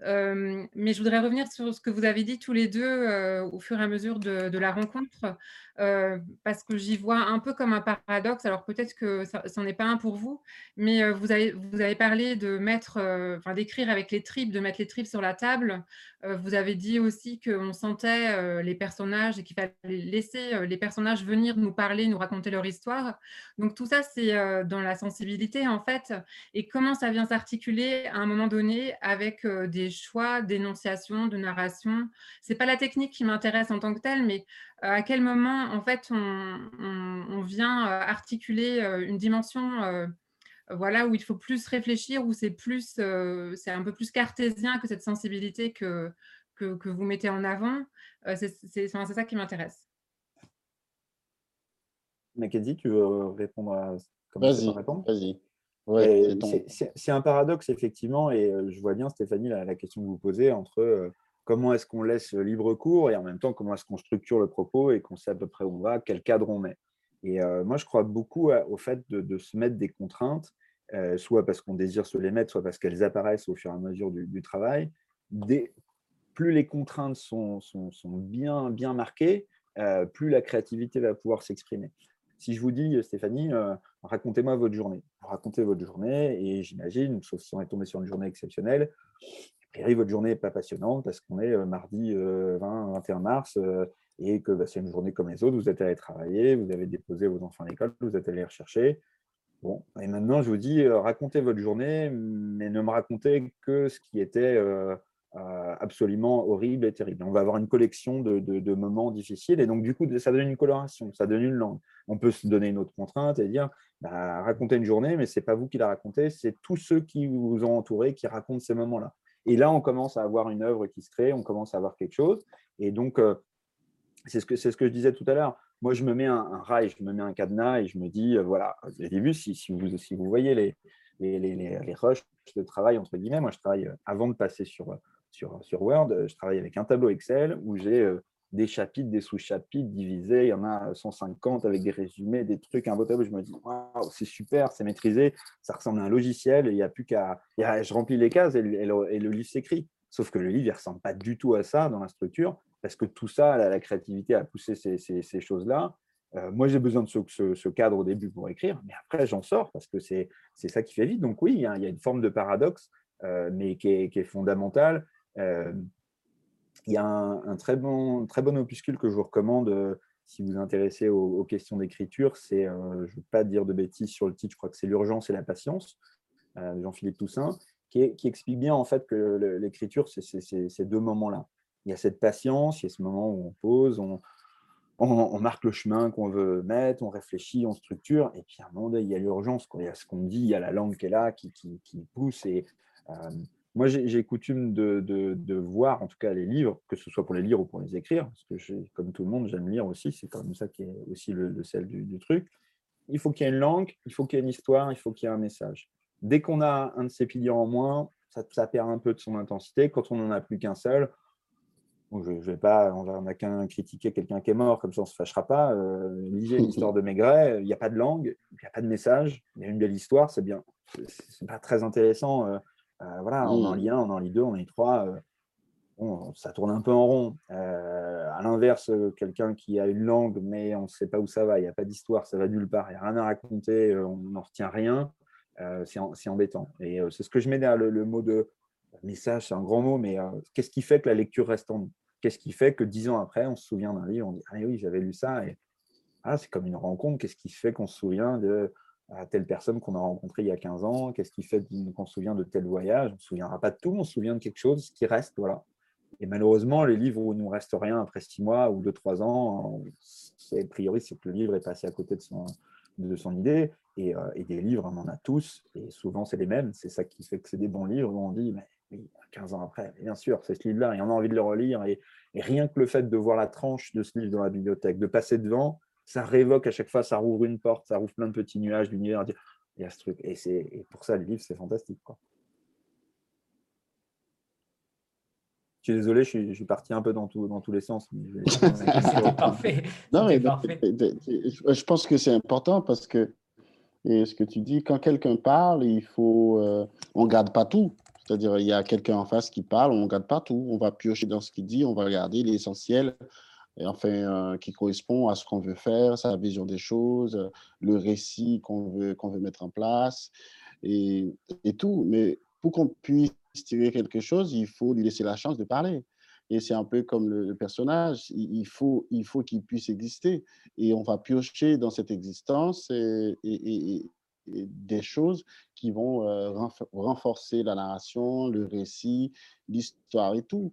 mais je voudrais revenir sur ce que vous avez dit tous les deux au fur et à mesure de, la rencontre, parce que j'y vois un peu comme un paradoxe. Alors peut-être que ça n'en est pas un pour vous, mais vous, avez, vous avez parlé de mettre, enfin d'écrire avec les tripes, de mettre les tripes sur la table. vous avez dit aussi qu'on sentait les personnages et qu'il fallait laisser les personnages venir nous parler, nous raconter leur histoire. Donc tout ça, c'est dans la sensibilité en fait. Et comment ça vient s'articuler à un moment donné avec des choix d'énonciation, de narration? C'est pas la technique qui m'intéresse en tant que telle, mais euh, à quel moment, en fait, on, vient euh, articuler euh, une dimension voilà, où il faut plus réfléchir, où c'est plus, c'est un peu plus cartésien que cette sensibilité que, que, vous mettez en avant? c'est ça qui m'intéresse. Mackenzie, tu veux répondre à Vas-y, vas-y c'est un paradoxe, effectivement, et euh, je vois bien, Stéphanie, la, question que vous posez entre euh, comment est-ce qu'on laisse libre cours et en même temps comment est-ce qu'on structure le propos et qu'on sait à peu près où on va, quel cadre on met. Et euh, moi, je crois beaucoup au fait de, se mettre des contraintes, soit parce qu'on désire se les mettre, soit parce qu'elles apparaissent au fur et à mesure du, travail. plus les contraintes sont, bien, marquées, plus la créativité va pouvoir s'exprimer. Si je vous dis, Stéphanie, racontez-moi votre journée. Racontez votre journée et j'imagine, sauf si on est tombé sur une journée exceptionnelle, votre journée n'est pas passionnante parce qu'on est euh, mardi 20, euh, 21 mars euh, et que bah, c'est une journée comme les autres. Vous êtes allé travailler, vous avez déposé vos enfants à l'école, vous êtes allé les rechercher. Bon, et maintenant, je vous dis, racontez votre journée, mais ne me racontez que ce qui était absolument horrible et terrible. On va avoir une collection de, moments difficiles et donc du coup, ça donne une coloration, ça donne une langue. On peut se donner une autre contrainte et dire, bah, racontez une journée, mais ce n'est pas vous qui la racontez, c'est tous ceux qui vous ont entouré qui racontent ces moments-là. Et là, on commence à avoir une œuvre qui se crée, on commence à avoir quelque chose. Et donc, euh, c'est ce, que, ce que je disais tout à l'heure. Moi, je me mets un, rail, je me mets un cadenas et je me dis, euh, voilà, au début, si, si, vous, si vous voyez les, les, les, les, rushs de travail, entre guillemets, moi, je travaille euh, avant de passer sur, sur, sur Word, je travaille avec un tableau Excel où j'ai des chapitres, des sous-chapitres divisés. Il y en a 150 avec des résumés, des trucs, tableau. Je me dis, c'est super, c'est maîtrisé, ça ressemble à un logiciel. Il n'y a plus qu'à. Je remplis les cases et le, livre s'écrit. Sauf que le livre, ne ressemble pas du tout à ça dans la structure, parce que tout ça, la, créativité a poussé ces, choses-là. Euh, moi, j'ai besoin de ce, cadre au début pour écrire, mais après, j'en sors parce que c'est ça qui fait vite. Donc oui, il y, a, une forme de paradoxe, euh, mais qui est, qui fondamentale. Euh, il y a un, très, bon, opuscule que je vous recommande euh, si vous vous intéressez aux, questions d'écriture. C'est, euh, je ne veux pas dire de bêtises sur le titre, je crois que c'est L'urgence et la patience, euh, Jean-Philippe Toussaint, qui, explique bien en fait que l'écriture, c'est ces deux moments-là. Il y a cette patience, il y a ce moment où on pose, on, marque le chemin qu'on veut mettre, on réfléchit, on structure, et puis à un moment donné, il y a l'urgence, il y a ce qu'on dit, il y a la langue qui est là, qui, qui, pousse, et moi, j'ai coutume de, voir, en tout cas, les livres, que ce soit pour les lire ou pour les écrire, parce que comme tout le monde, j'aime lire aussi, c'est comme ça qui est aussi le, sel du, truc. Il faut qu'il y ait une langue, il faut qu'il y ait une histoire, il faut qu'il y ait un message. Dès qu'on a un de ces piliers en moins, ça, perd un peu de son intensité. Quand on n'en a plus qu'un seul, je, vais pas, on n'a qu'un critiquer quelqu'un qui est mort, comme ça on ne se fâchera pas. Euh, lisez l'histoire de Maigret, il n'y a pas de langue, il n'y a pas de message, il y a une belle histoire, c'est bien. C'est pas très intéressant. Euh, voilà, on en mmh. lit un, on en lit deux, on en lit trois. Euh, ça tourne un peu en rond. Euh, à l'inverse, quelqu'un qui a une langue, mais on ne sait pas où ça va, il n'y a pas d'histoire, ça va nulle part, il n'y a rien à raconter, on n'en retient rien, c'est embêtant. Et c'est ce que je mets derrière le, mot de message, c'est un grand mot, mais qu'est-ce qui fait que la lecture reste en nous? Qu'est-ce qui fait que dix ans après, on se souvient d'un livre, on dit Ah oui, j'avais lu ça, et ah, c'est comme une rencontre, qu'est-ce qui fait qu'on se souvient de à telle personne qu'on a rencontrée il y a 15 ans, qu'est-ce qui fait qu'on se souvient de tel voyage, on ne se souviendra pas de tout, on se souvient de quelque chose qui reste. Voilà. Et malheureusement, les livres où il ne nous reste rien après 6 mois ou 2-3 ans, a priori, c'est que le livre est passé à côté de son, de son idée. Et, euh, et, des livres, on en a tous, et souvent c'est les mêmes. C'est ça qui fait que c'est des bons livres où on dit, mais oui, 15 ans après, bien sûr, c'est ce livre-là, et on a envie de le relire. Et, rien que le fait de voir la tranche de ce livre dans la bibliothèque, de passer devant, ça révoque à chaque fois, ça rouvre une porte, ça rouvre plein de petits nuages d'univers. Il y a ce truc. Et, et pour ça, les livres, c'est fantastique. Quoi. suis désolé, je suis, parti un peu dans, tout, dans tous les sens. (laughs) C'était parfait. Non, mais je pense que c'est important parce que et ce que tu dis, quand quelqu'un parle, il faut, euh, on ne garde pas tout. C'est-à-dire, il y a quelqu'un en face qui parle, on ne garde pas tout. On va piocher dans ce qu'il dit, on va regarder l'essentiel, enfin, euh, qui correspond à ce qu'on veut faire, sa vision des choses, le récit qu'on veut, qu'on veut mettre en place et, et tout. Mais pour qu'on puisse tirer quelque chose, il faut lui laisser la chance de parler. Et c'est un peu comme le, personnage, il, faut il faut qu'il puisse exister. Et on va piocher dans cette existence et, et, des choses qui vont euh, renforcer la narration, le récit, l'histoire et tout.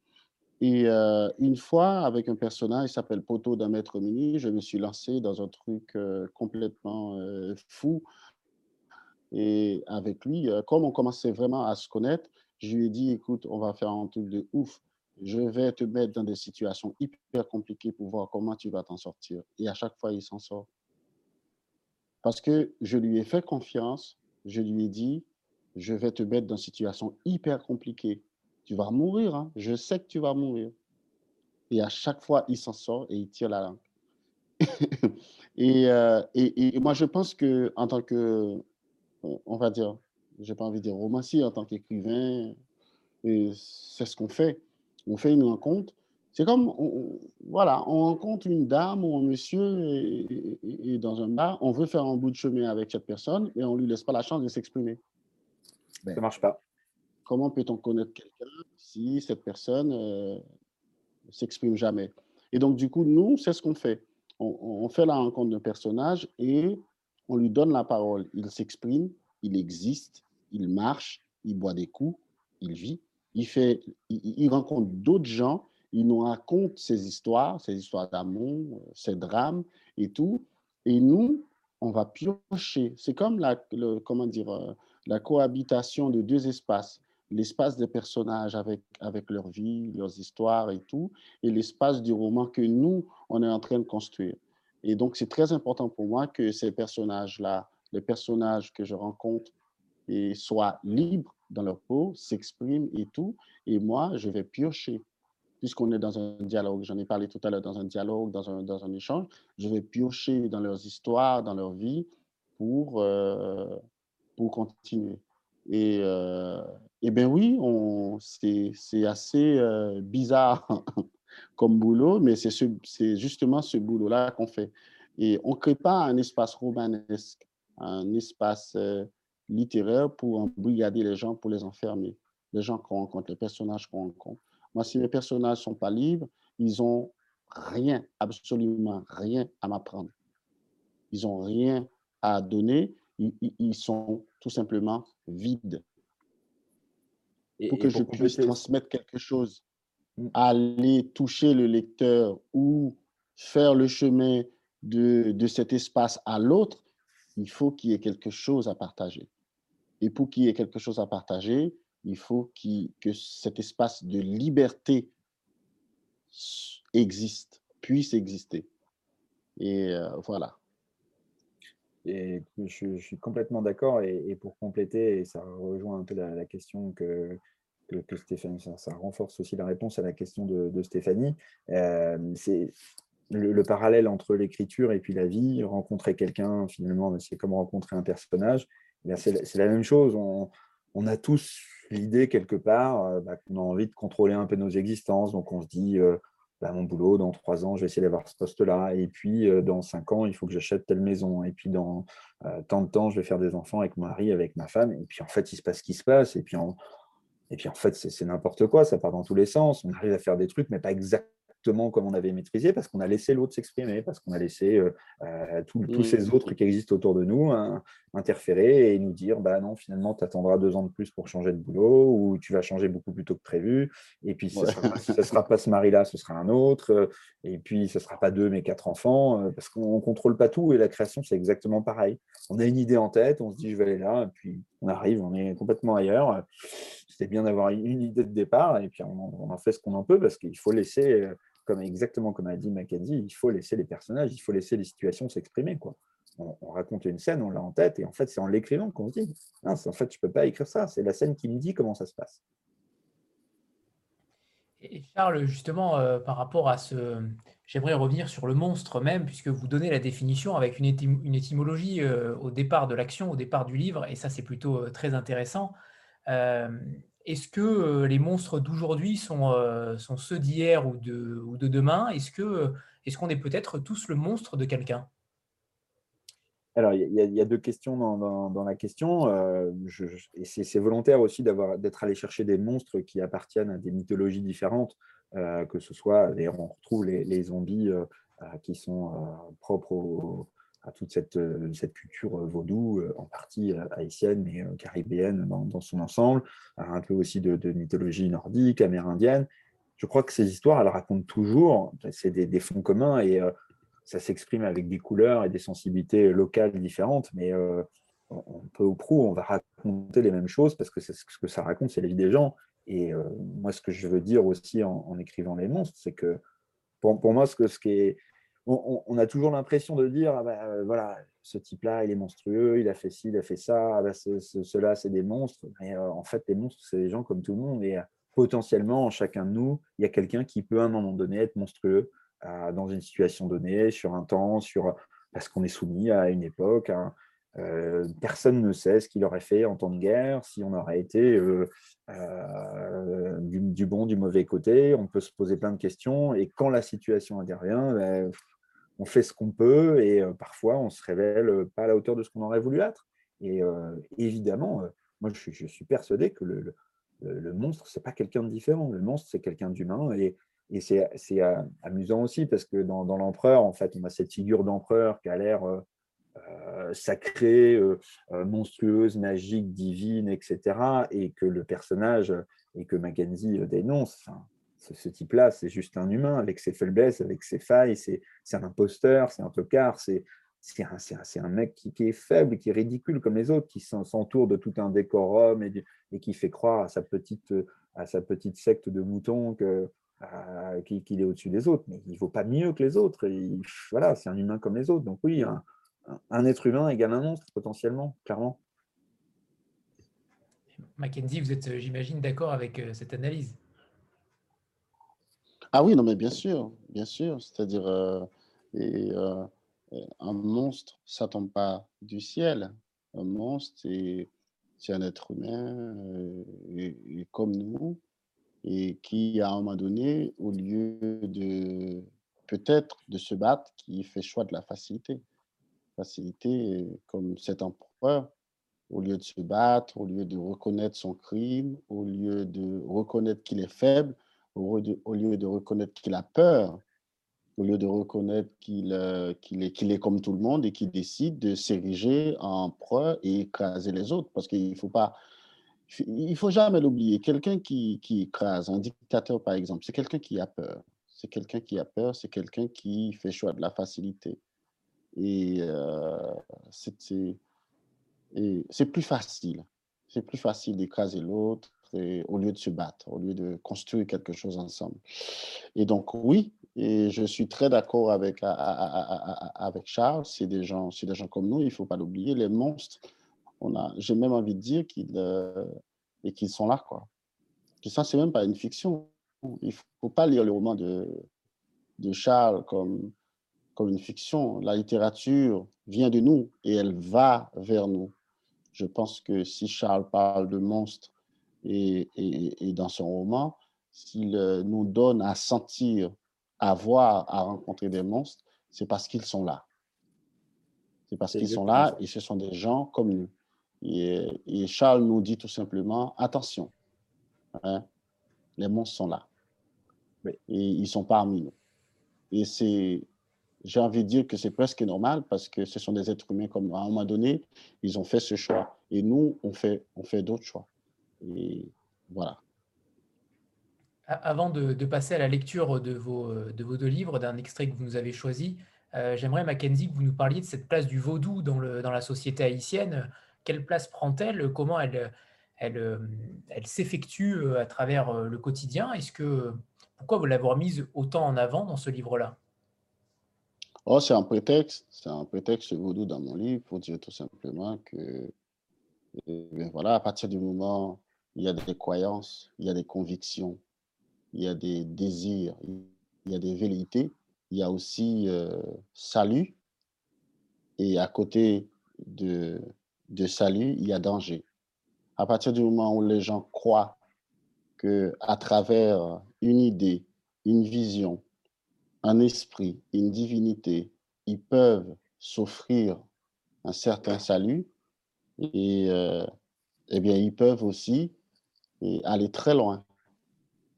Et euh, une fois, avec un personnage qui s'appelle Poto d'un maître mini, je me suis lancé dans un truc euh, complètement fou. Et avec lui, comme on commençait vraiment à se connaître, je lui ai dit, écoute, on va faire un truc de ouf. Je vais te mettre dans des situations hyper compliquées pour voir comment tu vas t'en sortir. Et à chaque fois, il s'en sort. Parce que je lui ai fait confiance. Je lui ai dit, je vais te mettre dans une situation hyper compliquée. Tu vas mourir. Hein. Je sais que tu vas mourir. Et à chaque fois, il s'en sort et il tire la langue. (laughs) Euh, et, et, moi, je pense que en tant que, on va dire, j'ai pas envie de dire romancier, en tant qu'écrivain, c'est ce qu'on fait. On fait une rencontre. C'est comme, voilà, on rencontre une dame ou un monsieur et, dans un bar, on veut faire un bout de chemin avec cette personne et on ne lui laisse pas la chance de s'exprimer. ça ne marche pas. Comment peut-on connaître quelqu'un si cette personne ne euh, s'exprime jamais? Et donc, du coup, nous, c'est ce qu'on fait. On, fait la rencontre d'un personnage et on lui donne la parole. Il s'exprime, il existe, il marche, il boit des coups, il vit, il, fait, il, rencontre d'autres gens, il nous raconte ses histoires, ses histoires d'amour, ses drames et tout. Et nous, on va piocher. C'est comme la, comment dire, euh, la cohabitation de deux espaces. L'espace des personnages avec, avec leur vie, leurs histoires et tout, et l'espace du roman que nous, on est en train de construire. Et donc, c'est très important pour moi que ces personnages-là, les personnages que je rencontre, soient libres dans leur peau, s'expriment et tout. Et moi, je vais piocher. Puisqu'on est dans un dialogue, j'en ai parlé tout à l'heure, dans un dialogue, dans un, dans un échange, je vais piocher dans leurs histoires, dans leur vie pour, euh, pour continuer. Et, euh, et bien oui, c'est assez euh, bizarre (laughs) comme boulot, mais c'est justement ce boulot-là qu'on fait. Et on ne crée pas un espace romanesque, un espace littéraire pour embrigader les gens, pour les enfermer. Les gens qu'on rencontre, les personnages qu'on rencontre. Moi, si les personnages ne sont pas libres, ils ont rien, absolument rien à m'apprendre. Ils n'ont rien à donner. Ils, sont tout simplement vides. Et, pour que je puisse transmettre quelque chose, mmh. aller toucher le lecteur ou faire le chemin de, de cet espace à l'autre, il faut qu'il y ait quelque chose à partager. Et pour qu'il y ait quelque chose à partager, il faut que cet espace de liberté existe, puisse exister. Et euh, voilà. Je, suis complètement d'accord. Et, pour compléter, ça rejoint un peu la, question que, que, Stéphanie, ça, renforce aussi la réponse à la question de, Stéphanie. Euh, c'est le, parallèle entre l'écriture et puis la vie. Rencontrer quelqu'un, finalement, c'est comme rencontrer un personnage. Eh c'est la même chose. On, a tous l'idée quelque part euh, bah, qu'on a envie de contrôler un peu nos existences. Donc on se dit, euh, bah, mon boulot, dans trois ans, je vais essayer d'avoir ce poste-là. Et puis euh, dans cinq ans, il faut que j'achète telle maison. Et puis dans tant de temps, je vais faire des enfants avec mon mari, avec ma femme. Et puis en fait, il se passe ce qui se passe. Et puis en, et puis en fait, c'est n'importe quoi. Ça part dans tous les sens. On arrive à faire des trucs, mais pas exactement comme on avait maîtrisé, parce qu'on a laissé l'autre s'exprimer, parce qu'on a laissé euh, euh, tous mmh. ces autres qui existent autour de nous hein, interférer et nous dire bah non, finalement, tu attendras deux ans de plus pour changer de boulot, ou tu vas changer beaucoup plus tôt que prévu, et puis ce ne sera, pas ce mari-là, ce sera un autre, euh, et puis ce ne sera pas deux, mais quatre enfants, parce qu'on ne contrôle pas tout, et la création, c'est exactement pareil. On a une idée en tête, on se dit je vais aller là, et puis on arrive, on est complètement ailleurs. C'était bien d'avoir une idée de départ, et puis on en fait ce qu'on en peut, parce qu'il faut laisser comme exactement comme a dit Mackenzie, il faut laisser les personnages, il faut laisser les situations s'exprimer. quoi. On, raconte une scène, on l'a en tête, et en fait, c'est en l'écrivant qu'on se dit, en fait, peux pas écrire ça, c'est la scène qui me dit comment ça se passe. Et Charles, justement, euh, par rapport à ce, j'aimerais revenir sur le monstre même, puisque vous donnez la définition avec une, étymologie euh, au départ de l'action, au départ du livre, et ça c'est plutôt euh, très intéressant. Est-ce que les monstres d'aujourd'hui sont, sont, ceux d'hier ou de, demain? Est-ce qu'on est, peut-être tous le monstre de quelqu'un? Alors, il y, a deux questions dans, la question. Euh, c'est volontaire aussi d'être allé chercher des monstres qui appartiennent à des mythologies différentes, euh, que ce soit, on retrouve les, zombies euh, qui sont propres à toute cette, culture vaudou, en partie haïtienne, mais caribéenne dans, son ensemble, un peu aussi de, mythologie nordique, amérindienne. Je crois que ces histoires, elles racontent toujours, c'est des, des, fonds communs, et ça s'exprime avec des couleurs et des sensibilités locales différentes, mais euh, on peut au prou, on va raconter les mêmes choses parce que ce que ça raconte, c'est la vie des gens. Et euh, moi, ce que je veux dire aussi en, écrivant les monstres, c'est que pour, moi, ce, que, ce qui est, on, a toujours l'impression de dire, ah bah, euh, voilà, ce type-là, il est monstrueux, il a fait ci, il a fait ça, ah ceux-là, c'est des monstres. Mais en fait, les monstres, c'est des gens comme tout le monde. Et potentiellement, en chacun de nous, il y a quelqu'un qui peut à un moment donné être monstrueux dans une situation donnée, sur un temps, sur, parce qu'on est soumis à une époque. Hein. Euh, personne ne sait ce qu'il aurait fait en temps de guerre, si on aurait été euh, euh, du, bon, du mauvais côté. On peut se poser plein de questions. Et quand la situation intervient, ben, on fait ce qu'on peut et parfois on se révèle pas à la hauteur de ce qu'on aurait voulu être. Et évidemment, moi je suis, persuadé que le, le, le monstre, c'est pas quelqu'un de différent. Le monstre, c'est quelqu'un d'humain. Et c'est amusant aussi parce que dans, l'empereur, en fait, on a cette figure d'empereur qui a l'air sacrée, monstrueuse, magique, divine, etc. Et que le personnage, et que Mackenzie dénonce, ce, type-là, c'est juste un humain avec ses faiblesses, avec ses failles, c'est un imposteur, c'est un tocard, c'est un, un, mec qui, est faible, qui est ridicule comme les autres, qui s'entoure de tout un décorum et, et, qui fait croire à sa petite, à sa petite secte de moutons euh, qu'il est au-dessus des autres, mais il ne vaut pas mieux que les autres. voilà, c'est un humain comme les autres. Donc oui, un, être humain égale un monstre, potentiellement, clairement. Mackenzie, vous êtes, j'imagine, d'accord avec euh, cette analyse Ah oui, non, mais bien sûr, bien sûr. C'est-à-dire, euh, un monstre, ça ne tombe pas du ciel. Un monstre, c'est un être humain et comme nous et qui, à un moment donné, au lieu de peut-être de se battre, qui fait choix de la facilité. Facilité comme cet empereur, au lieu de se battre, au lieu de reconnaître son crime, au lieu de reconnaître qu'il est faible, au, lieu de reconnaître qu'il a peur, au lieu de reconnaître qu'il euh, est, est comme tout le monde et qu'il décide de s'ériger en empereur et écraser les autres. Parce qu'il ne faut pas il faut jamais l'oublier. Quelqu'un qui, qui écrase, un dictateur par exemple, c'est quelqu'un qui a peur. C'est quelqu'un qui a peur, c'est quelqu'un qui fait choix de la facilité. Et euh, c'est plus facile. C'est plus facile d'écraser l'autre au lieu de se battre, au lieu de construire quelque chose ensemble. Et donc, oui, et je suis très d'accord avec, avec Charles, c'est des, gens, des gens comme nous, il ne faut pas l'oublier, les monstres j'ai même envie de dire qu'ils euh, qu'ils sont là. Quoi. Et ça, c'est même pas une fiction. Il ne faut pas lire le roman de, de Charles comme, comme une fiction. La littérature vient de nous et elle va vers nous. Je pense que si Charles parle de monstres et, et, et dans son roman, s'il euh, nous donne à sentir, à voir, à rencontrer des monstres, c'est parce qu'ils sont là. C'est parce qu'ils sont là et ce sont des gens comme nous. Et, Charles nous dit tout simplement, attention, hein, les monstres sont là. Et ils sont parmi nous. Et c'est, j'ai envie de dire que c'est presque normal parce que ce sont des êtres humains comme. À un moment donné, ils ont fait ce choix. Et nous, on fait, on fait d'autres choix. Et voilà. Avant de, passer à la lecture de vos, de vos deux livres, d'un extrait que vous nous avez choisi, euh, j'aimerais, Mackenzie, que vous nous parliez de cette place du vaudou dans, le, dans la société haïtienne quelle place prend-elle? Comment elle, elle, elle s'effectue euh, à travers euh, le quotidien? Est-ce que pourquoi vous l'avez mise autant en avant dans ce livre-là? Oh, c'est un prétexte, c'est un prétexte vaudou dans mon livre pour dire tout simplement que, eh voilà, à partir du moment où il y a des croyances, il y a des convictions, il y a des désirs, il y a des velléités, il y a aussi euh, salut, et à côté de, de salut, il y a danger. À partir du moment où les gens croient que à travers une idée, une vision, un esprit, une divinité, ils peuvent s'offrir un certain salut, et euh, eh bien, ils peuvent aussi aller très loin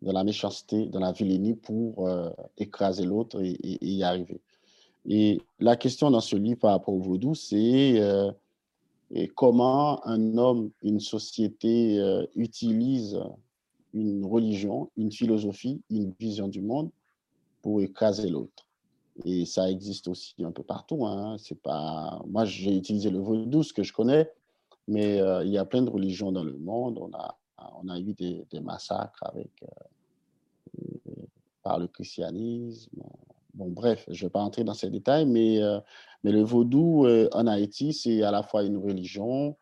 dans la méchanceté, dans la vilainie pour euh, écraser l'autre et, y arriver. Et la question dans ce livre par rapport au vaudou, c'est euh, comment un homme, une société utilise une religion, une philosophie, une vision du monde pour écraser l'autre. Et ça existe aussi un peu partout. Hein. C'est pas... Moi, j'ai utilisé le vaudou, ce que je connais, mais euh, il y a plein de religions dans le monde. On a, on a eu des, massacres avec, euh, par le christianisme. Bon, bref, je ne vais pas entrer dans ces détails, mais, euh, mais le vaudou en Haïti, c'est à la fois une religion,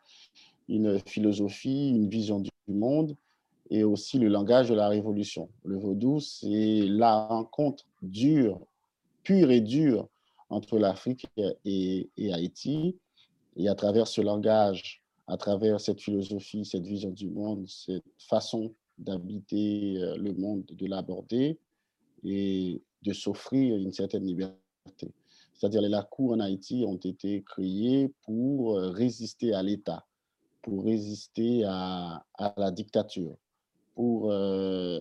une philosophie, une vision du monde et aussi le langage de la révolution. Le vaudou, c'est la rencontre dure, pure et dure entre l'Afrique et, Haïti. Et à travers ce langage, à travers cette philosophie, cette vision du monde, cette façon d'habiter euh, le monde, de l'aborder et de s'offrir une certaine liberté. C'est-à-dire les lacours en Haïti ont été créés pour euh, résister à l'État, pour résister à, à la dictature pour euh,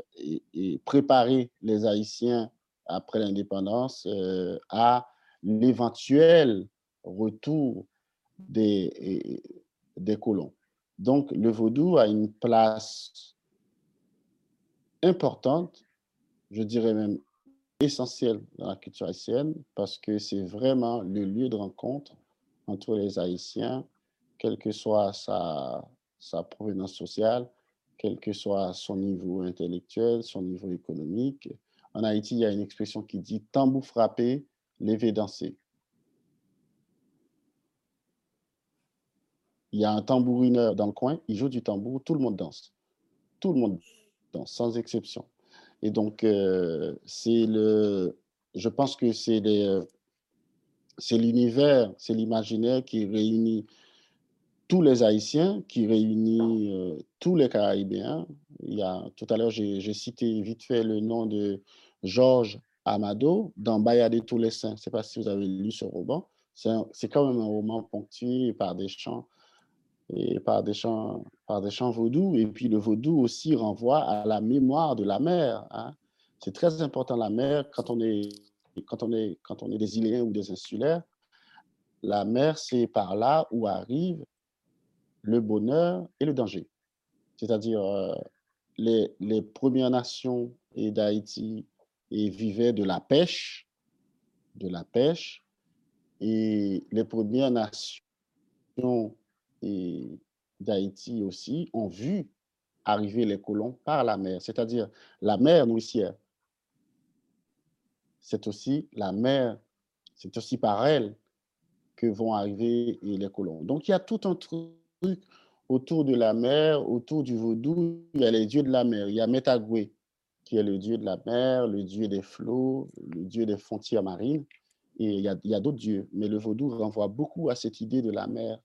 préparer les Haïtiens après l'indépendance euh, à l'éventuel retour des, des colons. Donc, le vaudou a une place importante, je dirais même essentielle dans la culture haïtienne, parce que c'est vraiment le lieu de rencontre entre les Haïtiens, quelle que soit sa, sa provenance sociale, quel que soit son niveau intellectuel, son niveau économique. En Haïti, il y a une expression qui dit tambour frappé, levé danser. Il y a un tambourineur dans le coin, il joue du tambour, tout le monde danse. Tout le monde danse, sans exception. Et donc, euh, c'est le, je pense que c'est l'univers, c'est l'imaginaire qui réunit tous les Haïtiens, qui réunit euh, tous les Caribéens. Il y a, tout à l'heure, j'ai cité vite fait le nom de Georges Amado dans Bayadé tous les saints. Je ne sais pas si vous avez lu ce roman. C'est quand même un roman ponctué par des chants et par des chants, par des chants vaudous. Et puis le vaudou aussi renvoie à la mémoire de la mer. Hein. C'est très important la mer quand on est quand on est quand on est des Iléens ou des insulaires. La mer, c'est par là où arrive le bonheur et le danger. C'est-à-dire, euh, les, les, Premières Nations et d'Haïti vivaient de la pêche, de la pêche, et les Premières Nations d'Haïti aussi ont vu arriver les colons par la mer, c'est-à-dire la mer nourricière. C'est aussi la mer, c'est aussi par elle que vont arriver les colons. Donc, il y a tout un truc autour de la mer, autour du vaudou, il y a les dieux de la mer. Il y a Metagwe, qui est le dieu de la mer, le dieu des flots, le dieu des frontières marines. Et il y a, d'autres dieux. Mais le vaudou renvoie beaucoup à cette idée de la mer,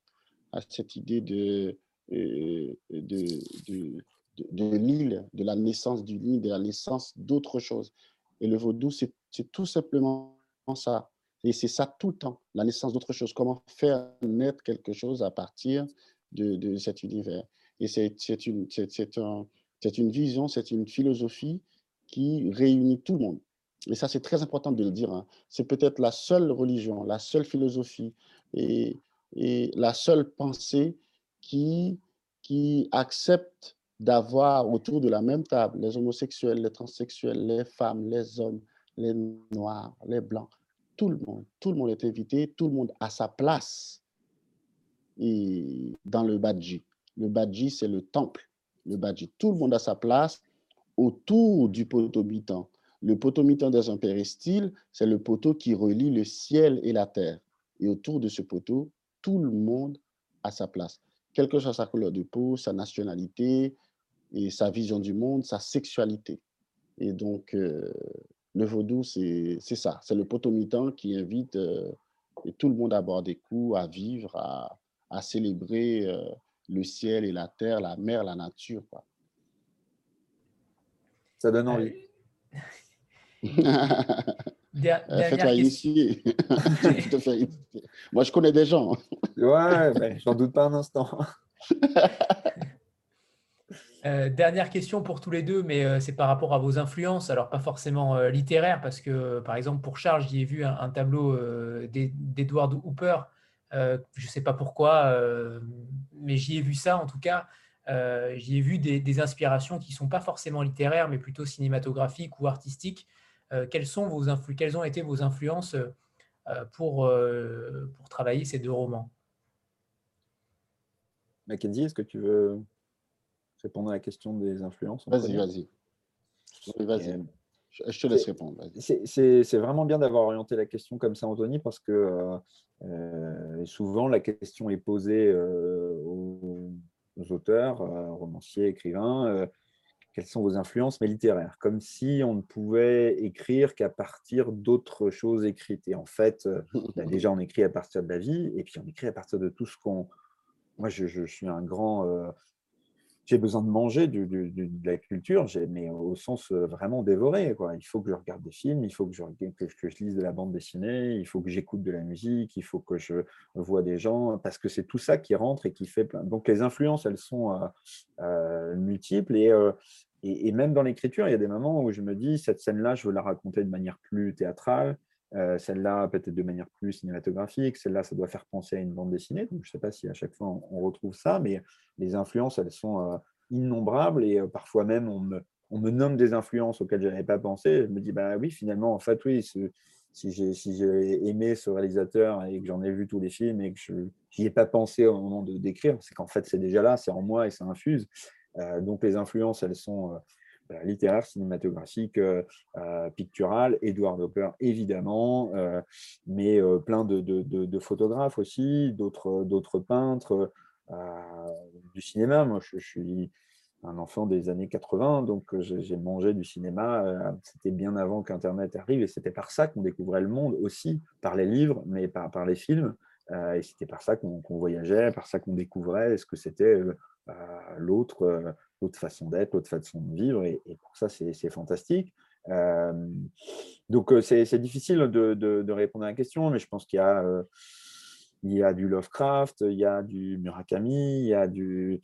à cette idée de, euh, de, l'île, de la naissance du nid, de la naissance d'autre chose. Et le vaudou, c'est tout simplement ça. Et c'est ça tout le temps, la naissance d'autre chose. Comment faire naître quelque chose à partir de, cet univers. Et c'est une, un, une vision, c'est une philosophie qui réunit tout le monde. Et ça, c'est très important de le dire. Hein. C'est peut-être la seule religion, la seule philosophie et, et la seule pensée qui, qui accepte d'avoir autour de la même table les homosexuels, les transsexuels, les femmes, les hommes, les noirs, les blancs, tout le monde. Tout le monde est invité, tout le monde a sa place et dans le Badji. Le Badji, c'est le temple. Le Badji, tout le monde a sa place autour du potomitan. Le potomitan dans un péristyle, c'est le poteau qui relie le ciel et la terre. Et autour de ce poteau, tout le monde a sa place. Quelle que soit sa couleur de peau, sa nationalité, et sa vision du monde, sa sexualité. Et donc, le vaudou, c'est ça. C'est le potomitan qui invite tout le monde à boire des coups, à vivre, à, à célébrer le ciel et la terre, la mer, la nature. Quoi. Ça donne envie. (laughs) Fais-toi (laughs) initier. Moi, je connais des gens. ouais, ben, j'en doute pas un instant. Euh, dernière question pour tous les deux, mais euh, c'est par rapport à vos influences, alors pas forcément euh, littéraires, parce que par exemple pour Charles, j'y ai vu un, tableau d'Edward Hooper, je ne sais pas pourquoi, mais j'y ai vu ça en tout cas, j'y ai vu des, inspirations qui ne sont pas forcément littéraires, mais plutôt cinématographiques ou artistiques. quelles, sont vos quelles ont été vos influences pour, pour travailler ces deux romans? Mackenzie, est-ce que tu veux répondre à la question des influences Vas-y, vas-y. Vas-y. Je te laisse répondre. C'est vraiment bien d'avoir orienté la question comme ça, Anthony, parce que euh, euh, souvent la question est posée euh, aux, auteurs, romanciers, écrivains, quelles sont vos influences, mais littéraires, comme si on ne pouvait écrire qu'à partir d'autres choses écrites. Et en fait, (laughs) bah, déjà, on écrit à partir de la vie, et puis on écrit à partir de tout ce qu'on... Moi, je, je, suis un grand j'ai besoin de manger de la culture, mais au sens vraiment dévoré. Quoi. Il faut que je regarde des films, il faut que je, lise de la bande dessinée, il faut que j'écoute de la musique, il faut que je vois des gens, parce que c'est tout ça qui rentre et qui fait plein. Donc les influences, elles sont multiples et, et, et, même dans l'écriture, il y a des moments où je me dis, cette scène-là, je veux la raconter de manière plus théâtrale, euh, celle-là, peut-être de manière plus cinématographique. Celle-là, ça doit faire penser à une bande dessinée. Donc, je ne sais pas si à chaque fois on, retrouve ça, mais les influences, elles sont euh, innombrables et euh, parfois même on me, nomme des influences auxquelles je n'avais pas pensé. Je me dis, bah oui, finalement, en fait, oui, si j'ai aimé ce réalisateur et que j'en ai vu tous les films et que je n'y ai pas pensé au moment de d'écrire, c'est qu'en fait, c'est déjà là, c'est en moi et ça infuse. donc, les influences, elles sont littéraire, cinématographique, euh, euh, pictural, Edward Hopper évidemment, mais plein de, photographes aussi, d'autres peintres, du cinéma. Moi, je, suis un enfant des années 80, donc j'ai mangé du cinéma. C'était bien avant qu'Internet arrive et c'était par ça qu'on découvrait le monde aussi, par les livres, mais par, par les films. et c'était par ça qu'on voyageait, par ça qu'on découvrait ce que c'était l'autre l'autre façon d'être, l'autre façon de vivre, et, pour ça, c'est fantastique. Euh, donc, euh, c'est difficile de, répondre à la question, mais je pense qu'il y, euh, y, a du Lovecraft, il y a du Murakami, il y a du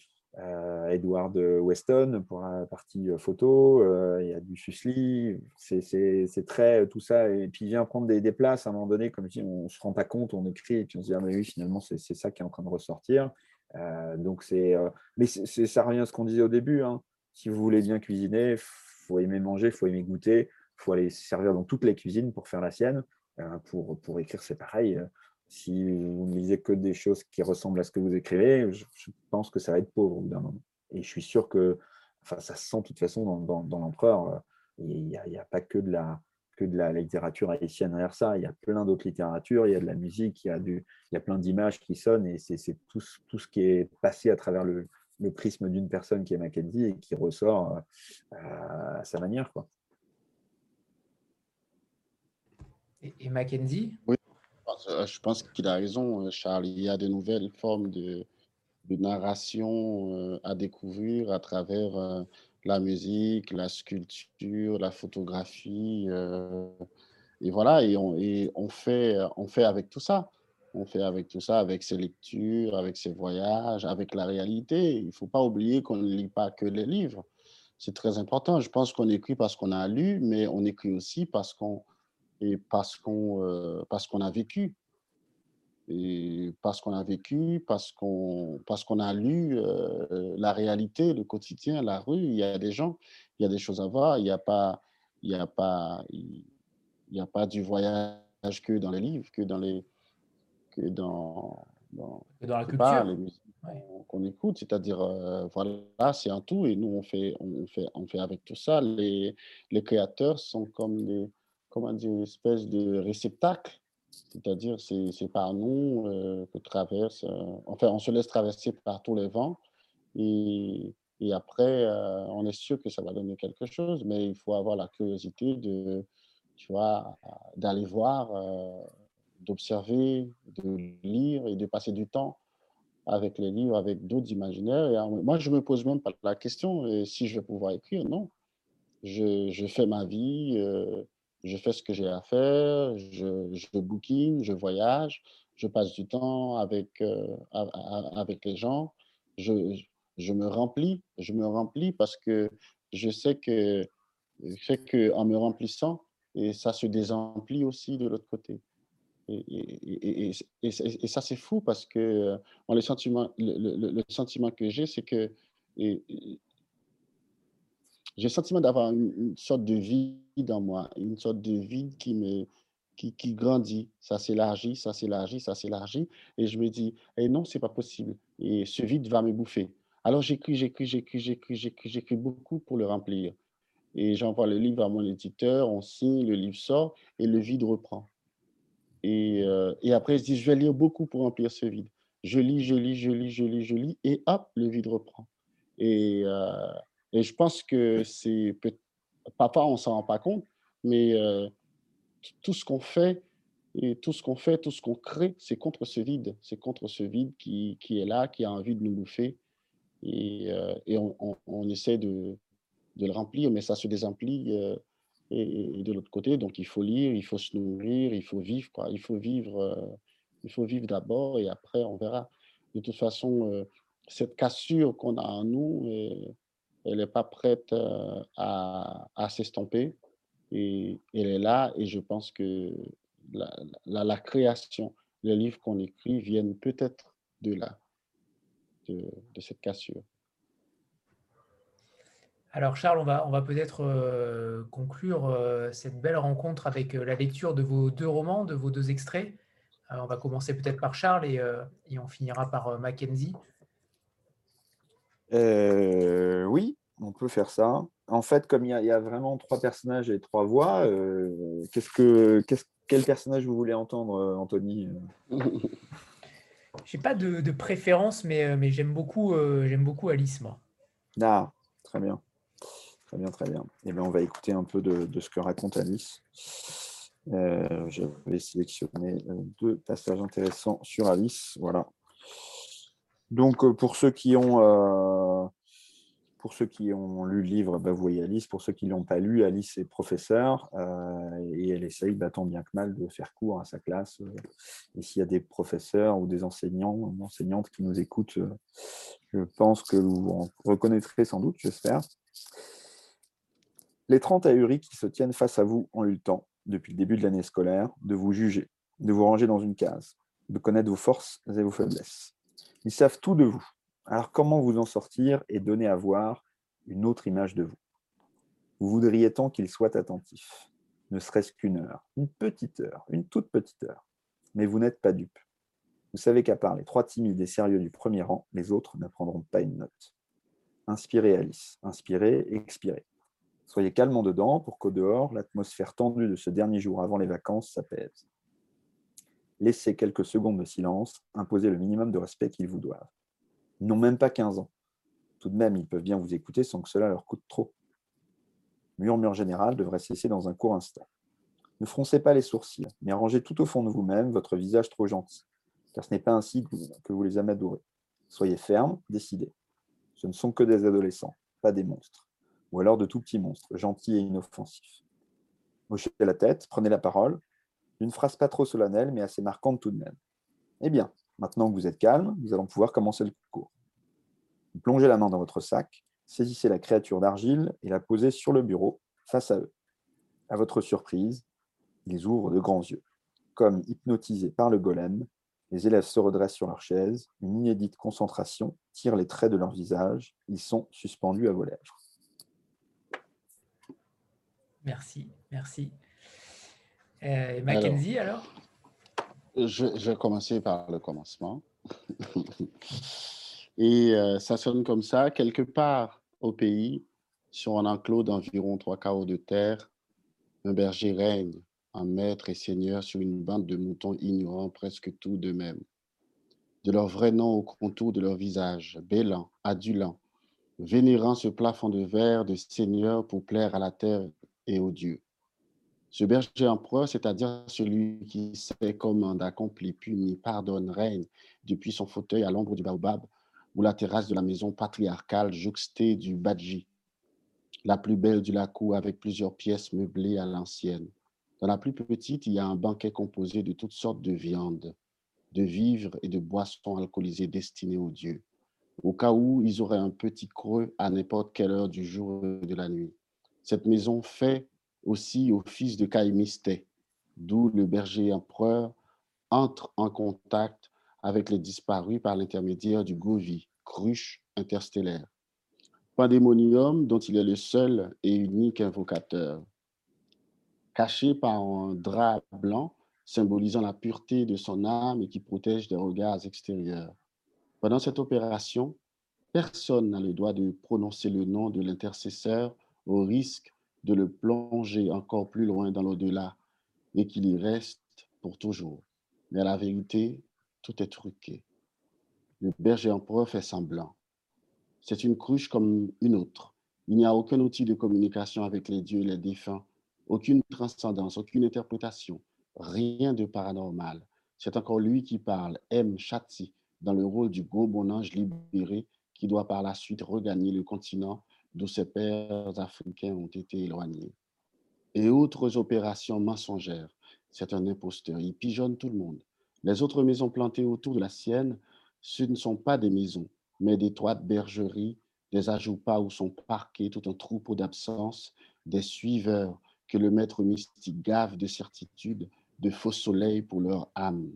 Edward Weston pour la partie photo, il y a du Susli, c'est très tout ça, et puis il vient prendre des, places à un moment donné, comme je dis, on ne se rend pas compte, on écrit, et puis on se dit, ah, mais oui, finalement, c'est ça qui est en train de ressortir. Euh, donc c'est, euh, mais c'est, ça revient à ce qu'on disait au début. Hein. Si vous voulez bien cuisiner, faut aimer manger, faut aimer goûter, faut aller servir dans toutes les cuisines pour faire la sienne. Euh, pour, pour écrire, c'est pareil. Si vous ne lisez que des choses qui ressemblent à ce que vous écrivez, je, pense que ça va être pauvre au bout d'un moment. Et je suis sûr que enfin, ça se sent de toute façon dans, dans, l'empereur. Il n'y a, pas que de la, que de la littérature haïtienne derrière ça. Il y a plein d'autres littératures, il y a de la musique, il y a, du, il y a plein d'images qui sonnent et c'est tout, tout, ce qui est passé à travers le, le prisme d'une personne qui est Mackenzie et qui ressort euh, à sa manière. Quoi. Et, Mackenzie? Oui, je pense qu'il a raison, Charles. Il y a de nouvelles formes de, de narration euh, à découvrir à travers euh, la musique, la sculpture, la photographie. Euh, et voilà, et on, fait, on fait avec tout ça. On fait avec tout ça, avec ses lectures, avec ses voyages, avec la réalité. Il ne faut pas oublier qu'on ne lit pas que les livres. C'est très important. Je pense qu'on écrit parce qu'on a lu, mais on écrit aussi parce qu'on euh, parce qu'on a vécu et parce qu'on a vécu, parce qu'on parce qu'on a lu euh, la réalité, le quotidien, la rue. Il y a des gens, il y a des choses à voir. Il n'y a pas, il y a pas, il y a pas du voyage que dans les livres, que dans les, que dans, dans, dans la culture. les musiques qu'on écoute. C'est-à-dire, euh, voilà, c'est un tout. Et nous, on fait, on fait, on fait avec tout ça. Les, les créateurs sont comme des, comment dire, une espèce de réceptacle c'est-à-dire, c'est par nous euh, que traverse, euh, enfin, on se laisse traverser par tous les vents et, après, on est sûr que ça va donner quelque chose, mais il faut avoir la curiosité de, tu vois, d'aller voir, d'observer, de lire et de passer du temps avec les livres, avec d'autres imaginaires. Et moi, je me pose même pas la question si je vais pouvoir écrire. Non, je fais ma vie, je fais ce que j'ai à faire, je, je bouquine, je voyage, je passe du temps avec, avec les gens. Je, je me remplis, je me remplis parce que je sais que, je que en me remplissant, et ça se désemplit aussi de l'autre côté. Et, et, et, ça, c'est fou parce que le, sentiment, le, le, sentiment que j'ai, c'est que j'ai le sentiment d'avoir une, sorte de vide dans moi, une sorte de vide qui me qui, qui grandit, ça s'élargit, ça s'élargit, ça s'élargit, et je me dis, eh non, c'est pas possible, et ce vide va me bouffer. Alors j'écris, j'écris, j'écris, j'écris, j'écris, j'écris beaucoup pour le remplir. Et j'envoie le livre à mon éditeur, on signe, le livre sort, et le vide reprend. Et, euh, et, après, je dis, je vais lire beaucoup pour remplir ce vide. Je lis, je lis, je lis, je lis, je lis, et hop, le vide reprend. Et, euh, et je pense que c'est, papa, on ne s'en rend pas compte, mais euh, tout ce qu'on fait, et tout ce qu'on fait, tout ce qu'on crée, c'est contre ce vide. C'est contre ce vide qui, qui, est là, qui a envie de nous bouffer. Et, et on, on, essaie de, de, le remplir, mais ça se désemplit et, de l'autre côté, donc il faut lire, il faut se nourrir, il faut vivre, quoi. Il faut vivre, euh, il faut vivre d'abord et après on verra. De toute façon, euh, cette cassure qu'on a en nous, euh, elle n'est pas prête à, à s'estomper et elle est là et je pense que la, création, les livres qu'on écrit viennent peut-être de là, de, cette cassure. Alors Charles, on va, peut-être euh, conclure euh, cette belle rencontre avec euh, la lecture de vos deux romans, de vos deux extraits. on va commencer peut-être par Charles et, on finira par Mackenzie. Oui, on peut faire ça. En fait, comme il y, a, vraiment trois personnages et trois voix, qu'est-ce que, quel personnage vous voulez entendre, Anthony (laughs) J'ai pas de, de, préférence, mais, mais j'aime beaucoup, j'aime beaucoup Alice, moi. Ah, très bien. Très bien, très bien. Et eh bien, on va écouter un peu de, ce que raconte Alice. Euh, je vais sélectionner euh, deux passages intéressants sur Alice. Voilà. Donc, euh, pour ceux qui ont, pour ceux qui ont lu le livre, bah, vous voyez Alice. Pour ceux qui ne l'ont pas lu, Alice est professeure et elle essaye, bah, tant bien que mal, de faire cours à sa classe. et s'il y a des professeurs ou des enseignants, enseignantes qui nous écoutent, je pense que vous en reconnaîtrez sans doute, j'espère. Les 30 ahuris qui se tiennent face à vous ont eu le temps, depuis le début de l'année scolaire, de vous juger, de vous ranger dans une case, de connaître vos forces et vos faiblesses. Ils savent tout de vous. Alors comment vous en sortir et donner à voir une autre image de vous? Vous voudriez tant qu'ils soient attentifs, ne serait-ce qu'une heure, une petite heure, une toute petite heure. Mais vous n'êtes pas dupes. Vous savez qu'à part les trois timides et sérieux du premier rang, les autres n'apprendront pas une note. Inspirez Alice, inspirez, expirez. Soyez calme en dedans pour qu'au dehors, l'atmosphère tendue de ce dernier jour avant les vacances s'apaise. Laissez quelques secondes de silence, imposez le minimum de respect qu'ils vous doivent. N'ont même pas 15 ans. Tout de même, ils peuvent bien vous écouter sans que cela leur coûte trop. Murmure général devrait cesser dans un court instant. Ne froncez pas les sourcils, mais arrangez tout au fond de vous-même votre visage trop gentil, car ce n'est pas ainsi que vous les amadorez. Soyez ferme, décidés. Ce ne sont que des adolescents, pas des monstres ou alors de tout petits monstres, gentils et inoffensifs. Hochez la tête, prenez la parole, une phrase pas trop solennelle, mais assez marquante tout de même. Eh bien, maintenant que vous êtes calme, nous allons pouvoir commencer le cours. plongez la main dans votre sac, saisissez la créature d'argile et la posez sur le bureau, face à eux. À votre surprise, ils ouvrent de grands yeux. Comme hypnotisés par le golem, les élèves se redressent sur leur chaise, une inédite concentration tire les traits de leur visage, ils sont suspendus à vos lèvres. Merci, merci. Euh, Mackenzie, alors, je, vais commencer par le commencement. (laughs) Et euh, ça sonne comme ça. Quelque part au pays, sur un enclos d'environ trois quarts de terre, un berger règne, un maître et seigneur sur une bande de moutons ignorant presque tout d'eux-mêmes. De leur vrai nom au contour de leur visage, bêlant, adulant, vénérant ce plafond de verre de Seigneur pour plaire à la terre et aux dieux. Ce berger empereur, c'est-à-dire celui qui sait commande, accomplit, punit, pardonne, règne depuis son fauteuil à l'ombre du baobab ou la terrasse de la maison patriarcale jouxtée du Badji, la plus belle du Lacou avec plusieurs pièces meublées à l'ancienne. Dans la plus petite, il y a un banquet composé de toutes sortes de viandes, de vivres et de boissons alcoolisées destinées aux dieux, au cas où ils auraient un petit creux à n'importe quelle heure du jour et de la nuit. Cette maison fait aussi au fils de Caïmisté, d'où le berger empereur entre en contact avec les disparus par l'intermédiaire du Govi, cruche interstellaire. Pandémonium dont il est le seul et unique invocateur. Caché par un drap blanc symbolisant la pureté de son âme et qui protège des regards extérieurs. Pendant cette opération, personne n'a le droit de prononcer le nom de l'intercesseur au risque de le plonger encore plus loin dans l'au-delà et qu'il y reste pour toujours. Mais à la vérité, tout est truqué. Le berger empereur fait semblant. C'est une cruche comme une autre. Il n'y a aucun outil de communication avec les dieux et les défunts, aucune transcendance, aucune interprétation, rien de paranormal. C'est encore lui qui parle, M. Chatsi, dans le rôle du gros bon ange libéré qui doit par la suite regagner le continent d'où ses pères africains ont été éloignés. Et autres opérations mensongères. C'est un imposteur, il pigeonne tout le monde. Les autres maisons plantées autour de la sienne, ce ne sont pas des maisons, mais d'étroites bergeries, des ajoupas où sont parqués tout un troupeau d'absence, des suiveurs que le maître mystique gave de certitude, de faux soleil pour leur âme.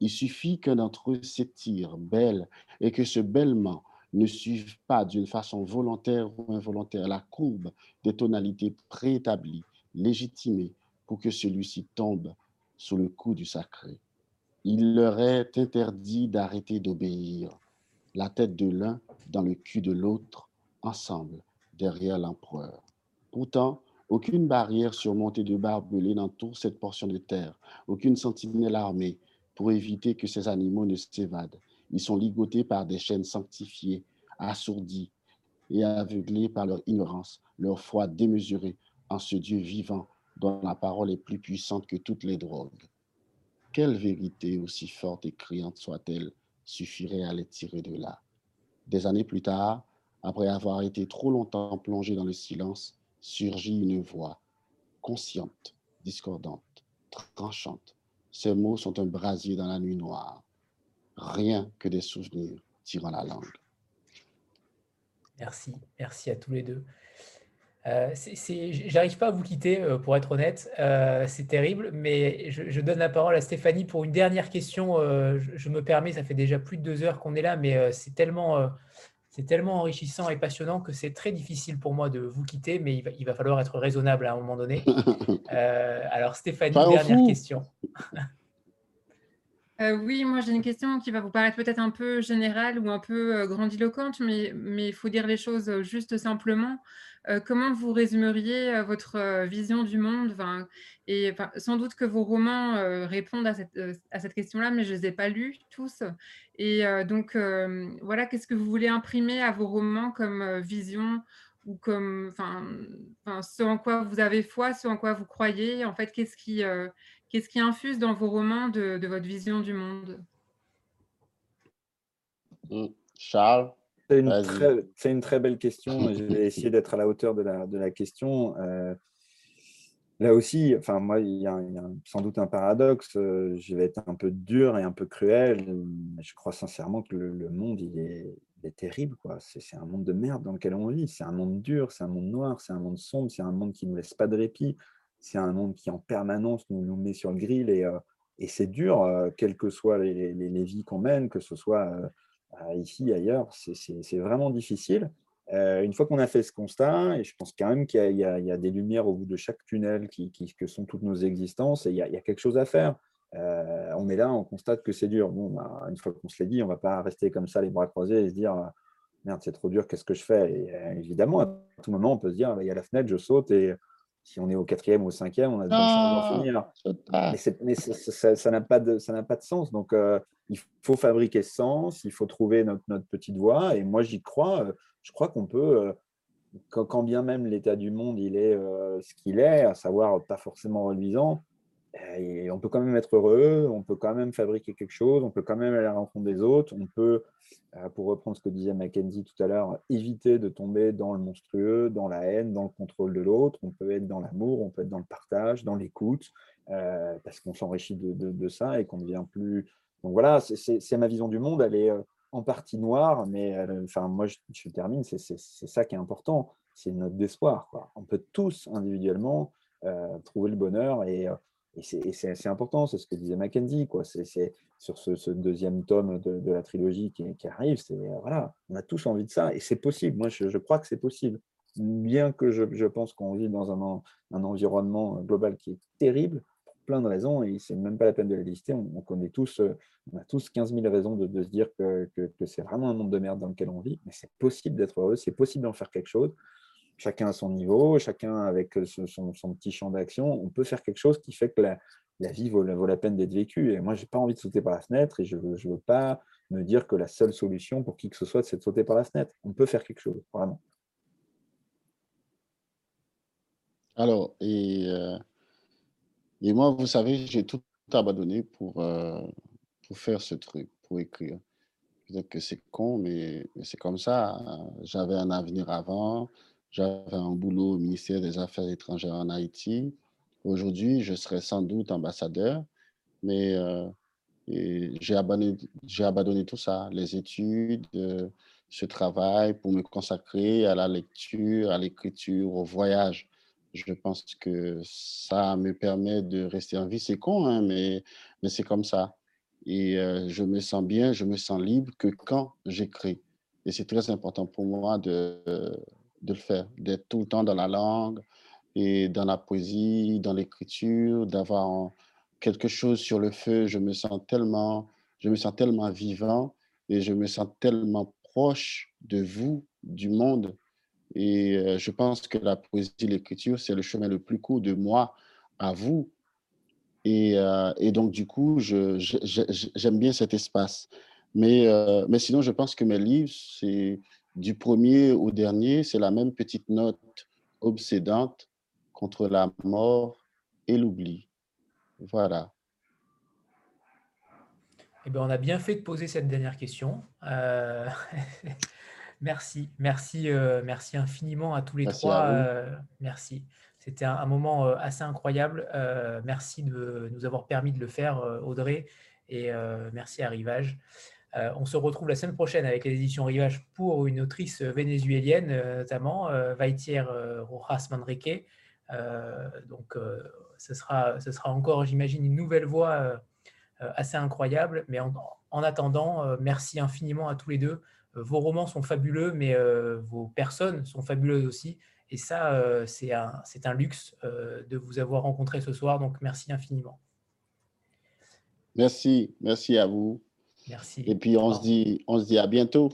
Il suffit qu'un d'entre eux s'étire, belle, et que ce bêlement ne suivent pas d'une façon volontaire ou involontaire la courbe des tonalités préétablies, légitimées, pour que celui-ci tombe sous le coup du sacré. Il leur est interdit d'arrêter d'obéir, la tête de l'un dans le cul de l'autre, ensemble, derrière l'empereur. Pourtant, aucune barrière surmontée de barbelés n'entoure cette portion de terre, aucune sentinelle armée pour éviter que ces animaux ne s'évadent. Ils sont ligotés par des chaînes sanctifiées, assourdis et aveuglés par leur ignorance, leur foi démesurée en ce Dieu vivant dont la parole est plus puissante que toutes les drogues. Quelle vérité, aussi forte et criante soit-elle, suffirait à les tirer de là Des années plus tard, après avoir été trop longtemps plongé dans le silence, surgit une voix, consciente, discordante, tranchante. Ces mots sont un brasier dans la nuit noire rien que des souvenirs tirant la langue. Merci, merci à tous les deux. Euh, J'arrive pas à vous quitter, euh, pour être honnête. Euh, c'est terrible, mais je, donne la parole à Stéphanie pour une dernière question. Euh, je, me permets, ça fait déjà plus de deux heures qu'on est là, mais c'est tellement, c'est tellement enrichissant et passionnant que c'est très difficile pour moi de vous quitter, mais il va, il va, falloir être raisonnable à un moment donné. (laughs) alors Stéphanie, dernière question. (laughs) Euh, oui, moi j'ai une question qui va vous paraître peut-être un peu générale ou un peu euh, grandiloquente, mais il faut dire les choses euh, juste simplement. comment vous résumeriez votre vision du monde? Et sans doute que vos romans répondent à cette, question-là, mais je ne les ai pas lus tous. Et donc voilà, qu'est-ce que vous voulez imprimer à vos romans comme vision ou comme ce en quoi vous avez foi, ce en quoi vous croyez? En fait, qu'est-ce qui Qu'est-ce qui infuse dans vos romans de, votre vision du monde? Mmh. Charles c'est une, très, belle question. Je vais (laughs) essayer d'être à la hauteur de la, question. Euh, là aussi, enfin, moi, il y, a, sans doute un paradoxe. Euh, je vais être un peu dur et un peu cruel. je crois sincèrement que le, monde, il est, terrible. C'est un monde de merde dans lequel on vit. C'est un monde dur, c'est un monde noir, c'est un monde sombre, c'est un monde qui ne nous laisse pas de répit c'est un monde qui en permanence nous, met sur le grill et, euh, et c'est dur, euh, quelles que soient les, les, vies qu'on mène, que ce soit euh, ici, ailleurs, c'est vraiment difficile. une fois qu'on a fait ce constat, et je pense quand même qu'il y, y, a des lumières au bout de chaque tunnel qui, que sont toutes nos existences, et il y a, il y a quelque chose à faire. on est là, on constate que c'est dur. Bon, bah, une fois qu'on se l'est dit, on ne va pas rester comme ça, les bras croisés, et se dire merde, c'est trop dur, qu'est-ce que je fais? Et, Évidemment, à tout moment, on peut se dire il y a la fenêtre, je saute et si on est au quatrième ou au cinquième, on a de d'en finir. Mais, ça n'a pas, de, pas de sens. Donc, euh, il faut fabriquer ce sens, il faut trouver notre, petite voie. Et moi, j'y crois. je crois qu'on peut, quand, bien même l'état du monde il est ce qu'il est, à savoir pas forcément reluisant, on peut quand même être heureux, on peut quand même fabriquer quelque chose, on peut quand même aller à la rencontre des autres, on peut, euh, pour reprendre ce que disait Mackenzie tout à l'heure, éviter de tomber dans le monstrueux, dans la haine, dans le contrôle de l'autre, on peut être dans l'amour, on peut être dans le partage, dans l'écoute, euh, parce qu'on s'enrichit de, ça et qu'on devient plus... Donc voilà, c'est ma vision du monde, elle est euh, en partie noire, mais enfin, moi je, je termine, c'est ça qui est important, c'est une note d'espoir. On peut tous individuellement trouver le bonheur et et c'est important, c'est ce que disait Mackenzie. C'est sur ce, deuxième tome de, la trilogie qui, arrive, c'est voilà, on a tous envie de ça et c'est possible. Moi, je, crois que c'est possible. Bien que je, pense qu'on vit dans un, environnement global qui est terrible, pour plein de raisons, et c'est même pas la peine de les lister. On, connaît tous, on a tous 15 000 raisons de, se dire que, que c'est vraiment un monde de merde dans lequel on vit, mais c'est possible d'être heureux, c'est possible d'en faire quelque chose chacun à son niveau, chacun avec euh, son, petit champ d'action, on peut faire quelque chose qui fait que la, vie vaut, la peine d'être vécue. Et moi, je n'ai pas envie de sauter par la fenêtre et je ne veux, pas me dire que la seule solution pour qui que ce soit, c'est de sauter par la fenêtre. On peut faire quelque chose, vraiment. Alors, et, euh, moi, vous savez, j'ai tout abandonné pour, euh, pour faire ce truc, pour écrire. Peut-être que c'est con, mais, mais c'est comme ça. J'avais un avenir avant, j'avais un boulot au ministère des Affaires étrangères en Haïti. Aujourd'hui, je serais sans doute ambassadeur, mais euh, j'ai abandonné, tout ça, les études, euh, ce travail pour me consacrer à la lecture, à l'écriture, au voyage. Je pense que ça me permet de rester en vie. C'est con, hein, mais, mais c'est comme ça. Et euh, je me sens bien, je me sens libre que quand j'écris. Et c'est très important pour moi de, de le faire, d'être tout le temps dans la langue et dans la poésie, dans l'écriture, d'avoir quelque chose sur le feu. Je me sens tellement, je me sens tellement vivant et je me sens tellement proche de vous, du monde. Et euh, je pense que la poésie, l'écriture, c'est le chemin le plus court de moi à vous. Et, euh, et donc, du coup, j'aime bien cet espace. Mais, euh, mais sinon, je pense que mes livres, c'est du premier au dernier, c'est la même petite note obsédante contre la mort et l'oubli. Voilà. Eh bien, on a bien fait de poser cette dernière question. Euh, (laughs) merci, merci, euh, merci infiniment à tous les trois. Euh, merci. C'était un, moment assez incroyable. merci de nous avoir permis de le faire, Audrey, et merci à Rivage. Euh, on se retrouve la semaine prochaine avec les éditions Rivage pour une autrice vénézuélienne, euh, notamment euh, Vaitier Rojas Manrique. donc, ce sera, encore, j'imagine, une nouvelle voix assez incroyable. Mais en, attendant, merci infiniment à tous les deux. Vos romans sont fabuleux, mais vos personnes sont fabuleuses aussi. Et ça, c'est un, luxe de vous avoir rencontré ce soir. Donc, merci infiniment. Merci, merci à vous. Merci. Et puis, on, se dit, on se dit à bientôt.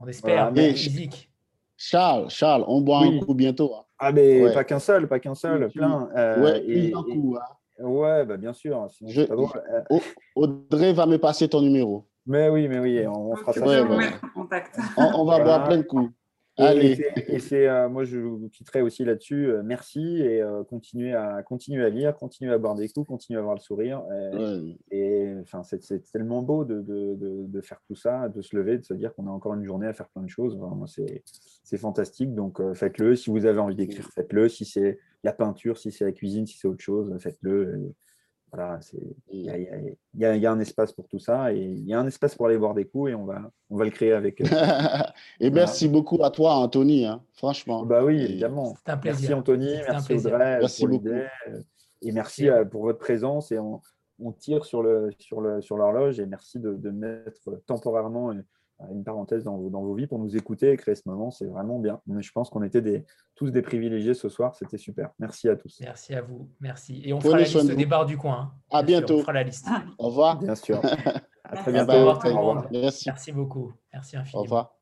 On espère, voilà. physique. Charles, Charles, on boit un coup bientôt. Hein. Ah, mais pas qu'un seul, pas qu'un seul, plein. Euh, ouais, et, un coup. Hein. Ouais, bah, bien sûr. Je, Audrey va me passer ton numéro. Mais oui, mais oui, on, fera ça. Ouais, on, on, va boire plein de coups. Allez. Et, c'est, euh, moi, je vous quitterai aussi là-dessus. Euh, merci et euh, continuez, à, continuer à lire, continuez à boire des coups, continuez à avoir le sourire. Et enfin, c'est, tellement beau de, de, de, faire tout ça, de se lever, de se dire qu'on a encore une journée à faire plein de choses. C'est fantastique. Donc, faites-le. Si vous avez envie d'écrire, faites-le. Si c'est la peinture, si c'est la cuisine, si c'est autre chose, faites-le. Voilà, il y, a, un espace pour tout ça et il y a un espace pour aller voir des coups et on va, on va le créer avec. (laughs) et merci beaucoup à toi, Anthony, hein, franchement. Bah oui, évidemment. Un plaisir. Merci Anthony, merci Audrey. Merci beaucoup. Et merci euh, pour votre présence et on, on tire sur l'horloge le, sur le, sur et merci de, de mettre temporairement une parenthèse dans vos, dans vos vies pour nous écouter et créer ce moment. C'est vraiment bien. Mais je pense qu'on était des, tous des privilégiés ce soir. C'était super. Merci à tous. Merci à vous. Merci. Et on fera la liste des bars du coin. Hein. À bientôt. on fera la liste. Au revoir. Bien sûr. (laughs) à très bientôt. Au revoir tout le monde. Merci. Merci beaucoup. Merci infiniment. Au revoir.